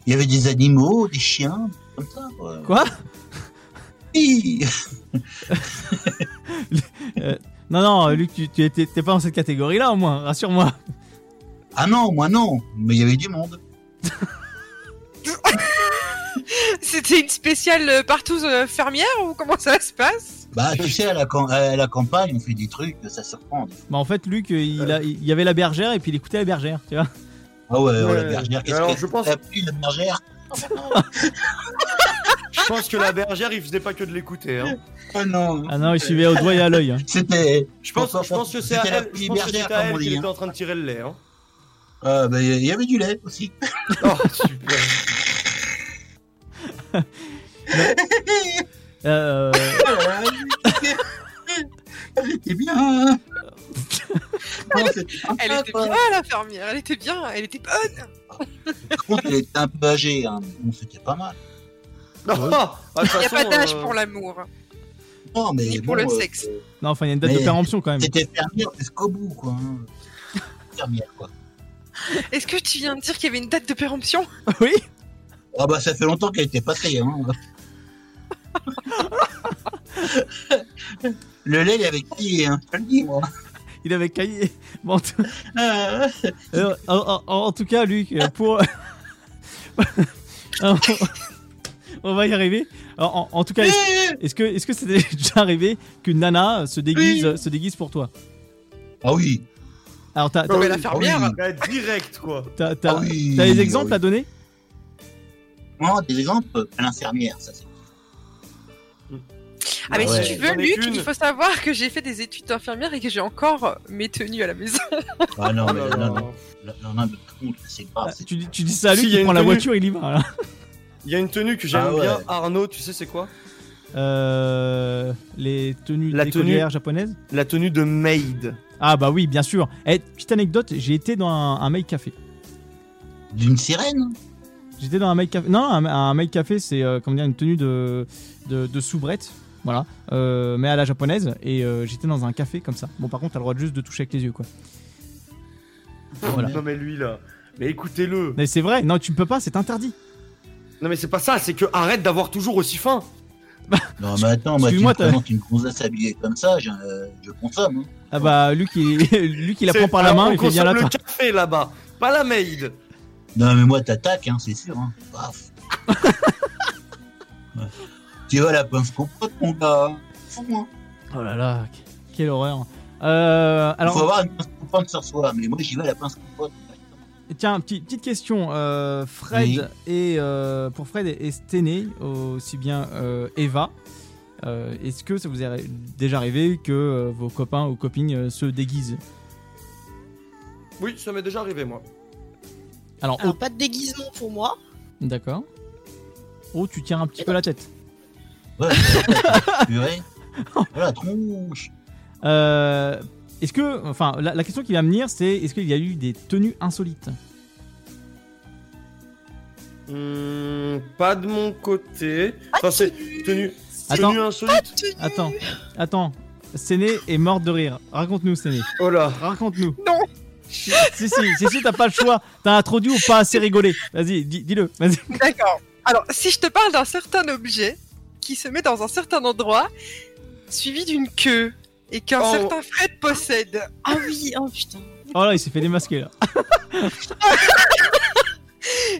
Il y avait des animaux, des chiens, comme ça. Quoi, Quoi? Oui. Euh, Non, non, Luc, tu tu étais- t'es pas dans cette catégorie-là, au moins, rassure-moi. Ah non, moi non, mais il y avait du monde. C'était une spéciale euh, partout euh, fermière ou comment ça se passe? Bah, tu sais, à la, cam- à la campagne, on fait des trucs, ça surprend. Bah, en fait, Luc, euh, il, a, il y avait la bergère et puis il écoutait la bergère, tu vois. Ah ouais, ouais, la bergère, qu'est-ce Alors, que je pense- t'as pris, la bergère? Je pense que la bergère, il faisait pas que de l'écouter. Hein. Ah non. Ah non, il suivait au doigt et à l'œil. hein. C'était. Je pense, je pense que c'est à elle, je pense bergère, à elle qu'il dit. était hein. en train de tirer le lait. Hein. Ah, bah, il y avait du lait aussi. Oh, super. Euh, C'était bien. Non, c'était Elle était bien la fermière, elle était bien, elle était bonne. Par contre, elle était un peu âgée, hein. c'était pas mal. Non, ah, toute Il n'y a pas d'âge euh, pour l'amour. Non, mais Ni bon, pour le euh, sexe. Non, enfin, il y a une date Mais- de péremption quand même. C'était fermière jusqu'au bout, quoi. hein. Fermière, quoi. Est-ce que tu viens de dire qu'il y avait une date de péremption? Oui Ah bah, ça fait longtemps qu'elle était passée, hein. Le lait, il avait qui, hein? Je le dis, moi. Il avait caillé. Bon, en tout- Ah, Euh, en, en- en tout cas, Luc, euh, pour. On va y arriver. En, en- en tout cas, est-ce que est-ce que c'est déjà arrivé qu'une nana se déguise se déguise pour toi? Ah oui. Alors t'as Non, mais la t'as- fermière. oui. bah, direct, quoi. t'as Ah oui, t'as des ah exemples oui. à donner? Non, des exemples à l'infirmière, ça c'est. Ah, mais Ouais. si tu veux, Luc, il faut savoir que j'ai fait des études d'infirmière et que j'ai encore mes tenues à la maison. Ah non, Oh mais là là, là. non, non. Là, là, non, mais par contre, c'est grave. c'est- tu, dis- tu dis ça à Luc, Si, y a il une prend la tenue. voiture, il y va. là. Il y a une tenue que j'aime Ah ouais. bien, Arnaud, tu sais c'est quoi Euh, les tenues La tenue- japonaises La tenue de maid. Ah bah oui, bien sûr. Eh, petite anecdote, j'ai été dans un, un make café. D'une sirène J'étais dans un make café. Non, un, un make café, c'est euh, comment dire une tenue de de, de soubrette, voilà, Euh, mais à la japonaise. Et euh, j'étais dans un café comme ça. Bon, par contre, t'as le droit de juste de toucher avec les yeux, quoi. Voilà. Non mais lui là. Mais écoutez-le. Mais c'est vrai. Non, tu ne peux pas, c'est interdit. Non mais c'est pas ça, c'est que arrête d'avoir toujours aussi faim. Non, mais attends, moi, tu me présentes une gonzesse habillée comme ça, je, euh, je consomme. hein. Ah bah, Luc, il, Luc, il la prend par la alors, main, il fait bien consomme là. le café là-bas, pas la maid. Non, mais moi, t'attaques, hein, c'est sûr. Hein. Paf. Tu vas à la pince compote, mon gars. Fous-moi. Oh là là, quelle horreur. Euh, Il alors, faut avoir une pince compote sur soi, mais moi j'y vais à la pince compote. Tiens, petit- petite question. euh, Fred Oui. et euh, pour Fred et Stené, aussi bien euh, Eva. euh, Est-ce que ça vous est déjà arrivé que euh, vos copains ou copines euh, se déguisent? Oui, ça m'est déjà arrivé, moi. Alors, Alors, oh, pas de déguisement pour moi. d'accord. Oh, tu tires un petit peu la tête. Ouais, purée. Voilà, tronche. Est-ce que, enfin, la, la question qui va me venir, c'est est-ce qu'il y a eu des tenues insolites? Hmm, pas de mon côté. Enfin, c'est tenu. Attends. Tenue insolite. Attends, attends. Séné est morte de rire. Raconte-nous, Séné. Oh là. Raconte-nous. Non. Si, si, si, si, t'as pas le choix. T'as introduit ou pas assez rigolé. Vas-y, dis- dis-le. Vas-y. D'accord. Alors, si je te parle d'un certain objet qui se met dans un certain endroit, suivi d'une queue, et qu'un Oh. certain Fred possède. Ah oui, oh putain. Oh là, il s'est fait démasquer là.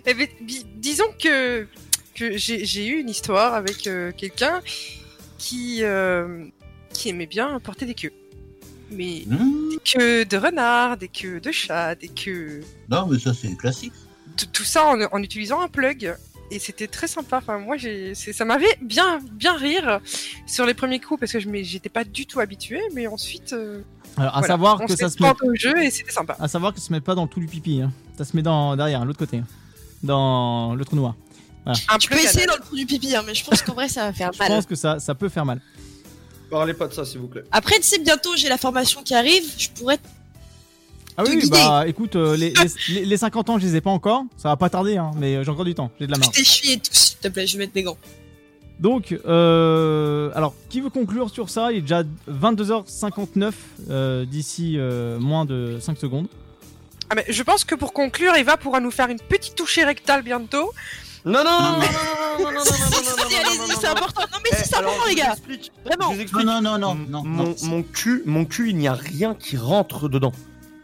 Eh ben, bi- disons que, que j'ai j'ai eu une histoire avec euh, quelqu'un qui, euh, qui aimait bien porter des queues. Mais Mmh. des queues de renard, des queues de chat, des queues. Non, mais ça c'est classique. Tout, tout ça en, en utilisant un plug. Et c'était très sympa. Enfin, moi, ça m'avait bien, bien rire sur les premiers coups parce que je j'étais pas du tout habituée. Mais ensuite, euh, Alors, à voilà, savoir on que ça se met. au jeu et c'était sympa. À savoir que ça se met pas dans le trou du pipi. hein. Ça se met dans derrière, l'autre côté. Dans le trou noir. Voilà. Un Tu peux essayer dans le trou du pipi, hein, mais je pense qu'en vrai ça va faire Je mal. pense que ça, ça peut faire mal. Parlez pas de ça, s'il vous plaît. Après, tu sais, bientôt j'ai la formation qui arrive, je pourrais. Ah Te oui, guider. bah écoute, euh, les, les, les- les 50 ans, je les ai pas encore. Ça va pas tarder, hein, mais euh, j'ai encore du temps. J'ai de la marge. t'essuyer tout, s'il te plaît, je vais mettre mes gants. Donc, euh, alors, qui veut conclure sur ça Il est déjà 22h59 euh, d'ici euh, moins de 5 secondes. Ah, mais je pense que pour conclure, Eva pourra nous faire une petite touchée rectale bientôt. Non, non, non, non, non, non, non, non, non, non, non, non, non, c'est important. Mais Eh, c'est important, les je gars. Vraiment. Je. Non, non, non, non, non. mon cul, mon cul, il n'y a rien qui rentre dedans.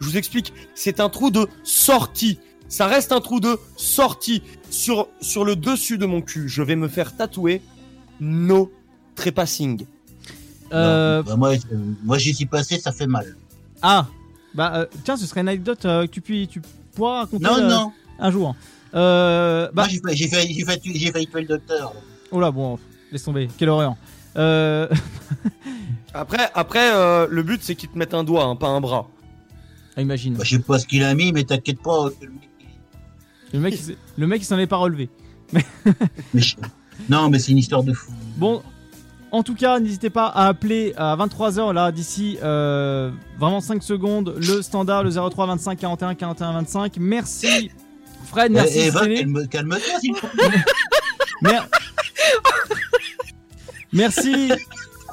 Je vous explique. C'est un trou de sortie. Ça reste un trou de sortie. Sur, sur le dessus de mon cul, je vais me faire tatouer no trépassing. Euh, bah, moi, moi j'y suis passé, ça fait mal. ah, bah euh, tiens, ce serait une anecdote euh, que tu, puis, tu pourras raconter Non, euh, non. un jour. Euh, bah, Moi j'ai fait- j'ai fait- j'ai fait- j'ai failli tuer le docteur. oh là, bon, laisse tomber, quelle horreur. Euh, Après, après euh, le but, c'est qu'ils te mettent un doigt, hein, pas un bras. Ah, imagine. Bah, je sais pas ce qu'il a mis, mais t'inquiète pas. le mec- Le mec, il s'en est pas relevé. mais je- Non, mais c'est une histoire de fou. Bon, en tout cas, n'hésitez pas à appeler à 23h là d'ici euh, vraiment 5 secondes le standard le 03 25 41 41 25. Merci Fred, merci Eh, Eva, calme- calme-toi, s'il te plaît. Mer- merci.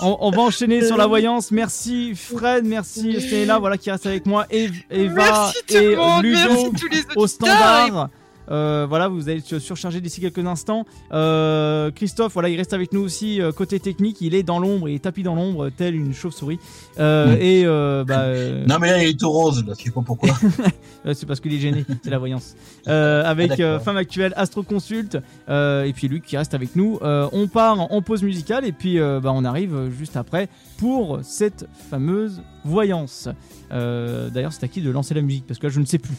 On, on va enchaîner sur la voyance. Merci Fred, merci Stella, voilà qui reste avec moi. Eva Merci tout et monde, Ludo merci tous les au standard. Euh, voilà, vous allez surcharger d'ici quelques instants. Euh, Christophe, voilà, il reste avec nous aussi euh, côté technique. Il est dans l'ombre, il est tapis dans l'ombre, tel une chauve-souris. Euh, Mm. Et bah, Non, mais là, il est tout rose, là. Je sais pas pourquoi. c'est parce qu'il est gêné, c'est la voyance. Avec Ah, Femme Actuelle, Astro Consult, et puis Luc qui reste avec nous. On part en, pause musicale et puis bah, on arrive juste après pour cette fameuse voyance. D'ailleurs, c'est à qui de lancer la musique Parce que là, je ne sais plus.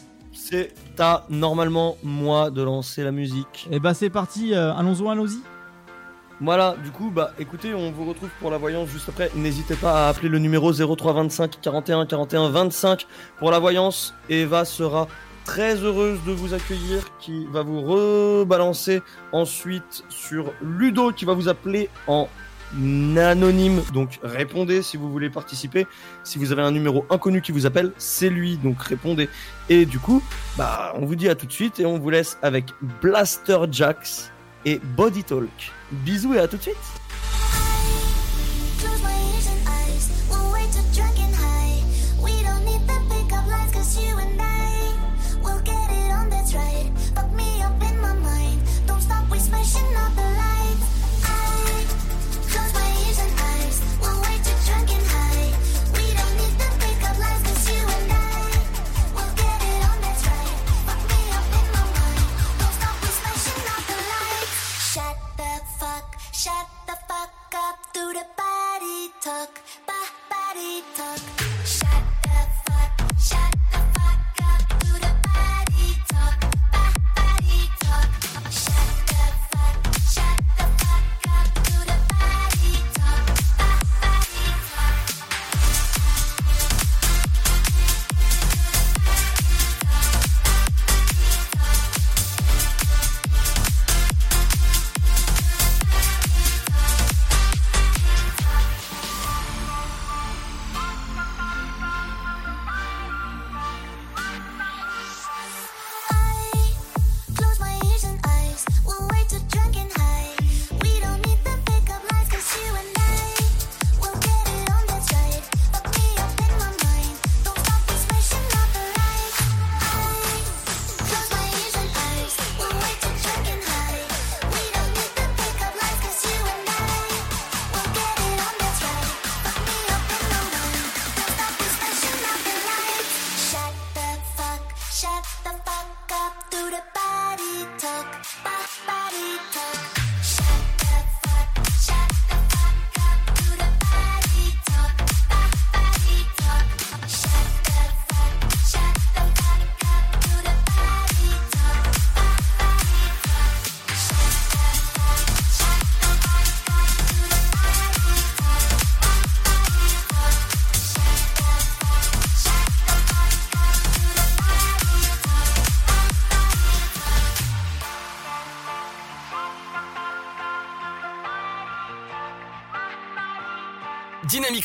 C'est à normalement moi de lancer la musique. Et bah, c'est parti, euh, allons-y, allons-y. Voilà, du coup, bah écoutez, on vous retrouve pour la voyance juste après. N'hésitez pas à appeler le numéro 0325 41 41 25 pour la voyance. Eva sera très heureuse de vous accueillir, qui va vous rebalancer ensuite sur Ludo qui va vous appeler en anonyme. Donc répondez si vous voulez participer. Si vous avez un numéro inconnu qui vous appelle, c'est lui, donc répondez. Et du coup, bah on vous dit à tout de suite et on vous laisse avec Blaster Jax et Body Talk. Bisous et à tout de suite.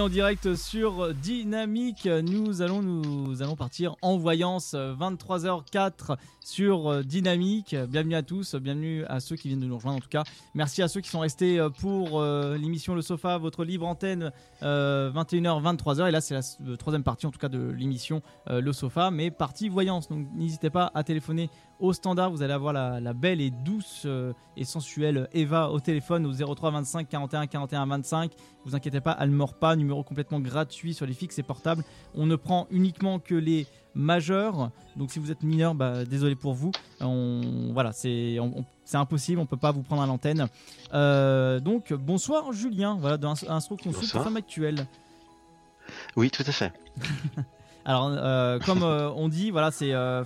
En direct sur Dynamique, nous allons nous allons partir en voyance 23h04 sur euh, Dynamique. Bienvenue à tous, bienvenue à ceux qui viennent de nous rejoindre en tout cas. Merci à ceux qui sont restés euh, pour euh, l'émission Le Sofa, votre libre antenne 21h 23h et là c'est la euh, troisième partie en tout cas de l'émission euh, Le Sofa, mais partie voyance. Donc n'hésitez pas à téléphoner au standard, vous allez avoir la, la belle et douce euh, et sensuelle Eva au téléphone au 03 25 41 41 25. Vous inquiétez pas, elle ne mord pas, numéro complètement gratuit sur les fixes et portables. On ne prend uniquement que les majeurs. Donc si vous êtes mineur, bah, désolé pour vous. On, voilà, c'est impossible, on peut pas vous prendre à l'antenne. Euh, donc bonsoir Julien, voilà de Ins- Instro Consult Bonsoir. Femme Actuelle. Oui, tout à fait. Alors, euh, comme euh, on dit, voilà, c'est euh,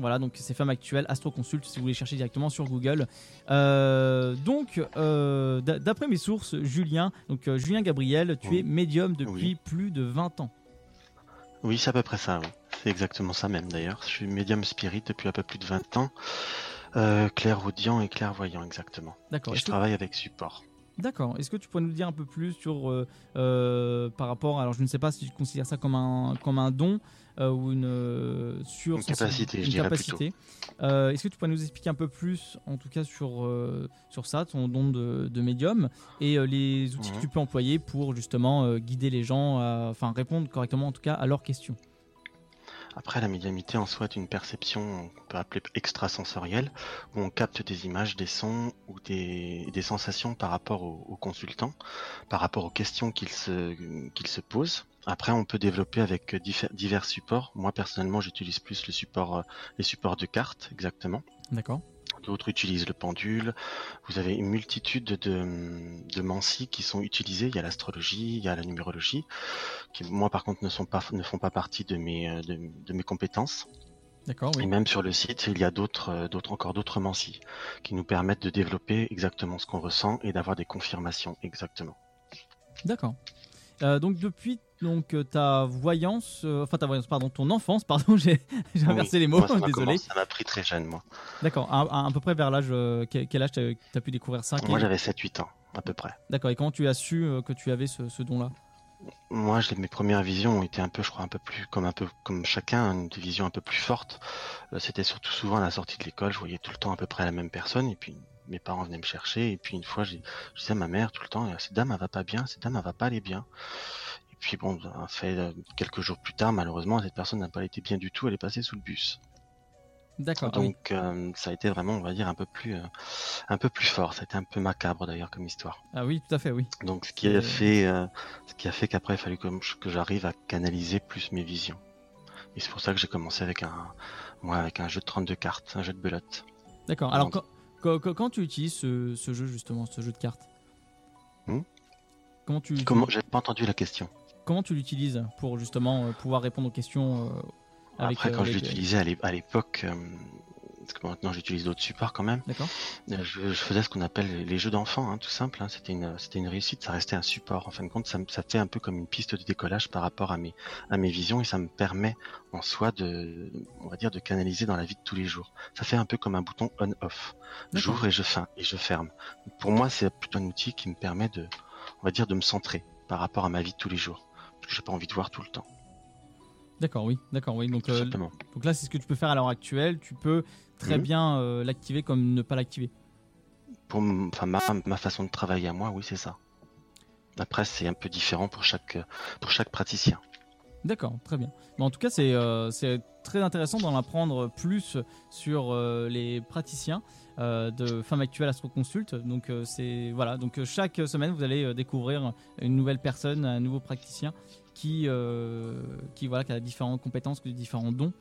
voilà, donc c'est Femme Actuelle, Astroconsult, si vous voulez chercher directement sur Google. Euh, donc, d'a- d'après mes sources, Julien, donc Julien Gabriel, tu es médium depuis plus de 20 ans. Oui, c'est à peu près ça. oui. C'est exactement ça même d'ailleurs. Je suis médium spirit depuis un peu plus de 20 ans. Clairaudient et clairvoyant exactement. D'accord. Et je que- travaille avec support. D'accord. Est-ce que tu pourrais nous dire un peu plus sur euh, euh, par rapport, alors je ne sais pas si tu considères ça comme un comme un don euh, ou une sur Une capacité, je une dirais capacité. Est-ce que tu pourrais nous expliquer un peu plus, en tout cas sur sur ça, ton don de, de médium et les outils que tu peux employer pour justement guider les gens, enfin répondre correctement en tout cas à leurs questions? Après, la médiumnité en soi est une perception qu'on peut appeler extrasensorielle, où on capte des images, des sons ou des, sensations par rapport au, au consultant, par rapport aux questions qu'il se, qu'il se pose. Après, on peut développer avec divers supports. Moi, personnellement, j'utilise plus euh, les supports de cartes, exactement. D'accord. D'autres utilisent le pendule. Vous avez une multitude de, de mancies qui sont utilisées. Il y a l'astrologie, il y a la numérologie, qui moi par contre ne sont pas ne font pas partie de mes euh, de, de mes compétences. D'accord. Et même sur le site, il y a d'autres euh, d'autres encore d'autres mancies qui nous permettent de développer exactement ce qu'on ressent et d'avoir des confirmations exactement. D'accord. Euh, donc depuis donc euh, ta voyance, euh, enfin ta voyance, pardon, ton enfance, pardon, j'ai inversé Oui, les mots, moi, ça m'a désolé. commencé- Ça m'a pris très jeune, moi. D'accord, à, à- à peu près vers l'âge, euh, quel, âge t'as as pu découvrir ça? Moi, j'avais 7-8 ans, à peu près. D'accord, et comment tu as su que tu avais ce, ce don-là? Moi, j'ai- mes premières visions ont été un peu, je crois, un peu plus comme un peu comme chacun, une des visions un peu plus fortes. Euh, C'était surtout souvent à la sortie de l'école, je voyais tout le temps à peu près la même personne, et puis mes parents venaient me chercher, et puis une fois, j'ai- je disais à ma mère tout le temps, cette dame, elle va pas bien, cette dame, elle va pas aller bien. Et puis bon, en fait, euh, quelques jours plus tard, malheureusement, cette personne n'a pas été bien du tout, elle est passée sous le bus. D'accord. ah oui. Donc, euh, ça a été vraiment, on va dire, un peu plus, euh, un peu plus fort. Ça a été un peu macabre d'ailleurs comme histoire. Ah oui, tout à fait, oui. Donc, ce qui a fait, euh, ce qui a fait qu'après, il fallait que, que j'arrive à canaliser plus mes visions. Et c'est pour ça que j'ai commencé avec un, moi, avec un jeu de 32 cartes, un jeu de belote. D'accord. Alors quand, quand, quand- quand tu utilises ce, ce jeu justement, ce jeu de cartes, Hmm? Comment tu Comment J'ai pas entendu la question. Comment tu l'utilises pour justement euh, pouvoir répondre aux questions euh, avec Après, quand euh, je avec- l'utilisais à l'é- à l'époque, parce que maintenant j'utilise d'autres supports quand même. D'accord. Je, je faisais ce qu'on appelle les- jeux d'enfants, hein, tout simple. hein. C'était une, c'était une réussite. Ça restait un support. En fin de compte, ça, fait un peu comme une piste de décollage par rapport à mes, à mes visions et ça me permet en soi de, on va dire, de canaliser dans la vie de tous les jours. Ça fait un peu comme un bouton on/off. J'ouvre et je ferme et je ferme. Pour moi, c'est plutôt un outil qui me permet de, on va dire, de me centrer par rapport à ma vie de tous les jours. Que j'ai pas envie de voir tout le temps. D'accord, oui, d'accord, oui. Donc, euh, donc là, c'est ce que tu peux faire à l'heure actuelle. Tu peux très Mhm. bien euh, l'activer comme ne pas l'activer. Pour enfin, ma, ma façon de travailler à moi, oui, c'est ça. Après, c'est un peu différent pour chaque, pour chaque praticien. D'accord, très bien. Mais en tout cas, c'est euh, c'est très intéressant d'en apprendre plus sur euh, les praticiens euh, de Femmes Actuelles Astro-Consult. Donc, c'est voilà. Donc, chaque semaine, vous allez découvrir une nouvelle personne, un nouveau praticien qui, qui voilà, qui a différentes compétences, différents dons.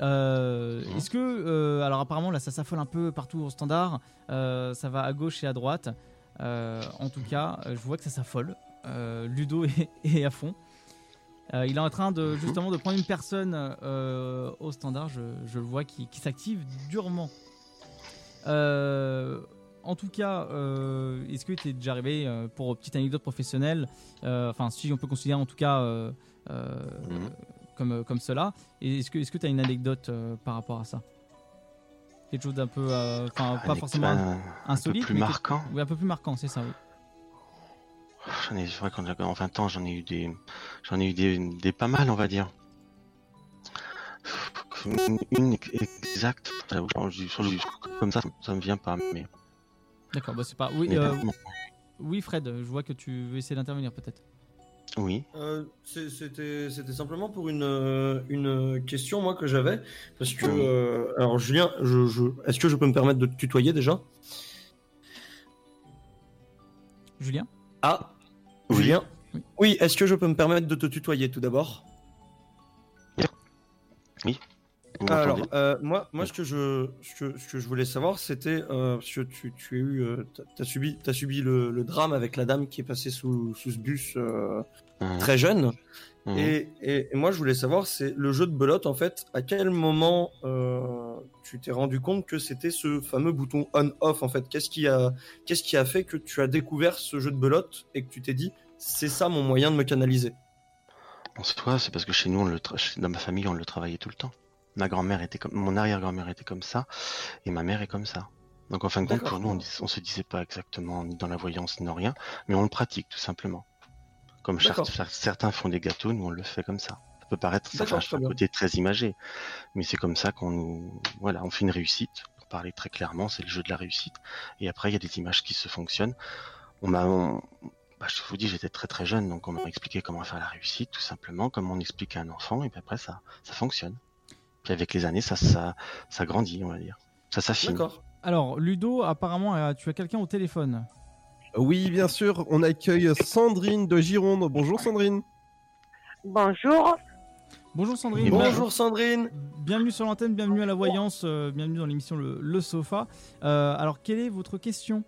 Euh, Est-ce que, euh, alors apparemment là ça s'affole un peu partout au standard, euh, ça va à gauche et à droite. En tout cas, je vois que ça s'affole. Ludo est, est à fond. Euh, il est en train de justement de prendre une personne euh, au standard, je, je le vois, qui, qui s'active durement. Euh, en tout cas, est-ce que tu es déjà arrivé pour petite anecdote professionnelle Enfin, si on peut considérer en tout cas euh, comme, comme cela. Est-ce que tu as une anecdote par rapport à ça? Quelque chose d'un peu, enfin, pas forcément un- un peu insolite, plus marquant. Oui, un peu plus marquant, c'est ça. Oui. J'en ai, c'est vrai qu'en en 20 ans, j'en ai eu des, j'en ai eu des, des pas mal, on va dire. Une, une exacte, comme ça, ça me vient pas, mais. D'accord, bah c'est pas. Oui, euh, oui, Fred, je vois que tu veux essayer d'intervenir peut-être. Oui. Euh, C'était simplement pour une, euh, une question moi que j'avais parce que euh, alors Julien, je, je, est-ce que je peux me permettre de te tutoyer déjà? Julien? Ah, Julien. Oui, est-ce que je peux me permettre de te tutoyer tout d'abord Oui. Vous Alors, euh, moi, moi, ce que je, ce que, ce que je voulais savoir, c'était euh, parce que tu, tu as eu, euh, t'as subi, t'as subi le, le drame avec la dame qui est passée sous, sous ce bus euh, Mhm. très jeune. Mhm. Et, et, et moi, je voulais savoir, c'est le jeu de belote en fait. À quel moment euh, tu t'es rendu compte que c'était ce fameux bouton on/off en fait? Qu'est-ce qui a, qu'est-ce qui a fait que tu as découvert ce jeu de belote et que tu t'es dit, c'est ça mon moyen de me canaliser? En soi, c'est parce que chez nous, on le tra- chez- dans ma famille, on le travaillait tout le temps. Ma grand-mère était comme, mon arrière-grand-mère était comme ça, et ma mère est comme ça. Donc en fin de compte, pour nous, on, dis- on se disait pas exactement ni dans la voyance ni dans rien, mais on le pratique tout simplement. Comme cer- D'accord. cer- certains font des gâteaux, nous on le fait comme ça. Ça peut paraître, ça fait D'accord, un très bien. côté très imagé, mais c'est comme ça qu'on nous, voilà, on fait une réussite. Pour parler très clairement, c'est le jeu de la réussite. Et après, il y a des images qui se fonctionnent. On m'a, on- bah, je vous dis, j'étais très très jeune, donc on m'a expliqué comment faire la réussite, tout simplement, comme on explique à un enfant, et puis après ça, ça fonctionne. Puis avec les années, ça, ça, ça grandit, on va dire. Ça s'affine. Alors, Ludo, apparemment, euh, tu as quelqu'un au téléphone. Oui, bien sûr, on accueille Sandrine de Gironde. Bonjour Sandrine. Bonjour. Bonjour Sandrine. Bonjour Sandrine. Bienvenue sur l'antenne, bienvenue à la voyance, euh, bienvenue dans l'émission Le, Le Sofa. Euh, alors, quelle est votre question?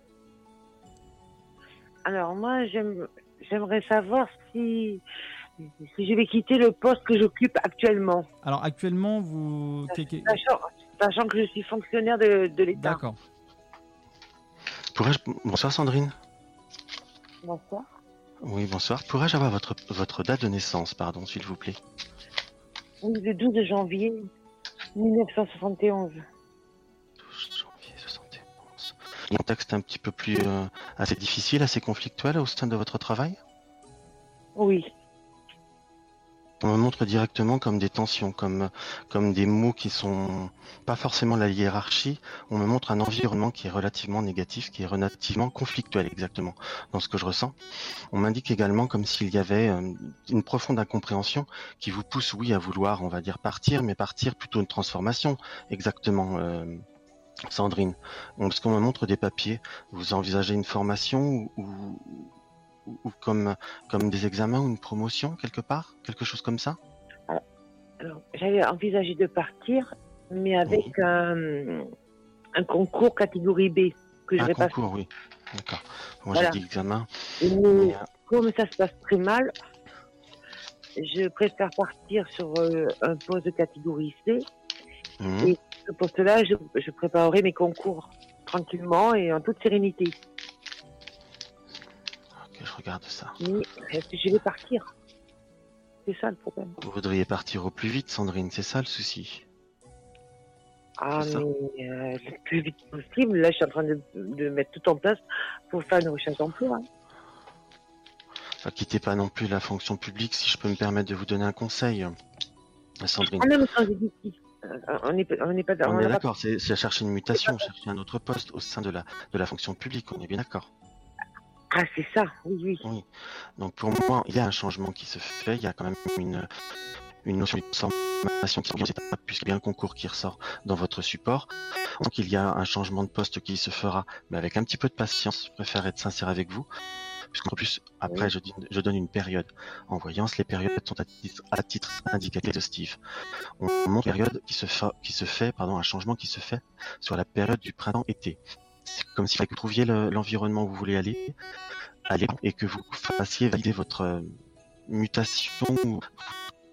Alors moi, j'aime- j'aimerais savoir si, si je vais quitter le poste que j'occupe actuellement, Alors, actuellement, vous. que- que- sachant, sachant que je suis fonctionnaire de, de l'État. D'accord. Pourrais-je... Bonsoir Sandrine. Bonsoir. Oui, bonsoir. Pourrais-je avoir votre, votre date de naissance, pardon, s'il vous plaît? Oui, le 12 janvier 1971. Il y a un contexte un petit peu plus euh, assez difficile, assez conflictuel au sein de votre travail? Oui. On me montre directement comme des tensions, comme, comme des mots qui sont pas forcément la hiérarchie. On me montre un environnement qui est relativement négatif, qui est relativement conflictuel exactement dans ce que je ressens. On m'indique également comme s'il y avait euh, une profonde incompréhension qui vous pousse, oui, à vouloir, on va dire, partir, mais partir plutôt une transformation, exactement. euh, Sandrine, parce qu'on me montre des papiers, vous envisagez une formation ou, ou- comme, comme des examens ou une promotion quelque part Quelque chose comme ça? Alors, j'avais envisagé de partir, mais avec un, un concours catégorie B que vais passer. concours, oui. D'accord. Moi Voilà. j'ai dit examen. Mais, euh, comme ça se passe très mal, je préfère partir sur euh, un poste de catégorie C. mhm. Et ce poste-là, je, je préparerai mes concours tranquillement et en toute sérénité. Regarde ça. Mais je vais partir C'est ça le problème. Vous voudriez partir au plus vite, Sandrine, c'est ça le souci? Ah, mais euh, le plus vite possible. Là, je suis en train de, de mettre tout en place pour faire une recherche d'emploi. hein. Enfin, quittez pas non plus la fonction publique, si je peux me permettre de vous donner un conseil, Sandrine. Ah non, mais quand euh, on n'est pas On on est pas- d'accord, c'est c'est chercher une mutation, chercher un autre poste au sein de la, de la fonction publique, on est bien d'accord. Ah, c'est ça, oui, oui. Donc pour moi, il y a un changement qui se fait, il y a quand même une, notion de transformation qui est puisqu'il y a le concours qui ressort dans votre support. Donc il y a un changement de poste qui se fera, mais avec un petit peu de patience, je préfère être sincère avec vous. Puisqu'en plus, après, je, donne une période. En voyance, les périodes sont à titre, à titre indicatif. On montre une période qui se qui se fait, pardon, un changement qui se fait sur la période du printemps-été. C'est comme si vous trouviez le- l'environnement où vous voulez aller, alliez et que vous fassiez valider votre euh, mutation ou votre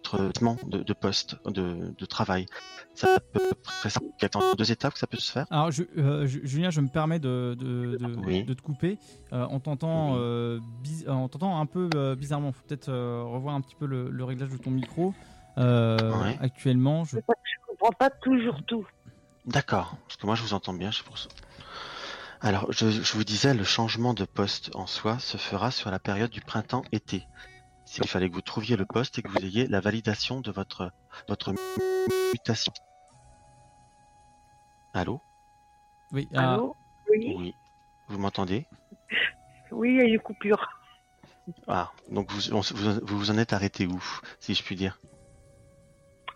traitement de, de poste, de, de travail. Ça peut ça. Il y a en deux étapes que ça peut se faire. Alors, je- euh, je- Julien, je me permets de, de, de- Oui. de te couper. Euh, on t'entend euh, bis- euh, on t'entend un peu euh, bizarrement. faut peut-être euh, revoir un petit peu le, le réglage de ton micro. Euh, Ouais. Actuellement, je... Je comprends pas toujours tout. D'accord, parce que moi je vous entends bien, c'est pour ça. Alors, je, je vous disais, le changement de poste en soi se fera sur la période du printemps-été. Il fallait que vous trouviez le poste et que vous ayez la validation de votre, votre mutation. Allô? Oui, ah, Allô? Oui, Oui. Vous m'entendez? Oui, il y a une coupure. Ah, donc vous, on- vous, vous vous en êtes arrêté où, si je puis dire?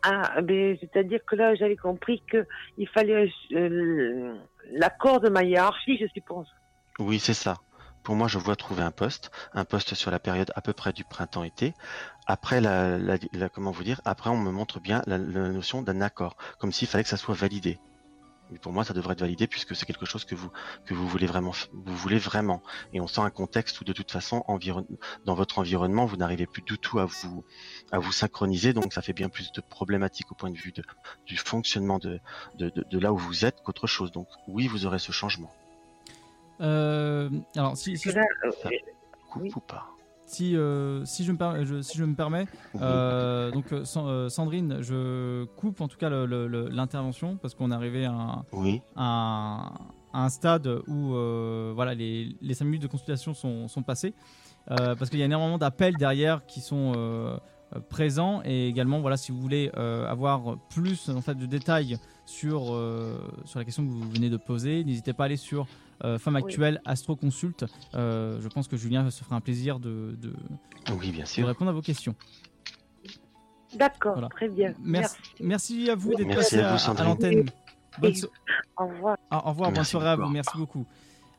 Ah, ben, c'est-à-dire que là, j'avais compris que il fallait euh, l'accord de ma hiérarchie, je suppose. Oui, c'est ça. Pour moi, je vois trouver un poste, un poste sur la période à peu près du printemps-été. Après, la, comment vous dire Après, on me montre bien la notion d'un accord, comme s'il fallait que ça soit validé. Pour moi, ça devrait être validé puisque c'est quelque chose que vous que vous voulez vraiment, vous voulez vraiment. Et on sent un contexte où de toute façon, environ, dans votre environnement, vous n'arrivez plus du tout à vous à vous synchroniser, donc ça fait bien plus de problématiques au point de vue de, du fonctionnement de, de, de, de là où vous êtes qu'autre chose. Donc oui, vous aurez ce changement. euh, alors, si, si, Là, Ça coupe ou pas? Si, euh, si, je me per- je- si je me permets, euh, donc euh, San- Sandrine, je coupe en tout cas l'intervention parce qu'on est arrivé à un, Oui. à un- à un stade où voilà, les, les 5 minutes de consultation sont, sont passées. Parce qu'il y a énormément d'appels derrière qui sont présents et également voilà si vous voulez avoir plus en fait de détails sur sur la question que vous venez de poser n'hésitez pas à aller sur Femme Oui. Actuelle Astro Consult Euh, je pense que Julien se fera un plaisir de, de, Oui, bien de sûr. répondre à vos questions D'accord, Voilà. très bien. merci merci à vous d'être passé à l'antenne Bonne so- Au revoir. Ah, au revoir, bonne soirée à vous, merci beaucoup.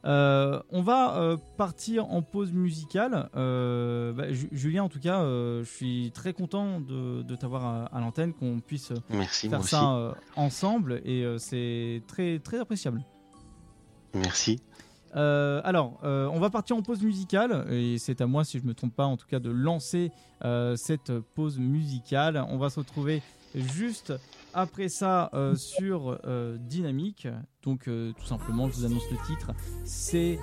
Euh, on va euh, partir en pause musicale. Euh, bah, Ju- Julien, en tout cas, euh, je suis très content de, de t'avoir à, à l'antenne, qu'on puisse Merci, faire ça euh, ensemble et euh, c'est très très appréciable. Merci. Euh, alors, euh, on va partir en pause musicale et c'est à moi, si je me trompe pas, en tout cas, de lancer euh, cette pause musicale. On va se retrouver juste après ça euh, sur euh, Dynamique. Donc, euh, tout simplement, je vous annonce le titre. C'est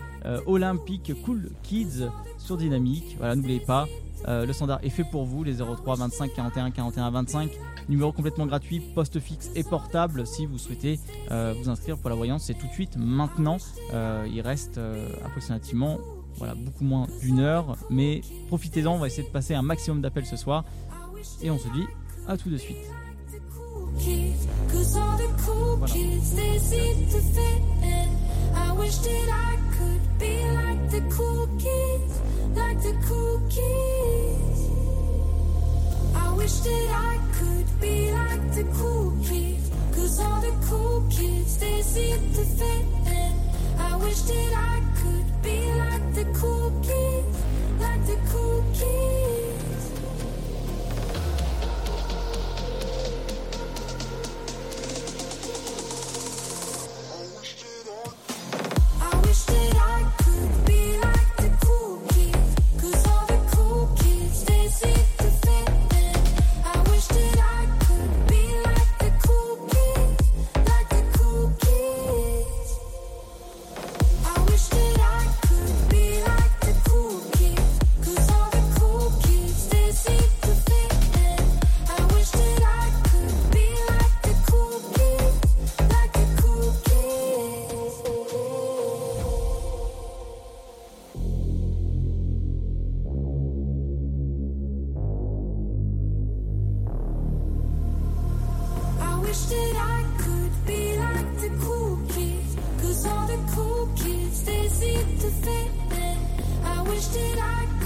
Olympic Cool Kids sur Dynamique. Voilà, n'oubliez pas. le standard est fait pour vous, les 03 25 41 41 25. Numéro complètement gratuit, poste fixe et portable. Si vous souhaitez vous inscrire pour la voyance, c'est tout de suite maintenant. Il reste approximativement voilà, beaucoup moins d'une heure, mais profitez-en. On va essayer de passer un maximum d'appels ce soir. Et on se dit à tout de suite. Cause all the cool kids, they seem to fit in. I wish that I could be like the cool kids, like the cool kids. I wish that I could be like the cool kids. Cause all the cool kids, they seem to fit in. I wish that I could be like the cool kids, like the cool kids. I seem to fit in. I wish that I could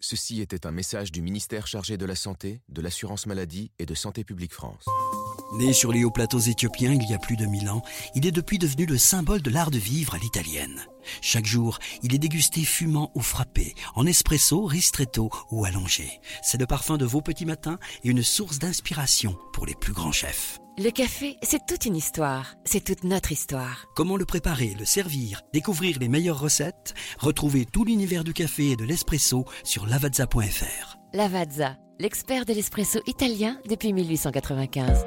Ceci était un message du ministère chargé de la Santé, de l'Assurance Maladie et de Santé publique France. Né sur les hauts plateaux éthiopiens il y a plus de mille ans, il est depuis devenu le symbole de l'art de vivre à l'italienne. Chaque jour, il est dégusté fumant ou frappé, en espresso, ristretto ou allongé. C'est le parfum de vos petits matins et une source d'inspiration pour les plus grands chefs. Le café, c'est toute une histoire. C'est toute notre histoire. Comment le préparer, le servir, découvrir les meilleures recettes? Retrouvez tout l'univers du café et de l'espresso sur lavazza.fr. Lavazza, l'expert de l'espresso italien depuis 1895.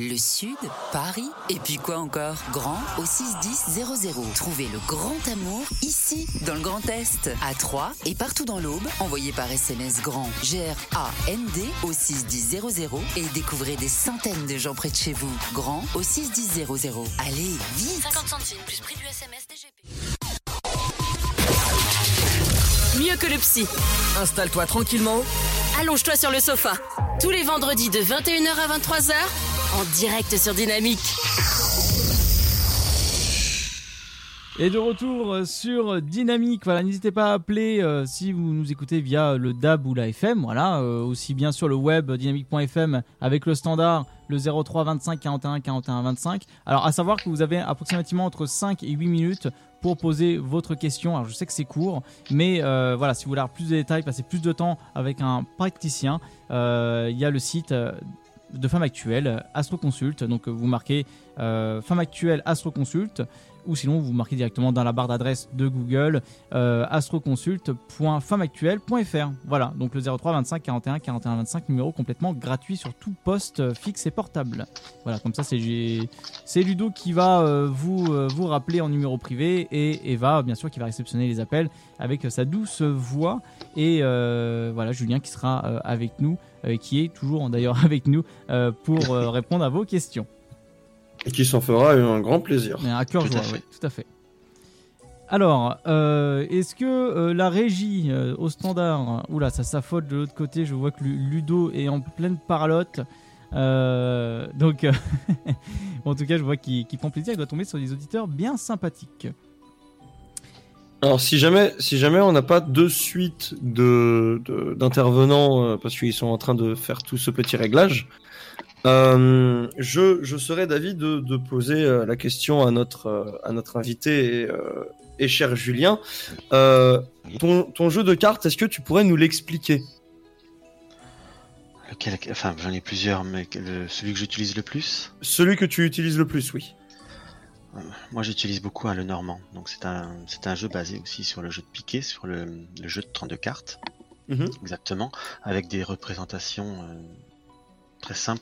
Le Sud, Paris, et puis quoi encore? Grand au 61000. Trouvez le grand amour ici, dans le Grand Est, à Troyes et partout dans l'Aube. Envoyez par SMS grand G-R-A-N-D au 61000 et découvrez des centaines de gens près de chez vous. Grand au 61000. Allez, vite 50 centimes plus prix du SMS DGP. Mieux que le psy. Installe-toi tranquillement. Allonge-toi sur le sofa. Tous les vendredis de 21h à 23h, en direct sur Dynamique. Et de retour euh, sur Dynamique, voilà, n'hésitez pas à appeler euh, si vous nous écoutez via le DAB ou la FM, voilà, euh, aussi bien sur le web dynamique.fm avec le standard le 03 25 41 41 25. Alors à savoir que vous avez approximativement entre 5 et 8 minutes pour poser votre question. Alors je sais que c'est court, mais voilà, si vous voulez avoir plus de détails, passer plus de temps avec un praticien, il y a le site de Femme Actuelle, Astroconsult. Donc vous marquez euh, Femme Actuelle Astroconsult ou sinon vous marquez directement dans la barre d'adresse de Google euh. Voilà, donc le 03 25 41 41 25, numéro complètement gratuit sur tout poste fixe et portable. Voilà, comme ça c'est Ludo qui va euh, vous, euh, vous rappeler en numéro privé et Eva, bien sûr, qui va réceptionner les appels avec euh, sa douce voix. Et voilà, Julien qui sera avec nous, qui est toujours d'ailleurs avec nous pour répondre à vos questions. Et qui s'en fera un grand plaisir. Mais à cœur joie, oui, tout à fait. Alors, euh, est-ce que euh, la régie euh, au standard, oula, ça s'affole de l'autre côté, je vois que Lu- Ludo est en pleine parlotte. Euh, donc, en tout cas, je vois qu'il prend plaisir, il doit tomber sur des auditeurs bien sympathiques. Alors si jamais, si jamais on n'a pas de suite de de- d'intervenants euh, parce qu'ils sont en train de faire tout ce petit réglage, euh, je je serais d'avis de, de poser euh, la question à notre euh, à notre invité et, et cher Julien. Euh, ton ton jeu de cartes, est-ce que tu pourrais nous l'expliquer? Lequel, enfin, j'en ai plusieurs, mais le- celui que j'utilise le plus, Celui que tu utilises le plus, oui. moi j'utilise beaucoup hein, le Normand. Donc c'est un, c'est un jeu basé aussi sur le jeu de piquet, sur le, le jeu de 32 cartes. Mhm. Exactement. Avec des représentations euh, très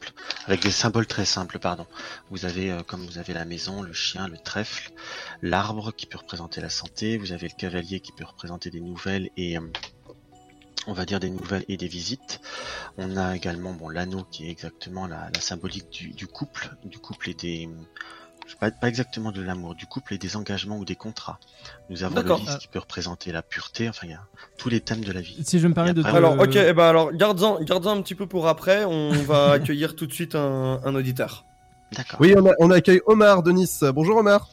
avec des symboles très simples, pardon. Vous avez, euh, comme vous avez la maison, le chien, le trèfle, l'arbre qui peut représenter la santé, vous avez le cavalier qui peut représenter des nouvelles et euh, on va dire des nouvelles et des visites. On a également bon l'anneau qui est exactement la, la symbolique du couple, du couple et des je pas, pas exactement de l'amour, du couple et des engagements ou des contrats. Nous avons le lys qui peut représenter la pureté, enfin il y a tous les thèmes de la vie. Si je me permets de te- Alors ok, eh ben alors garde-en garde-en un petit peu pour après. On va accueillir tout de suite un, un auditeur. D'accord. Oui, on, a- on accueille Omar de Nice. Bonjour Omar.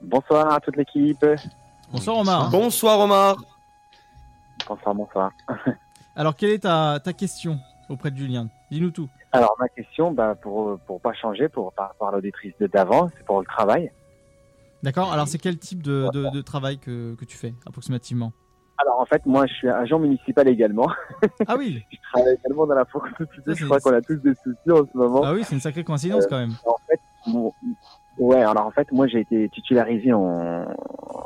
Bonsoir à toute l'équipe. Bonsoir Omar. Bonsoir Omar. Bonsoir, bonsoir. Alors, quelle est ta, ta question auprès de Julien? Dis-nous tout. Alors, ma question, bah, pour, pour pas changer, pour, par rapport à l'auditrice de d'avant, c'est pour le travail. D'accord Alors, c'est quel type de, de- de travail que, que tu fais, approximativement? Alors, en fait, moi, je suis agent municipal également. Ah oui Je travaille également dans la fonction publique. Je crois qu'on a tous des soucis en ce moment. Ah oui, c'est une sacrée coïncidence quand même. En fait, ouais, alors en fait, moi j'ai été titularisé en,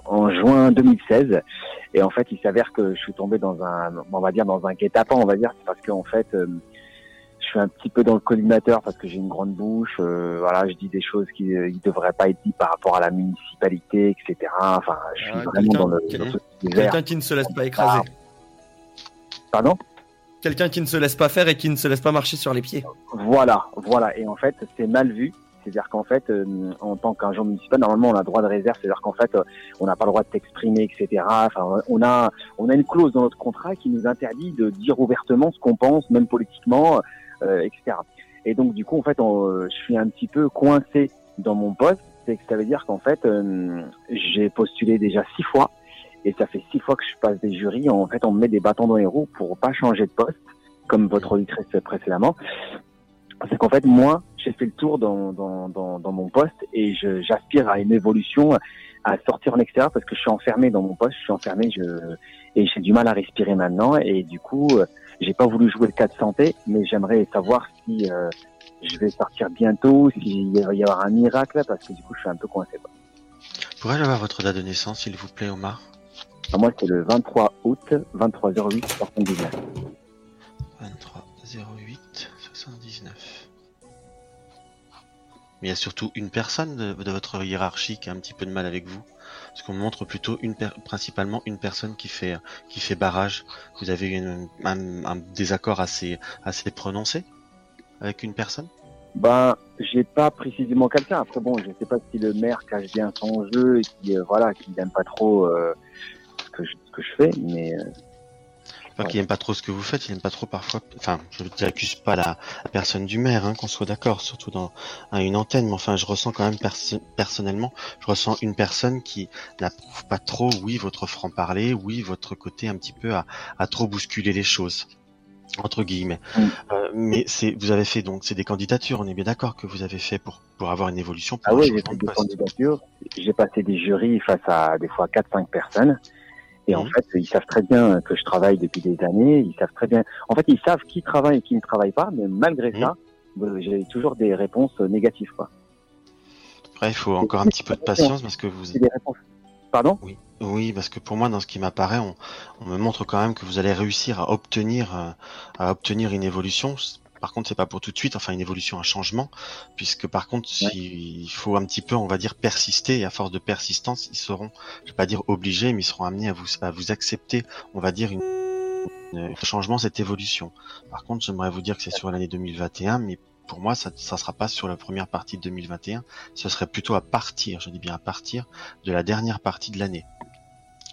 en juin 2016 et en fait, il s'avère que je suis tombé dans un, on va dire dans un guet-apens, on va dire, c'est parce qu'en fait, euh, suis un petit peu dans le collimateur parce que j'ai une grande bouche, euh, voilà, je dis des choses qui ne devraient pas être dites par rapport à la municipalité, etc. Enfin, je suis Ah, vraiment dans le. Quelqu'un qui ne se laisse pas écraser. Pardon? Quelqu'un qui ne se laisse pas faire et qui ne se laisse pas marcher sur les pieds. Voilà, voilà. Et en fait, c'est mal vu. C'est-à-dire qu'en fait, euh, en tant qu'agent municipal, normalement, on a droit de réserve. C'est-à-dire qu'en fait, euh, on n'a pas le droit de s'exprimer, etc. Enfin, on a, on a une clause dans notre contrat qui nous interdit de dire ouvertement ce qu'on pense, même politiquement, euh, etc. Et donc, du coup, en fait, on- euh, je suis un petit peu coincé dans mon poste. C'est que ça veut dire qu'en fait, euh, j'ai postulé déjà six fois. Et ça fait six fois que je passe des jurys. En fait, on me met des bâtons dans les roues pour pas changer de poste, comme votre auditrice précédemment. C'est qu'en fait, moi, j'ai fait le tour dans, dans, dans, dans mon poste et j'aspire à une évolution, à sortir en extérieur parce que je suis enfermé dans mon poste, je suis enfermé je, et j'ai du mal à respirer maintenant. Et du coup, euh, j'ai pas voulu jouer le cas de santé, mais j'aimerais savoir si euh, je vais sortir bientôt, s'il va y avoir un miracle, parce que du coup, je suis un peu coincé. quoi. Pourrais-je avoir votre date de naissance, s'il vous plaît, Omar? Alors, moi, c'est le 23 août, 23h08, 79. 23 08 79. Mais il y a surtout une personne de, de votre hiérarchie qui a un petit peu de mal avec vous. Parce qu'on montre plutôt une principalement une personne qui fait qui fait barrage. Vous avez un, un désaccord assez assez prononcé avec une personne? Ben, j'ai pas précisément quelqu'un. Après, bon, je sais pas si le maire cache bien son jeu et qui, euh, voilà, qui n'aime pas trop euh, ce, que je, ce que je fais, mais Pas qu'il aime pas trop ce que vous faites, il aime pas trop parfois. Enfin, je n'accuse pas la, la personne du maire, hein, qu'on soit d'accord, surtout dans à une antenne. Mais enfin, je ressens quand même perso- personnellement, je ressens une personne qui n'approuve pas trop, oui, votre franc parler, oui, votre côté un petit peu à, à trop bousculer les choses entre guillemets. Euh, mais c'est, vous avez fait donc, c'est des candidatures. On est bien d'accord que vous avez fait pour pour avoir une évolution. Pour ah oui, j'ai fait de des candidatures. J'ai passé des jurys face à des fois 4-5 personnes. Et Mhm. en fait, ils savent très bien que je travaille depuis des années. Ils savent très bien. En fait, ils savent qui travaille et qui ne travaille pas. Mais malgré ça, euh, j'ai toujours des réponses euh, négatives. Quoi. Après, il faut encore un petit peu de patience parce que vous. Des réponses. Pardon? Oui, oui, parce que pour moi, dans ce qui m'apparaît, on, on me montre quand même que vous allez réussir à obtenir, euh, à obtenir une évolution. Par contre, c'est pas pour tout de suite, enfin une évolution, un changement, puisque par contre, si- il faut un petit peu, on va dire, persister. Et à force de persistance, ils seront, je vais pas dire obligés, mais ils seront amenés à vous, à vous accepter, on va dire, une, une- un changement, cette évolution. Par contre, j'aimerais vous dire que c'est sur l'année 2021, mais pour moi, ça, ça sera pas sur la première partie de 2021. Ce serait plutôt à partir, je dis bien à partir de la dernière partie de l'année.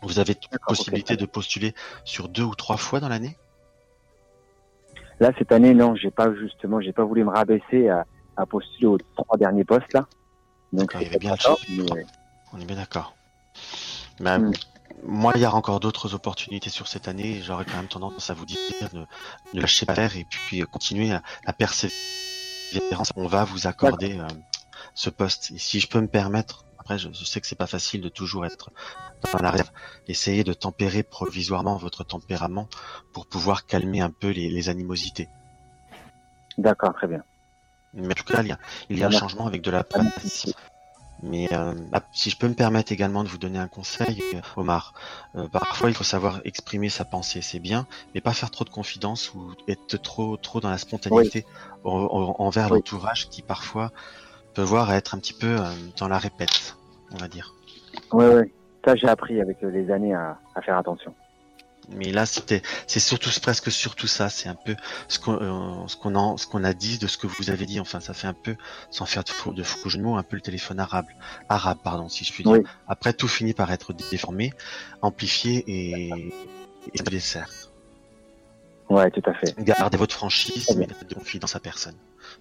Vous avez possibilité de postuler sur deux ou trois fois dans l'année? Là, cette année, non, j'ai pas justement, j'ai pas voulu me rabaisser à, à postuler aux trois derniers postes là. Donc, il y avait bien mais- On est bien d'accord. Euh, moi, il y a encore d'autres opportunités sur cette année. J'aurais quand même tendance à vous dire de ne lâcher pas faire et puis euh, continuer à, à persévérance. On va vous accorder euh, ce poste. Et si je peux me permettre, après, je, je sais que c'est pas facile de toujours être dans la réserve. Essayez de tempérer provisoirement votre tempérament pour pouvoir calmer un peu les, les animosités. D'accord, très bien. Mais en tout cas, il y a, il y a un changement avec de la patience. Mais euh, ah, si je peux me permettre également de vous donner un conseil, Omar, euh, parfois il faut savoir exprimer sa pensée, c'est bien, mais pas faire trop de confidence ou être trop trop dans la spontanéité en- en- envers l'entourage qui parfois peut voir être un petit peu euh, dans la répète, on va dire. Ouais, ouais. Ça, j'ai appris avec euh, les années à, à faire attention. Mais là, c'était, c'est surtout, presque surtout ça. C'est un peu ce qu'on, euh, ce qu'on a, ce qu'on a dit de ce que vous avez dit. Enfin, ça fait un peu, sans faire de faux, de faux jeux de mots, un peu le téléphone arabe, arabe, pardon, si je puis dire. Oui. Après, tout finit par être déformé, amplifié et, et dessert. Ouais, tout à fait. Gardez votre franchise, mais mettez confiance dans sa personne.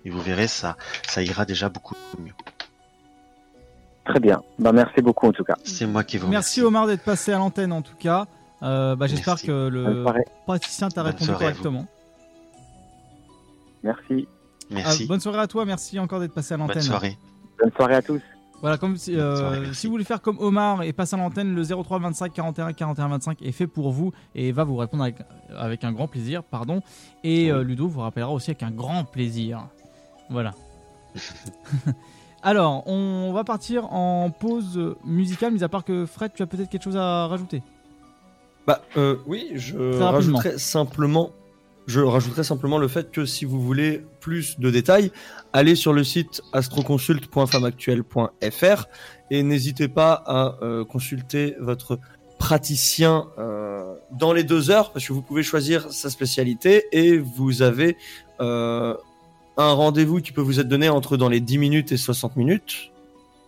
Et vous verrez, ça, ça ira déjà beaucoup mieux. Très bien. Bah, merci beaucoup en tout cas. C'est moi qui vous Merci Omar d'être passé à l'antenne en tout cas. Euh, bah, J'espère Merci. que le praticien t'a répondu correctement. Merci. Ah, bonne soirée à toi, merci encore d'être passé à l'antenne. Bonne soirée. Bonne soirée à tous. Voilà, comme si, euh, soirée, merci. si vous voulez faire comme Omar et passer à l'antenne, le 03 25 41 41 25 est fait pour vous et va vous répondre avec, avec un grand plaisir, pardon. Et euh, Ludo vous rappellera aussi avec un grand plaisir. Voilà. Alors, on va partir en pause musicale, mis à part que Fred, tu as peut-être quelque chose à rajouter. Bah euh, oui, je rajouterais simplement, je rajouterais simplement le fait que si vous voulez plus de détails, allez sur le site astroconsulte.femmeactuelle.fr et n'hésitez pas à euh, consulter votre praticien euh, dans les deux heures parce que vous pouvez choisir sa spécialité et vous avez euh, un rendez-vous qui peut vous être donné entre dans les 10 minutes et 60 minutes.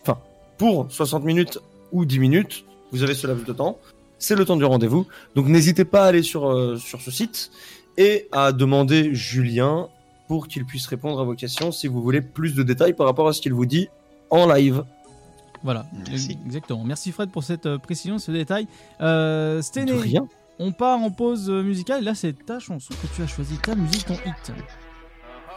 Enfin, pour 60 minutes ou 10 minutes, vous avez ce laps de temps. C'est le temps du rendez-vous. Donc n'hésitez pas à aller sur, euh, sur ce site et à demander Julien pour qu'il puisse répondre à vos questions si vous voulez plus de détails par rapport à ce qu'il vous dit en live. Voilà, exactement. Merci Fred pour cette euh, précision, ce détail. Euh, Stené, on part en pause musicale. Là, c'est ta chanson que tu as choisi, ta musique, ton hit.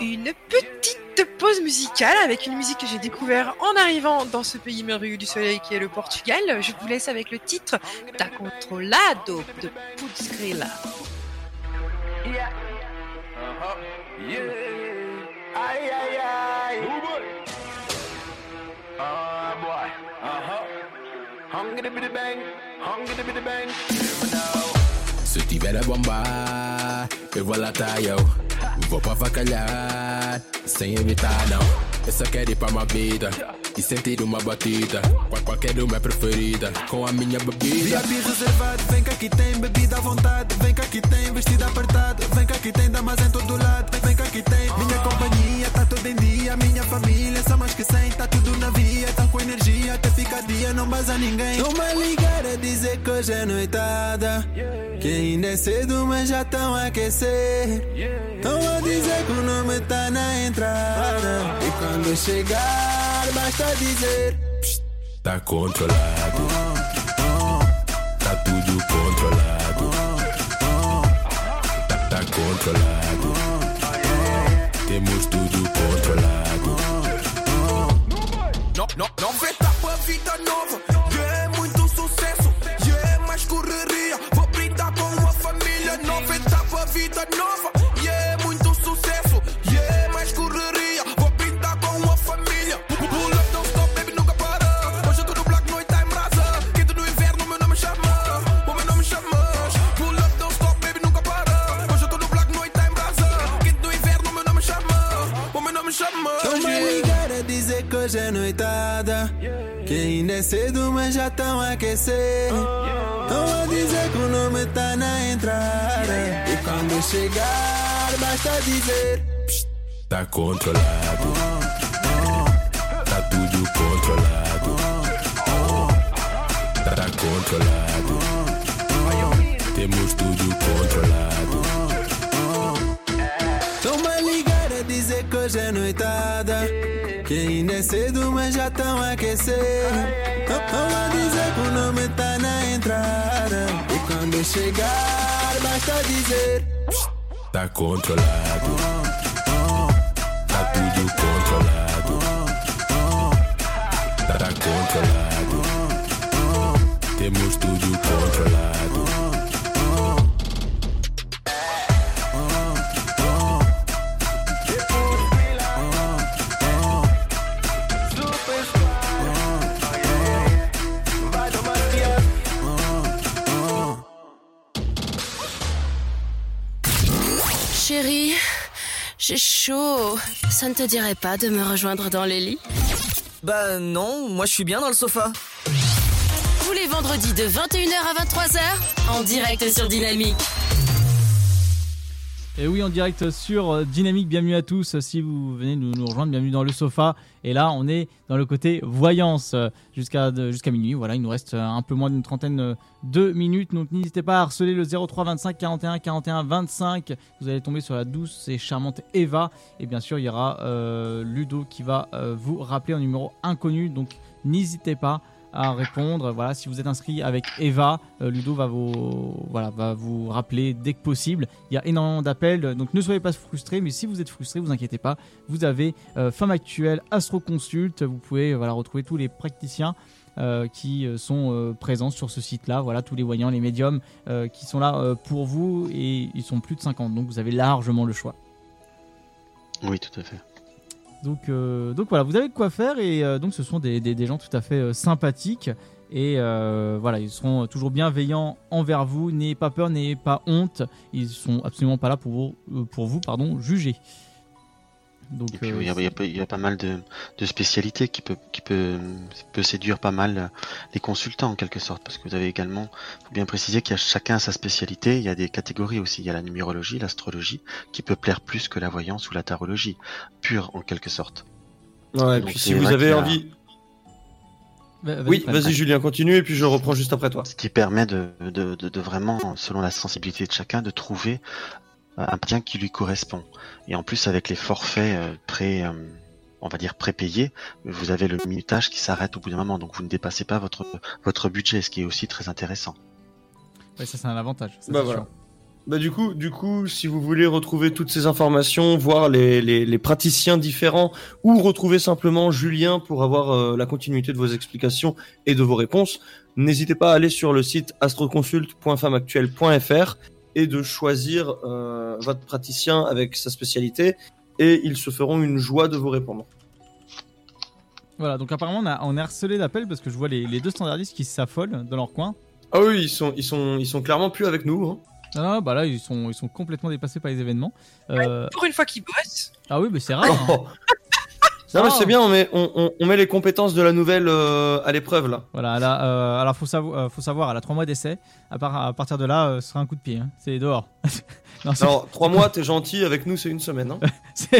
Une petite pause musicale avec une musique que j'ai découvert en arrivant dans ce pays merveilleux du soleil qui est le Portugal. Je vous laisse avec le titre Ta controlado de. Yeah. Yeah. Boy. Uh-huh. Hungry bitty bang. Hungry bitty bang. Se tiver a bombar, eu vou lá tá eu. Vou pra avacalhar, sem evitar não. Eu só quero ir pra uma vida e sentir uma batida. Qual, qualquer uma é preferida, com a minha bebida. VIP reservado, vem cá aqui tem bebida à vontade. Vem cá aqui tem vestido apertado. Vem cá aqui tem damas em todo lado. Vem, cá aqui tem minha companhia, tá tudo em dia. Minha família, só mais que 100, tá tudo na via. Tá com energia, até fica dia, não baza ninguém. Toma ligar a dizer que hoje é noitada. Que ainda é cedo, mas já tão aquecer. Tão a dizer que o nome tá na entrada. E quando chegar, basta dizer. Tá controlado, tá tudo controlado. Tá, tá controlado, temos tudo controlado. Não, não, não vê pra vida nova. Hoje é noitada. Que ainda é cedo, mas já tão a aquecer. Tão a dizer que o nome tá na entrada. E quando chegar, basta dizer: Tá controlado. Tá tudo controlado. Tá, tá controlado. Temos tudo controlado. Toma ligar a dizer que hoje é noitada. Que ainda é cedo, mas já tão a aquecer. Toma dizer que o nome tá na entrada. E quando chegar, basta dizer: Tá controlado. Tá tudo controlado. Tá controlado. Temos tudo controlado. J'ai chaud. Ça ne te dirait pas de me rejoindre dans les lits? Bah non, moi je suis bien dans le sofa. Tous les vendredis de 21h à 23h, en direct sur Dynamique. Et oui, en direct sur Dynamique, bienvenue à tous. Si vous venez nous, nous rejoindre, bienvenue dans le sofa. Et là, on est dans le côté voyance jusqu'à minuit. Voilà, il nous reste un peu moins d'une trentaine de minutes. Donc n'hésitez pas à harceler le 03 25 41 41 25. Vous allez tomber sur la douce et charmante Eva. Et bien sûr, il y aura euh, Ludo qui va euh, vous rappeler un numéro inconnu. Donc n'hésitez pas à répondre. Voilà, si vous êtes inscrit avec Eva, euh, Ludo va vous, voilà, va vous rappeler dès que possible. Il y a énormément d'appels, donc ne soyez pas frustrés. Mais si vous êtes frustré, vous inquiétez pas. Vous avez euh, Femme Actuelle, Astro Consult. Vous pouvez voilà, retrouver tous les praticiens. euh, qui euh, sont euh, présents sur ce site-là, voilà tous les voyants, les médiums euh, qui sont là euh, pour vous et ils sont plus de 50, donc vous avez largement le choix. Oui, tout à fait. Donc, euh, donc voilà, vous avez quoi faire et euh, donc ce sont des, gens tout à fait euh, sympathiques et voilà, ils seront toujours bienveillants envers vous. N'ayez pas peur, n'ayez pas honte. Ils sont absolument pas là pour vous, pour vous pardon, juger. Donc, Et puis, euh, oui, il y a- il y, a pas- il y a pas mal de, de spécialités qui peut, qui peut, peut séduire pas mal euh, les consultants en quelque sorte, parce que vous avez également, faut bien préciser qu'il y a chacun sa spécialité. Il y a des catégories aussi. Il y a la numérologie, l'astrologie, qui peut plaire plus que la voyance ou la tarologie, pure en quelque sorte. Ouais, et puis si vous avez a- envie. Bah, Oui, vas-y Julien, continue et puis je reprends juste après toi. Ce qui permet de, de, de, de vraiment, selon la sensibilité de chacun, de trouver un bien qui lui correspond. Et en plus, avec les forfaits euh, pré, euh, on va dire prépayés, vous avez le minutage qui s'arrête au bout d'un moment, donc vous ne dépassez pas votre votre budget, ce qui est aussi très intéressant. ouais, ça c'est un avantage. ça, Bah voilà. Bah du coup, du coup, si vous voulez retrouver toutes ces informations, voir les, les, les praticiens différents, ou retrouver simplement Julien pour avoir euh, la continuité de vos explications et de vos réponses, n'hésitez pas à aller sur le site astroconsult.femmeactuelle.fr et de choisir euh, votre praticien avec sa spécialité, et ils se feront une joie de vous répondre. Voilà, donc apparemment on, a, on est harcelé d'appels parce que je vois les, les deux standardistes qui s'affolent dans leur coin. Ah oui, ils sont, ils sont, ils sont clairement plus avec nous. Hein. Non, non, bah là ils sont, ils sont complètement dépassés par les événements. Euh, Pour une fois qu'ils bossent. Ah oui, mais c'est rare. hein. Non, mais Ah. c'est bien, on met, on, on, on met les compétences de la nouvelle euh, à l'épreuve là. Voilà, a, euh, alors faut, savo- euh, faut savoir, elle a 3 mois d'essai. À, part- à partir de là, ce sera un coup de pied. hein. C'est dehors. non, Alors, trois mois, t'es gentil, avec nous, c'est une semaine. Hein.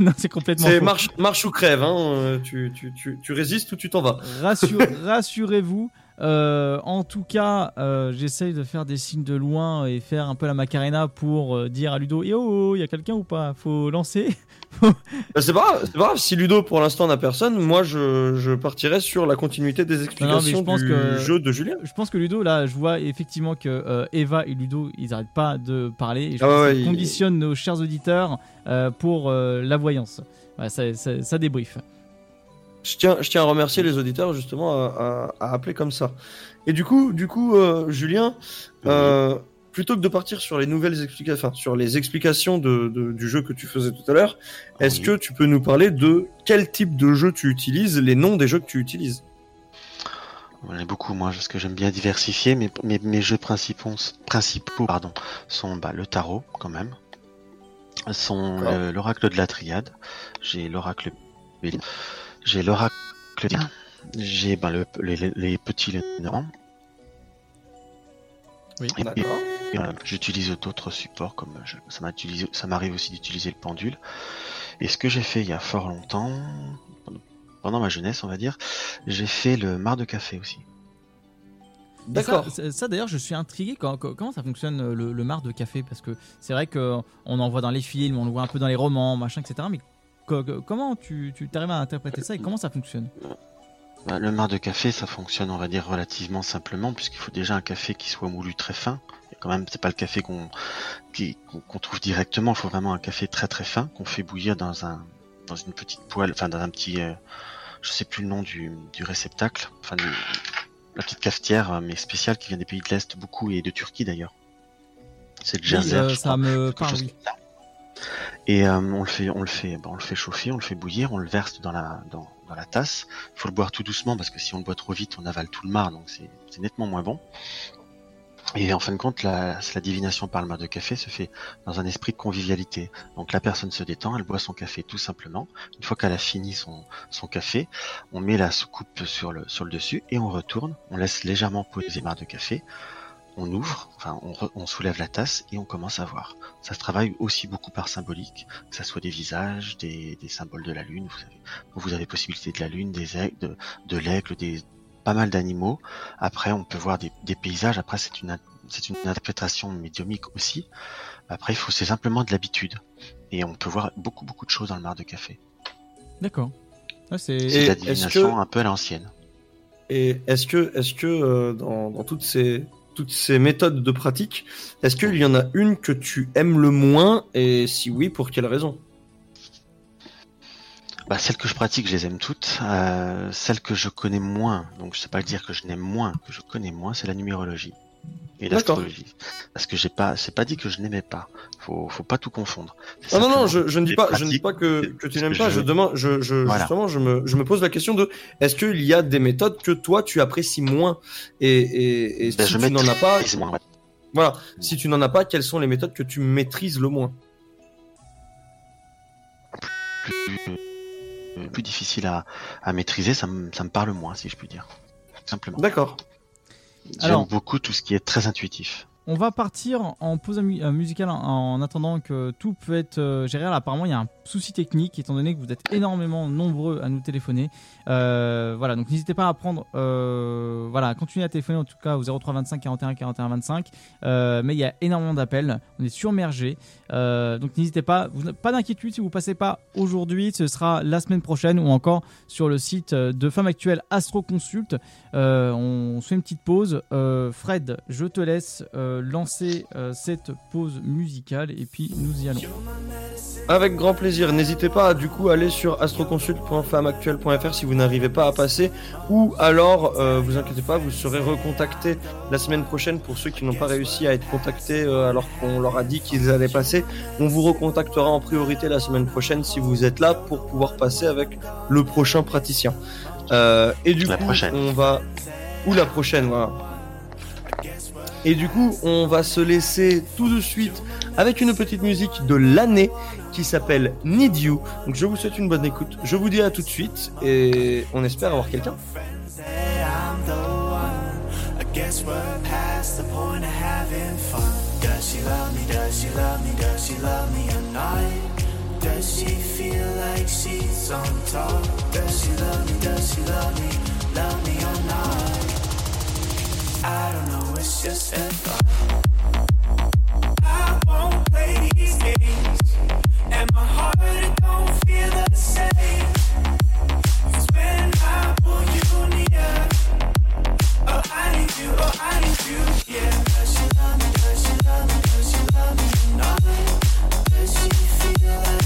non, c'est complètement C'est marche, marche ou crève, hein. tu, tu, tu, tu résistes ou tu t'en vas. Rassure- Rassurez-vous. Euh, en tout cas, euh, j'essaye de faire des signes de loin et faire un peu la Macarena pour euh, dire à Ludo Eh oh, il y a quelqu'un ou pas? Faut lancer. Bah, c'est pas, grave, c'est pas grave, si Ludo pour l'instant n'a personne, moi je, je partirai sur la continuité des Non, non, mais explications je pense du que jeu de Julien. Je pense que Ludo, là, je vois effectivement que Eva et Ludo, ils n'arrêtent pas de parler. Et je Ah pense ouais, qu'ils il- conditionnent nos chers auditeurs pour la voyance. Voilà, ça, ça, ça débriefe. Je tiens, je tiens à remercier les auditeurs justement à, à- à appeler comme ça. Et du coup, du coup, euh, Julien, euh, plutôt que de partir sur les nouvelles explications, enfin sur les explications de, de- du jeu que tu faisais tout à l'heure, est-ce que tu peux nous parler de quel type de jeu tu utilises, les noms des jeux que tu utilises? J'en ai beaucoup, moi, parce que j'aime bien diversifier. mais mes, mes jeux principaux, principaux pardon, sont bah, le tarot, quand même. Sont le- l'oracle de la triade. J'ai l'oracle J'ai l'oracle J'ai ben, le- les, petits Lénormand. Oui, Et- d'accord. euh, J'utilise d'autres supports, comme je- ça m'arrive aussi d'utiliser le pendule. Et ce que j'ai fait il y a fort longtemps, pendant ma jeunesse, on va dire, j'ai fait le mar de café aussi. Et Ça, d'ailleurs, je suis intrigué. quand- quand- comment ça fonctionne euh, le, le mar de café? Parce que c'est vrai qu'on en voit dans les films, on le voit un peu dans les romans, machin, etc. Mais comment tu tu t'arrives à interpréter ça et comment ça fonctionne? Bah, le mar de café, ça fonctionne, on va dire, relativement simplement, puisqu'il faut déjà un café qui soit moulu très fin. Et quand même, c'est pas le café qu'on trouve directement. Il faut vraiment un café très très fin qu'on fait bouillir dans un dans une petite poêle, enfin dans un petit, euh, je sais plus le nom du, du réceptacle, enfin du- la petite cafetière, euh, mais spéciale qui vient des pays de l'est beaucoup et de Turquie d'ailleurs. C'est le Oui, euh, ça me parle, oui. Et euh, on le fait, on le fait, bon, on le fait chauffer, on le fait bouillir, on le verse dans la dans, la tasse. Il faut le boire tout doucement parce que si on le boit trop vite, on avale tout le mar, donc c'est nettement moins bon. Et en fin de compte, la, la divination par le mar de café se fait dans un esprit de convivialité. Donc la personne se détend, elle boit son café tout simplement. Une fois qu'elle a fini son, son café, on met la soucoupe sur le, sur le dessus et on retourne. On laisse légèrement poser le mar de café. On ouvre, enfin on, re- on soulève la tasse et on commence à voir. Ça se travaille aussi beaucoup par symbolique, que ça soit des visages, des, des symboles de la lune. Vous avez, vous avez possibilité de la lune, des aigles, de, de l'aigle, des pas mal d'animaux. Après, on peut voir des, des paysages. Après, c'est une c'est une interprétation médiumique aussi. Après, il faut c'est simplement de l'habitude et on peut voir beaucoup beaucoup de choses dans le mar de café. D'accord. Ouais, c'est de la divination que- un peu à l'ancienne. Et est-ce que, est-ce que euh, dans, dans toutes ces toutes ces méthodes de pratique, est-ce qu'il y en a une que tu aimes le moins et si oui, pour quelle raison? Bah, celles que je pratique, je les aime toutes. Euh, celles que je connais moins, donc je sais pas dire que je n'aime moins, que je connais moins, c'est la numérologie et D'accord. l'astrologie. Parce que j'ai pas, c'est pas dit que je n'aimais pas. Faut, faut pas tout confondre. Ah non non, simplement je, je ne dis pas, je ne dis pas que, que tu n'aimes pas. je demande, je, je Voilà. justement, je me, je me pose la question de est-ce qu'il y a des méthodes que toi tu apprécies moins et et, et Ben, si je tu n'en as pas, maîtrise moins, ouais. voilà, si tu n'en as pas, quelles sont les méthodes que tu maîtrises le moins? Plus, plus difficile à, à maîtriser, ça me, ça me parle moins, si je puis dire. Simplement. D'accord. J'aime Alors- beaucoup tout ce qui est très intuitif. On va partir en pause euh, musicale en, en attendant que tout peut être euh, géré. Alors, apparemment, il y a un souci technique étant donné que vous êtes énormément nombreux à nous téléphoner. Euh, voilà, donc n'hésitez pas à prendre, voilà, à continuer à téléphoner en tout cas au 03 25 41 41 25. Euh, mais il y a énormément d'appels, on est surmergé. Donc n'hésitez pas, pas d'inquiétude si vous passez pas aujourd'hui, ce sera la semaine prochaine ou encore sur le site de Femme Actuelle Astro Consult. On se fait une petite pause. Fred, je te laisse lancer euh, cette pause musicale et puis nous y allons. Avec grand plaisir. N'hésitez pas à du coup aller sur astroconsult.femmeactuelle.fr si vous n'arrivez pas à passer ou alors euh, vous inquiétez pas, vous serez recontacté la semaine prochaine pour ceux qui n'ont pas réussi à être contactés euh, alors qu'on leur a dit qu'ils allaient passer. On vous recontactera en priorité la semaine prochaine si vous êtes là pour pouvoir passer avec le prochain praticien. Euh, et du La coup, prochaine. on va ou la prochaine, voilà. Et du coup, on va se laisser tout de suite avec une petite musique de l'année qui s'appelle Need You. Donc je vous souhaite une bonne écoute. Je vous dis à tout de suite et on espère avoir quelqu'un. Does she love me? Does she love me? Love me? Or not? Does she love me? Does she love me? Does she love me or not? Does she feel like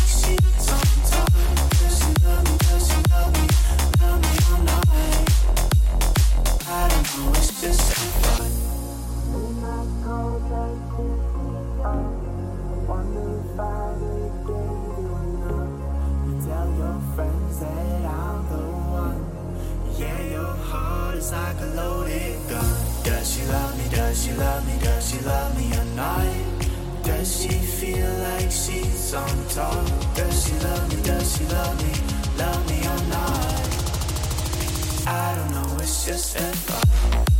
just a thought. I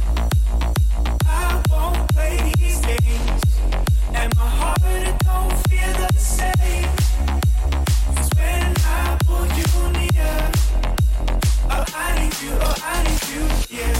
you near, oh I need you, oh I need you, yeah.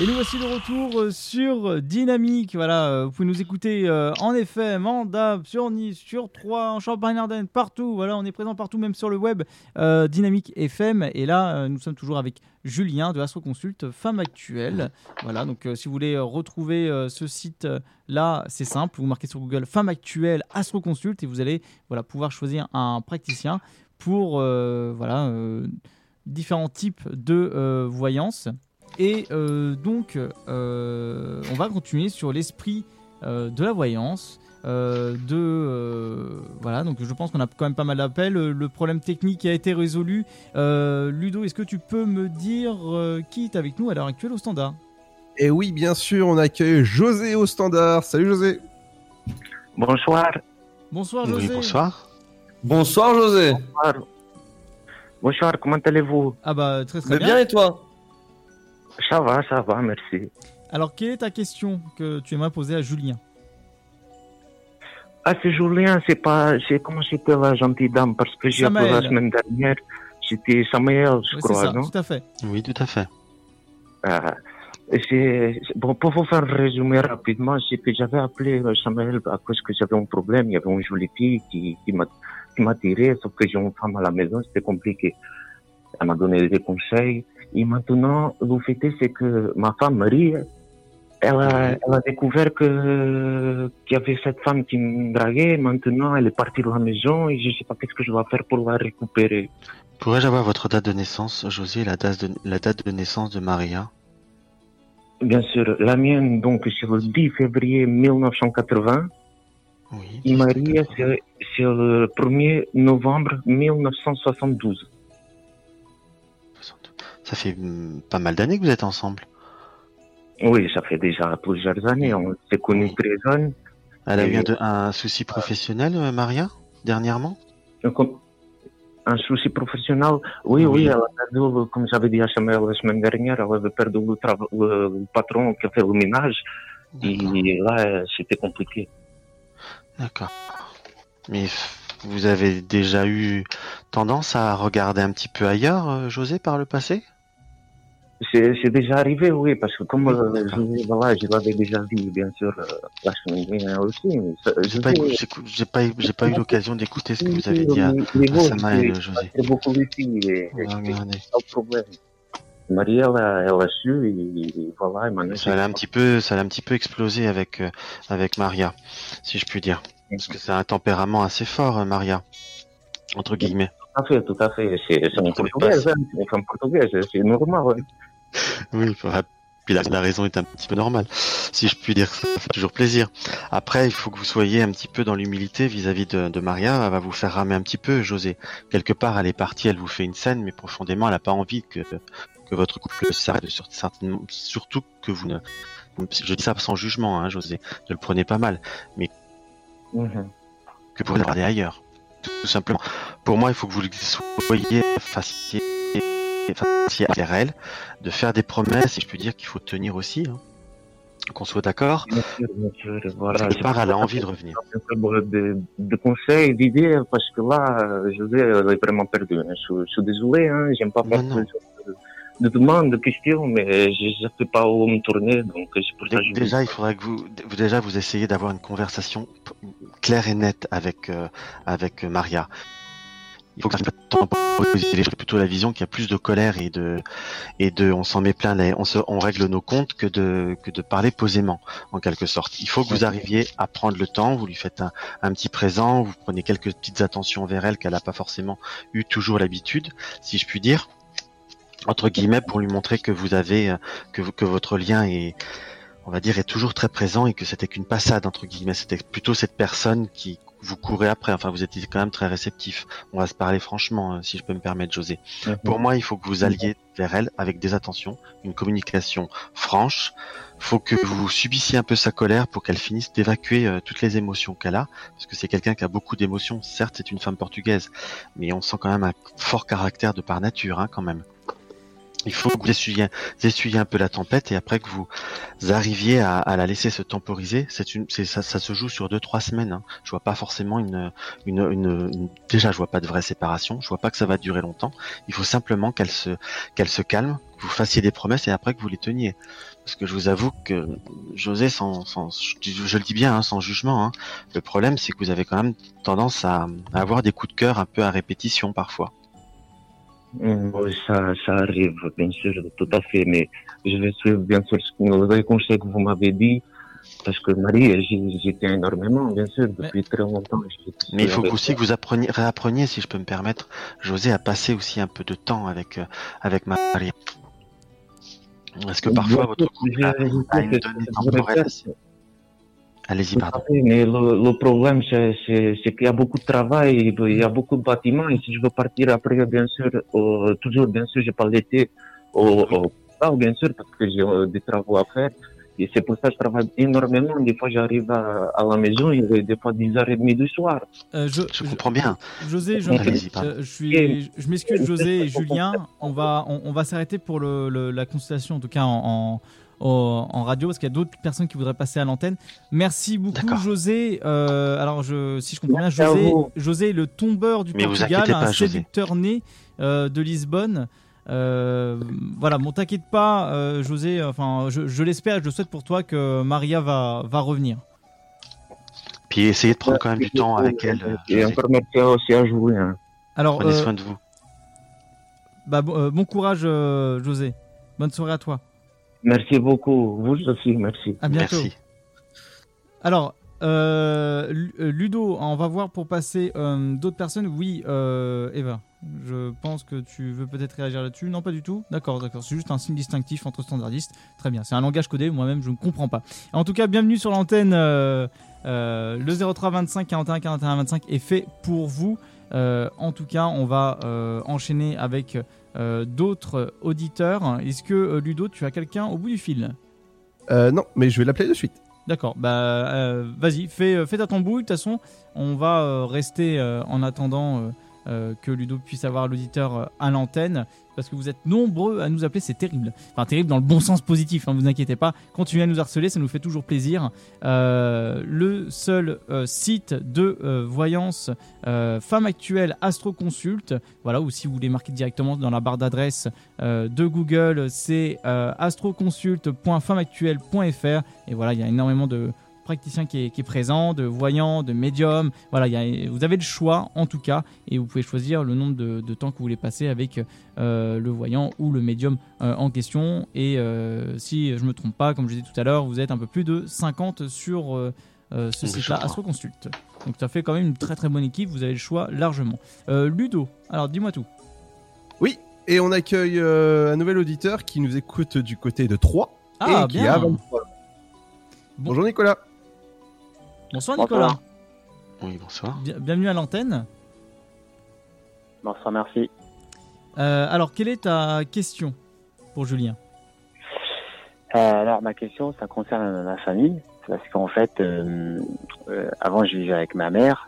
Et nous voici de retour euh, sur Dynamique. Voilà, euh, vous pouvez nous écouter euh, en FM, en DAB, sur Nice, sur Troyes, en Champagne-Ardenne, partout. Voilà, on est présent partout, même sur le web euh, Dynamique FM. Et là, euh, nous sommes toujours avec Julien de Astro Consult, Femme Actuelle. Voilà, donc euh, si vous voulez euh, retrouver euh, ce site euh, là, c'est simple. Vous marquez sur Google Femme Actuelle Astro Consult et vous allez voilà, pouvoir choisir un praticien pour euh, voilà, euh, différents types de euh, voyance. Et euh, donc, euh, on va continuer sur l'esprit euh, de la voyance. euh, de euh, voilà donc je pense qu'on a quand même pas mal d'appels le, le problème technique a été résolu Euh, Ludo est-ce que tu peux me dire euh, qui est avec nous à l'heure actuelle au standard? Et oui, bien sûr, on accueille José au standard. Salut José. Bonsoir. Bonsoir Oui, José bonsoir. Bonsoir José. Bonsoir. Bonsoir, comment allez-vous? Ah bah très très Mais bien bien et toi? Ça va, ça va, merci. alors quelle est ta question que tu aimerais poser à Julien? Ah, c'est Julien, c'est pas. C'est comment c'était la gentille dame? Parce que j'ai appelé la semaine dernière. C'était Samuel, je Oui, crois, ça non? tout à fait Oui, tout à fait. Ah, et c'est- c'est- bon, pour vous faire résumer rapidement, c'est que j'avais appelé Samuel à cause que j'avais un problème. Il y avait une jolie fille qui, qui m'a qui m'a tiré, sauf que j'ai une femme à la maison, c'était compliqué. Elle m'a donné des conseils. Et maintenant, le fait est, c'est que ma femme, Marie, elle a, elle a découvert que qu'il y avait cette femme qui me draguait. Maintenant, elle est partie de la maison et je sais pas qu'est-ce que je dois faire pour la récupérer. Pourrais-je avoir votre date de naissance, José, et la date de, la date de naissance de Maria? Bien sûr, la mienne, donc, c'est le 10 février 1980. Et Marie, c'est c'est le 1er novembre 1972. Ça fait hum, pas mal d'années que vous êtes ensemble. Oui, ça fait déjà plusieurs années. On s'est connus très jeunes. Elle a eu un, souci professionnel, euh, Maria, dernièrement? Un com- Un souci professionnel, oui, oui, elle a perdu, le- comme j'avais dit à Samuel la semaine dernière, elle avait perdu le, le- patron qui a fait le ménage. Et là, euh, c'était compliqué. D'accord. Mais vous avez déjà eu tendance à regarder un petit peu ailleurs, euh, José, par le passé? C'est déjà arrivé, oui, parce que comme euh, je, voilà, je l'avais déjà vu, bien sûr, euh, la dernière aussi. J'ai pas, j'ai pas, eu- j'ai pas eu l'occasion d'écouter ce que vous avez dit à, à Samaël, c'est- José. C'est beaucoup ici, et, pas de problème. Marie, elle a, elle a su, et, et voilà, et maintenant. Ça allait un petit peu, ça allait un petit peu exploser avec euh, avec Maria, si je puis dire, parce que c'est un tempérament assez fort, euh, Maria, entre guillemets. Tout à fait, tout à fait. C'est une portugaise, hein, c'est une femme portugaise, c'est normal. hein. Oui, ouais. puis la, la raison est un petit peu normale, si je puis dire. Ça fait toujours plaisir. Après, il faut que vous soyez un petit peu dans l'humilité vis-à-vis de, de Maria. Elle va vous faire ramer un petit peu, José. Quelque part, elle est partie, elle vous fait une scène, mais profondément, elle n'a pas envie que que votre couple s'arrête. Sur, certainement, surtout que vous ne. Je dis ça sans jugement, hein, José. Ne le prenez pas mal, mais Mhm. que pour regarder ailleurs. Tout, tout simplement. Pour moi, il faut que vous soyez fassiez, fassiez vers elle, de faire des promesses, et je peux dire qu'il faut tenir aussi. hein. Qu'on soit d'accord. Voilà. Quelque part, elle a envie de revenir. De, de conseils, d'idées, parce que là, José, elle est vraiment perdue. hein. Je, je suis désolé, hein, j'aime pas faire de, de demandes, de questions, mais je ne sais pas où me tourner, donc c'est pour ça que je vous- Déjà, il faudrait que vous, déjà vous essayez d'avoir une conversation claire et nette avec euh, avec Maria. Il faut que ça choses. plutôt la vision qu'il y a plus de colère et de et de on s'en met plein les, on se on règle nos comptes que de que de parler posément en quelque sorte. Il faut que vous arriviez à prendre le temps, vous lui faites un, un petit présent, vous prenez quelques petites attentions vers elle qu'elle n'a pas forcément eu toujours l'habitude, si je puis dire entre guillemets pour lui montrer que vous avez euh, que, que votre lien est on va dire est toujours très présent et que c'était qu'une passade entre guillemets. C'était plutôt cette personne qui vous courez après. Enfin vous étiez quand même très réceptif. On va se parler franchement euh, si je peux me permettre José. Pour moi il faut que vous alliez vers elle avec des attentions une communication franche. Faut que vous subissiez un peu sa colère pour qu'elle finisse d'évacuer euh, toutes les émotions qu'elle a. Parce que c'est quelqu'un qui a beaucoup d'émotions. Certes c'est une femme portugaise mais on sent quand même un fort caractère de par nature hein, quand même il faut que vous essuyiez un peu la tempête et après que vous arriviez à, la laisser se temporiser, c'est ça, se joue sur deux trois semaines. Hein. Je vois pas forcément une, déjà je vois pas de vraie séparation. Je vois pas que ça va durer longtemps. Il faut simplement qu'elle se, qu'elle se calme, que vous fassiez des promesses et après que vous les teniez. Parce que je vous avoue que José, sans, sans je, je le dis bien, hein, sans jugement, hein, le problème c'est que vous avez quand même tendance à, à avoir des coups de cœur un peu à répétition parfois. Oui, ça, ça arrive, bien sûr, tout à fait, mais je vais suivre bien sûr les conseils que vous m'avez dit, parce que Marie, j'y tiens énormément, bien sûr, depuis très longtemps. Mais il faut aussi que vous appreniez, réappreniez, si je peux me permettre, José, à passer aussi un peu de temps avec, euh, avec Marie. Parce que parfois, votre couple a, a une donnée temporelle assez, Allez-y, pardon. Mais le, le problème, c'est c'est- c'est qu'il y a beaucoup de travail, il y a beaucoup de bâtiments. Et si je veux partir après, bien sûr, au- toujours, bien sûr, je parle d'été au, au bien sûr, parce que j'ai euh, des travaux à faire. Et c'est pour ça que je travaille énormément. Des fois, j'arrive à, à la maison, il est des fois 10h30 du soir. Euh, je, Je comprends bien. José, je, euh, je suis, je m'excuse, José et Julien. On va, on, on va s'arrêter pour le, le- la consultation, en tout cas en, en, au- en radio, parce qu'il y a d'autres personnes qui voudraient passer à l'antenne. Merci beaucoup, José. Euh, alors, je, si je comprends bien, José. José est le tombeur du Mais Portugal, un séducteur né euh, de Lisbonne. Euh, voilà, bon, t'inquiète pas, euh, José. Enfin, je, je l'espère, je le souhaite pour toi que Maria va, va revenir. Puis essayez de prendre quand même du temps avec elle. Et encore merci aussi à jouer. Hein. Alors, Prenez euh, soin de vous. bah, bon, euh, bon courage, euh, José. Bonne soirée à toi. Merci beaucoup. Vous aussi, merci. À bientôt. Alors, euh, Lu- Ludo, on va voir pour passer euh, d'autres personnes. Oui, euh, Eva, je pense que tu veux peut-être réagir là-dessus. Non, pas du tout. D'accord, d'accord. C'est juste un signe distinctif entre standardistes. Très bien. C'est un langage codé. Moi-même, je ne comprends pas. En tout cas, bienvenue sur l'antenne. euh, euh, le 03 25 41 41 25 est fait pour vous. Euh, en tout cas, on va euh, enchaîner avec euh, d'autres auditeurs. Est-ce que euh, Ludo, tu as quelqu'un au bout du fil? Euh, non, mais je vais l'appeler de suite. D'accord, bah euh, vas-y, fais, fais ta tambouille. De toute façon, on va rester en attendant euh, que Ludo puisse avoir l'auditeur euh, à l'antenne. Parce que vous êtes nombreux à nous appeler, c'est terrible. Enfin, terrible dans le bon sens positif, hein, vous inquiétez pas. Continuez à nous harceler, ça nous fait toujours plaisir. Euh, le seul site de voyance Femme Actuelle Astro Consult, voilà, ou si vous voulez marquer directement dans la barre d'adresse de Google, c'est astroconsult.femmeactuelle.fr. Et voilà, il y a énormément de praticiens qui est, qui est présent, de voyants, de médiums. Voilà, il y a- vous avez le choix en tout cas, et vous pouvez choisir le nombre de, de temps que vous voulez passer avec euh, le voyant ou le médium euh, en question. Et euh, si je me trompe pas, comme je disais tout à l'heure, vous êtes un peu plus de 50 sur euh, euh, ce site-là. Astroconsult. Donc ça fait quand même une très très bonne équipe, vous avez le choix largement. Euh, Ludo, alors dis-moi tout. Oui, et on accueille euh, un nouvel auditeur qui nous écoute du côté de Troyes Ah, et qui bien. a 23 ans. Bonjour Nicolas. Bonsoir Bonsoir. Nicolas. Oui, bonsoir. Bien- bienvenue à l'antenne. Bonsoir, merci. Euh, alors, quelle est ta question pour Julien? Euh, alors ma question, ça concerne ma famille, parce qu'en fait, euh, euh, avant je vivais avec ma mère.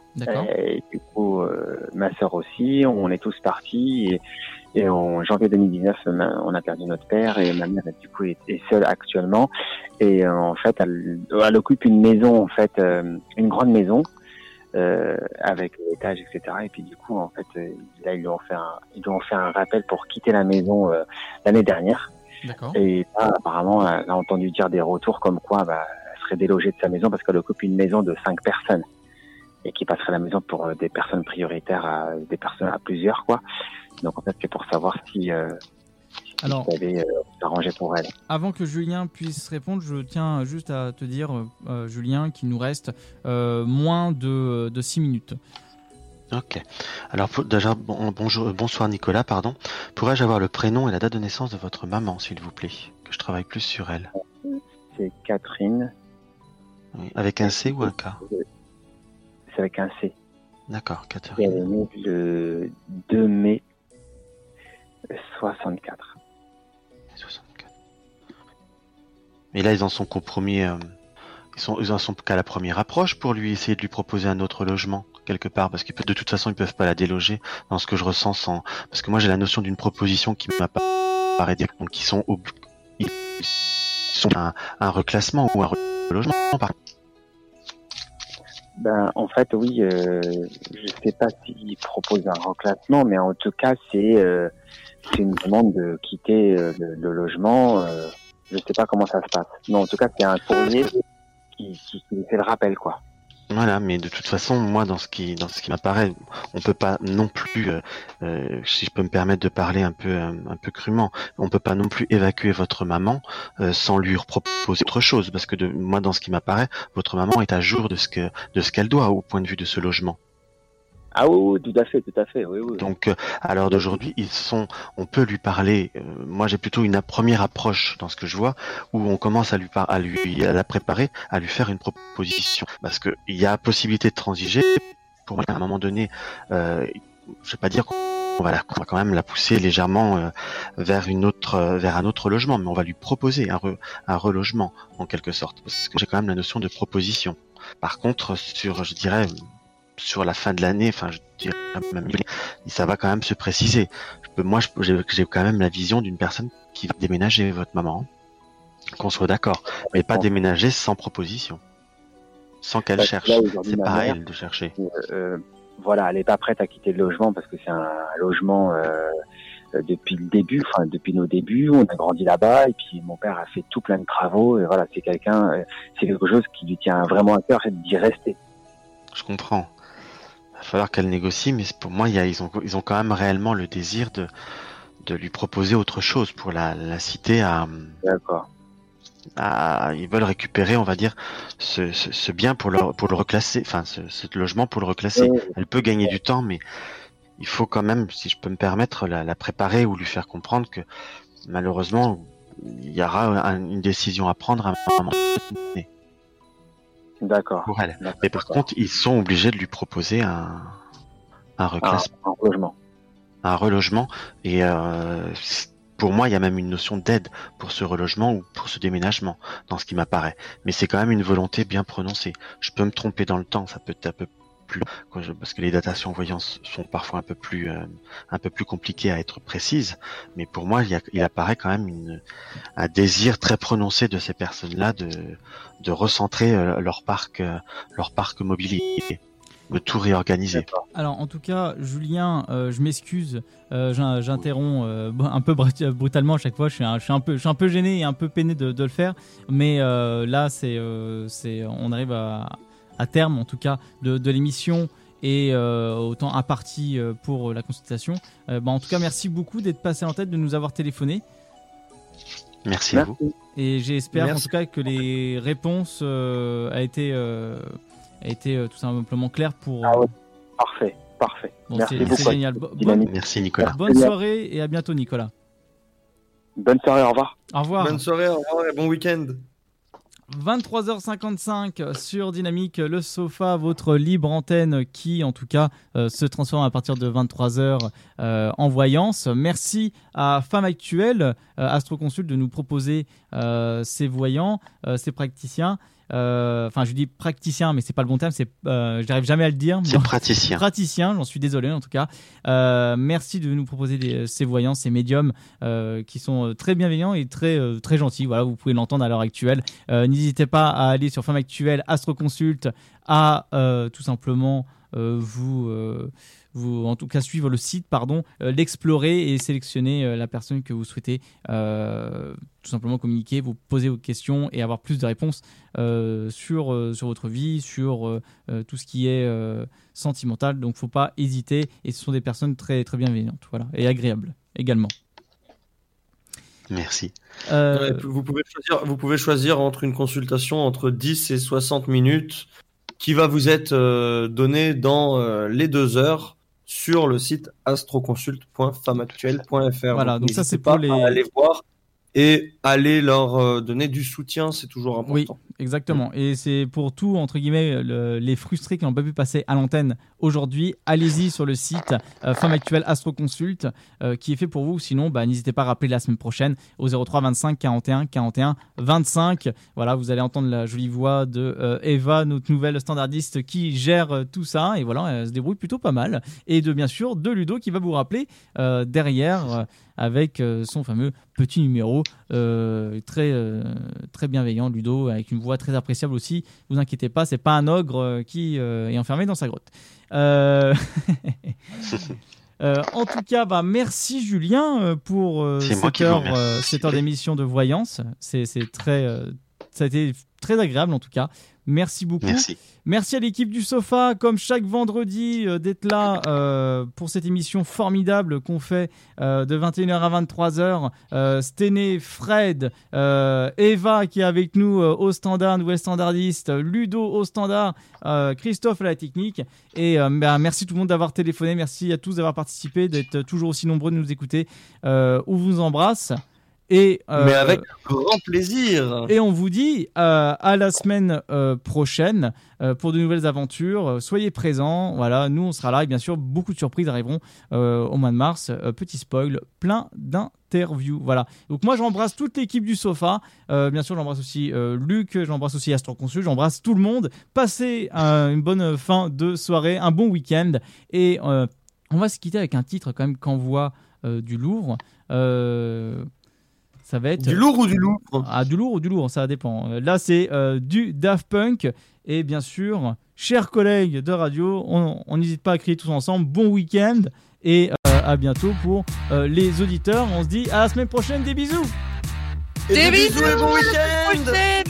Et du coup euh, ma sœur aussi, on est tous partis et, et en janvier 2019, ma- on a perdu notre père et ma mère du coup est, est seule actuellement et euh, en fait elle, elle occupe une maison en fait, euh, une grande maison. Euh, avec l'étage, etc. Et puis du coup, en fait, euh, là, ils lui ont fait un, ils lui ont fait un rappel pour quitter la maison euh, l'année dernière. Et là, apparemment, elle a entendu dire des retours comme quoi bah, elle serait délogée de sa maison parce qu'elle occupe une maison de cinq personnes et qui passerait la maison pour euh, des personnes prioritaires à des personnes à plusieurs, quoi. Donc en fait, c'est pour savoir si, euh, si Alors- vous avez euh, arrangé pour elle. Avant que Julien puisse répondre, je tiens juste à te dire, euh, Julien, qu'il nous reste euh, moins de, de 6 minutes. Ok. Alors pour- déjà bon- bonjour, bonsoir Nicolas, pardon. Pourrais-je avoir le prénom et la date de naissance de votre maman, s'il vous plaît, que je travaille plus sur elle. C'est Catherine. Oui, Avec un C ou un K? C'est avec un C. D'accord, Et Catherine. elle est née le 2 mai 64. Mais là, ils en sont compromis. euh, ils sont, ils en sont qu'à la première approche pour lui essayer de lui proposer un autre logement quelque part, parce que de toute façon, ils peuvent pas la déloger. Dans ce que je ressens, sans, parce que moi, j'ai la notion d'une proposition qui m'apparaît donc qui sont ob- ils sont un, un reclassement ou un relogement. Par... Ben, en fait, oui, euh, je sais pas s'il propose un reclassement, mais en tout cas, c'est euh, une demande de quitter euh, le, logement. Euh, je sais pas comment ça se passe. Mais en tout cas, c'est un courrier qui, qui, qui fait le rappel, quoi. Voilà, mais de toute façon, moi, dans ce qui, dans ce qui m'apparaît, on peut pas non plus, euh, euh, si je peux me permettre de parler un peu, euh, un peu crûment, on peut pas non plus évacuer votre maman sans lui proposer autre chose, parce que moi, dans ce qui m'apparaît, votre maman est à jour de ce que, de ce qu'elle doit au point de vue de ce logement. Ah oui, oui, tout à fait, tout à fait, oui, oui. Donc euh, à l'heure d'aujourd'hui, ils sont, on peut lui parler. euh, moi, j'ai plutôt une première approche dans ce que je vois, où on commence à lui par, à lui, à la préparer, à lui faire une proposition, parce que il y a possibilité de transiger. Pour moi, à un moment donné, euh, je vais pas dire qu'on va, la- qu'on va quand même la pousser légèrement euh, vers une autre, euh, vers un autre logement, mais on va lui proposer un, re- un relogement en quelque sorte, parce que j'ai quand même la notion de proposition. Par contre, sur, je dirais, sur la fin de l'année, enfin, je dirais même, ça va quand même se préciser. Je peux, moi, j'ai quand même la vision d'une personne qui va déménager, votre maman. Qu'on soit d'accord, mais pas déménager sans proposition, sans qu'elle cherche. C'est pas à elle de chercher. euh, voilà, elle n'est pas prête à quitter le logement parce que c'est un logement euh, euh, depuis le début, enfin depuis nos débuts, on a grandi là-bas et puis mon père a fait tout plein de travaux et voilà, c'est quelqu'un, euh, c'est quelque chose qui lui tient vraiment à cœur, c'est d'y rester. Je comprends. Il va falloir qu'elle négocie, mais pour moi, il y a, ils, ont, ils ont quand même réellement le désir de, de lui proposer autre chose pour la, la citer à. D'accord. À, ils veulent récupérer, on va dire, ce, ce, ce bien pour le, pour le reclasser, enfin, ce, ce logement pour le reclasser. Elle peut gagner du temps, mais il faut quand même, si je peux me permettre, la, la préparer ou lui faire comprendre que malheureusement, il y aura un- une décision à prendre à un moment donné D'accord. pour elle. Mais par contre, ils sont obligés de lui proposer un, un reclassement. Un, un relogement. Un relogement. Et euh, pour moi, il y a même une notion d'aide pour ce relogement ou pour ce déménagement, dans ce qui m'apparaît. Mais c'est quand même une volonté bien prononcée. Je peux me tromper dans le temps, ça peut être un peu parce que les datations voyances sont parfois un peu plus euh, un peu plus compliquées à être précises mais pour moi il, apparaît quand même un désir très prononcé de ces personnes-là de de recentrer euh, leur parc euh, leur parc mobilier de tout réorganiser Alors, en tout cas, Julien, je m'excuse, j'in- j'interromps un peu brut- brutalement à chaque fois. Je suis un, peu, je suis un peu gêné et un peu peiné de, de le faire, mais là, c'est, c'est, on arrive à, à terme, en tout cas, de, de l'émission et euh, au temps imparti euh, pour la consultation. Euh, bah, en tout cas, merci beaucoup d'être passé en tête, de nous avoir téléphoné. merci à vous Et j'espère en tout cas que les réponses euh, a été, euh, a été euh, tout simplement claires pour. Ah Parfait, parfait. Bon, Merci beaucoup. génial. Bonne- merci Nicolas Bonne soirée et à bientôt, Nicolas. Bonne soirée, au revoir. Au revoir. Bonne soirée, au revoir et bon week-end. 23h55 sur Dynamique, le sofa, votre libre antenne qui, en tout cas, euh, se transforme à partir de 23h euh, en voyance. Merci à Femme Actuelle, euh, Astroconsult, de nous proposer ces voyants, euh, ces praticiens. Euh, Enfin, je dis praticien, mais c'est pas le bon terme. C'est, euh, j'arrive jamais à le dire. C'est praticien. Praticien, j'en suis désolé en tout cas. Euh, merci de nous proposer des- ces voyants, ces médiums qui sont très bienveillants et très très gentils. Voilà, vous pouvez l'entendre à l'heure actuelle. N'hésitez pas à aller sur Femme Actuelle, Astroconsult, à euh, tout simplement vous, vous, en tout cas suivre le site, pardon, euh, l'explorer et sélectionner euh, la personne que vous souhaitez euh, tout simplement communiquer, vous poser vos questions et avoir plus de réponses euh, sur, euh, sur votre vie, sur euh, euh, tout ce qui est euh, sentimental. Donc, faut pas hésiter. Et ce sont des personnes très très bienveillantes, voilà, et agréables également. merci Euh, Ouais, vous, pouvez choisir, vous pouvez choisir entre une consultation entre 10 et 60 minutes qui va vous être euh, donnée dans euh, les deux heures sur le site astroconsult.femmeactuelle.fr. Voilà, donc ça, c'est pour pas les- à aller voir et aller leur euh, donner du soutien, c'est toujours important. Oui, exactement. Et c'est pour tout, entre guillemets, le- les frustrés qui n'ont pas pu passer à l'antenne aujourd'hui. Allez-y sur le site euh, Femme Actuelle Astro Consult euh, qui est fait pour vous. Sinon, bah, n'hésitez pas à rappeler la semaine prochaine au 03 25 41 41 25. Voilà, vous allez entendre la jolie voix de euh, Eva, notre nouvelle standardiste qui gère tout ça. Et voilà, elle se débrouille plutôt pas mal. Et de bien sûr, de Ludo qui va vous rappeler derrière. Avec euh, son fameux petit numéro euh, très euh, très bienveillant Ludo avec une voix très appréciable aussi. Vous inquiétez pas c'est pas un ogre qui est enfermé dans sa grotte. Euh, en tout cas bah, merci Julien pour euh, cette heure euh, cette heure d'émission de voyance. C'est c'est très ça a été très agréable en tout cas. Merci beaucoup. Merci. Merci à l'équipe du sofa, comme chaque vendredi, euh, d'être là euh, pour cette émission formidable qu'on fait euh, de 21h à 23h. Euh, Stené, Fred, Eva qui est avec nous au standard, nouvelle standardiste, Ludo au standard, Christophe à la technique. Et ben, merci tout le monde d'avoir téléphoné, merci à tous d'avoir participé, d'être toujours aussi nombreux de nous écouter. On vous embrasse. Et, euh, Mais avec grand plaisir. et on vous dit euh, à la semaine euh, prochaine euh, pour de nouvelles aventures. Euh, Soyez présents. Voilà, nous on sera là et bien sûr beaucoup de surprises arriveront euh, au mois de mars. Euh, petit spoil, plein d'interviews. Voilà. Donc moi j'embrasse toute l'équipe du sofa. Euh, bien sûr j'embrasse aussi euh, Luc, j'embrasse aussi Astro Consul, j'embrasse tout le monde. Passez euh, une bonne fin de soirée, un bon week-end et euh, on va se quitter avec un titre quand même qu'envoie euh, du Louvre. Euh, ça va être Du lourd ou du lourd Ah, du lourd ou du lourd, ça dépend. Euh, Là, c'est euh, du Daft Punk. Et bien sûr, chers collègues de radio, on n'hésite pas à crier tous ensemble. Bon week-end et euh, à bientôt pour euh, les auditeurs. On se dit à la semaine prochaine. Des bisous. Des bisous et bon week-end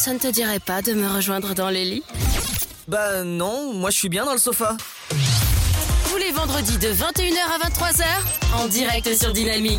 Ça ne te dirait pas de me rejoindre dans les lits Bah non, moi je suis bien dans le sofa. Tous les vendredis de 21h à 23h, en direct sur Dynamique.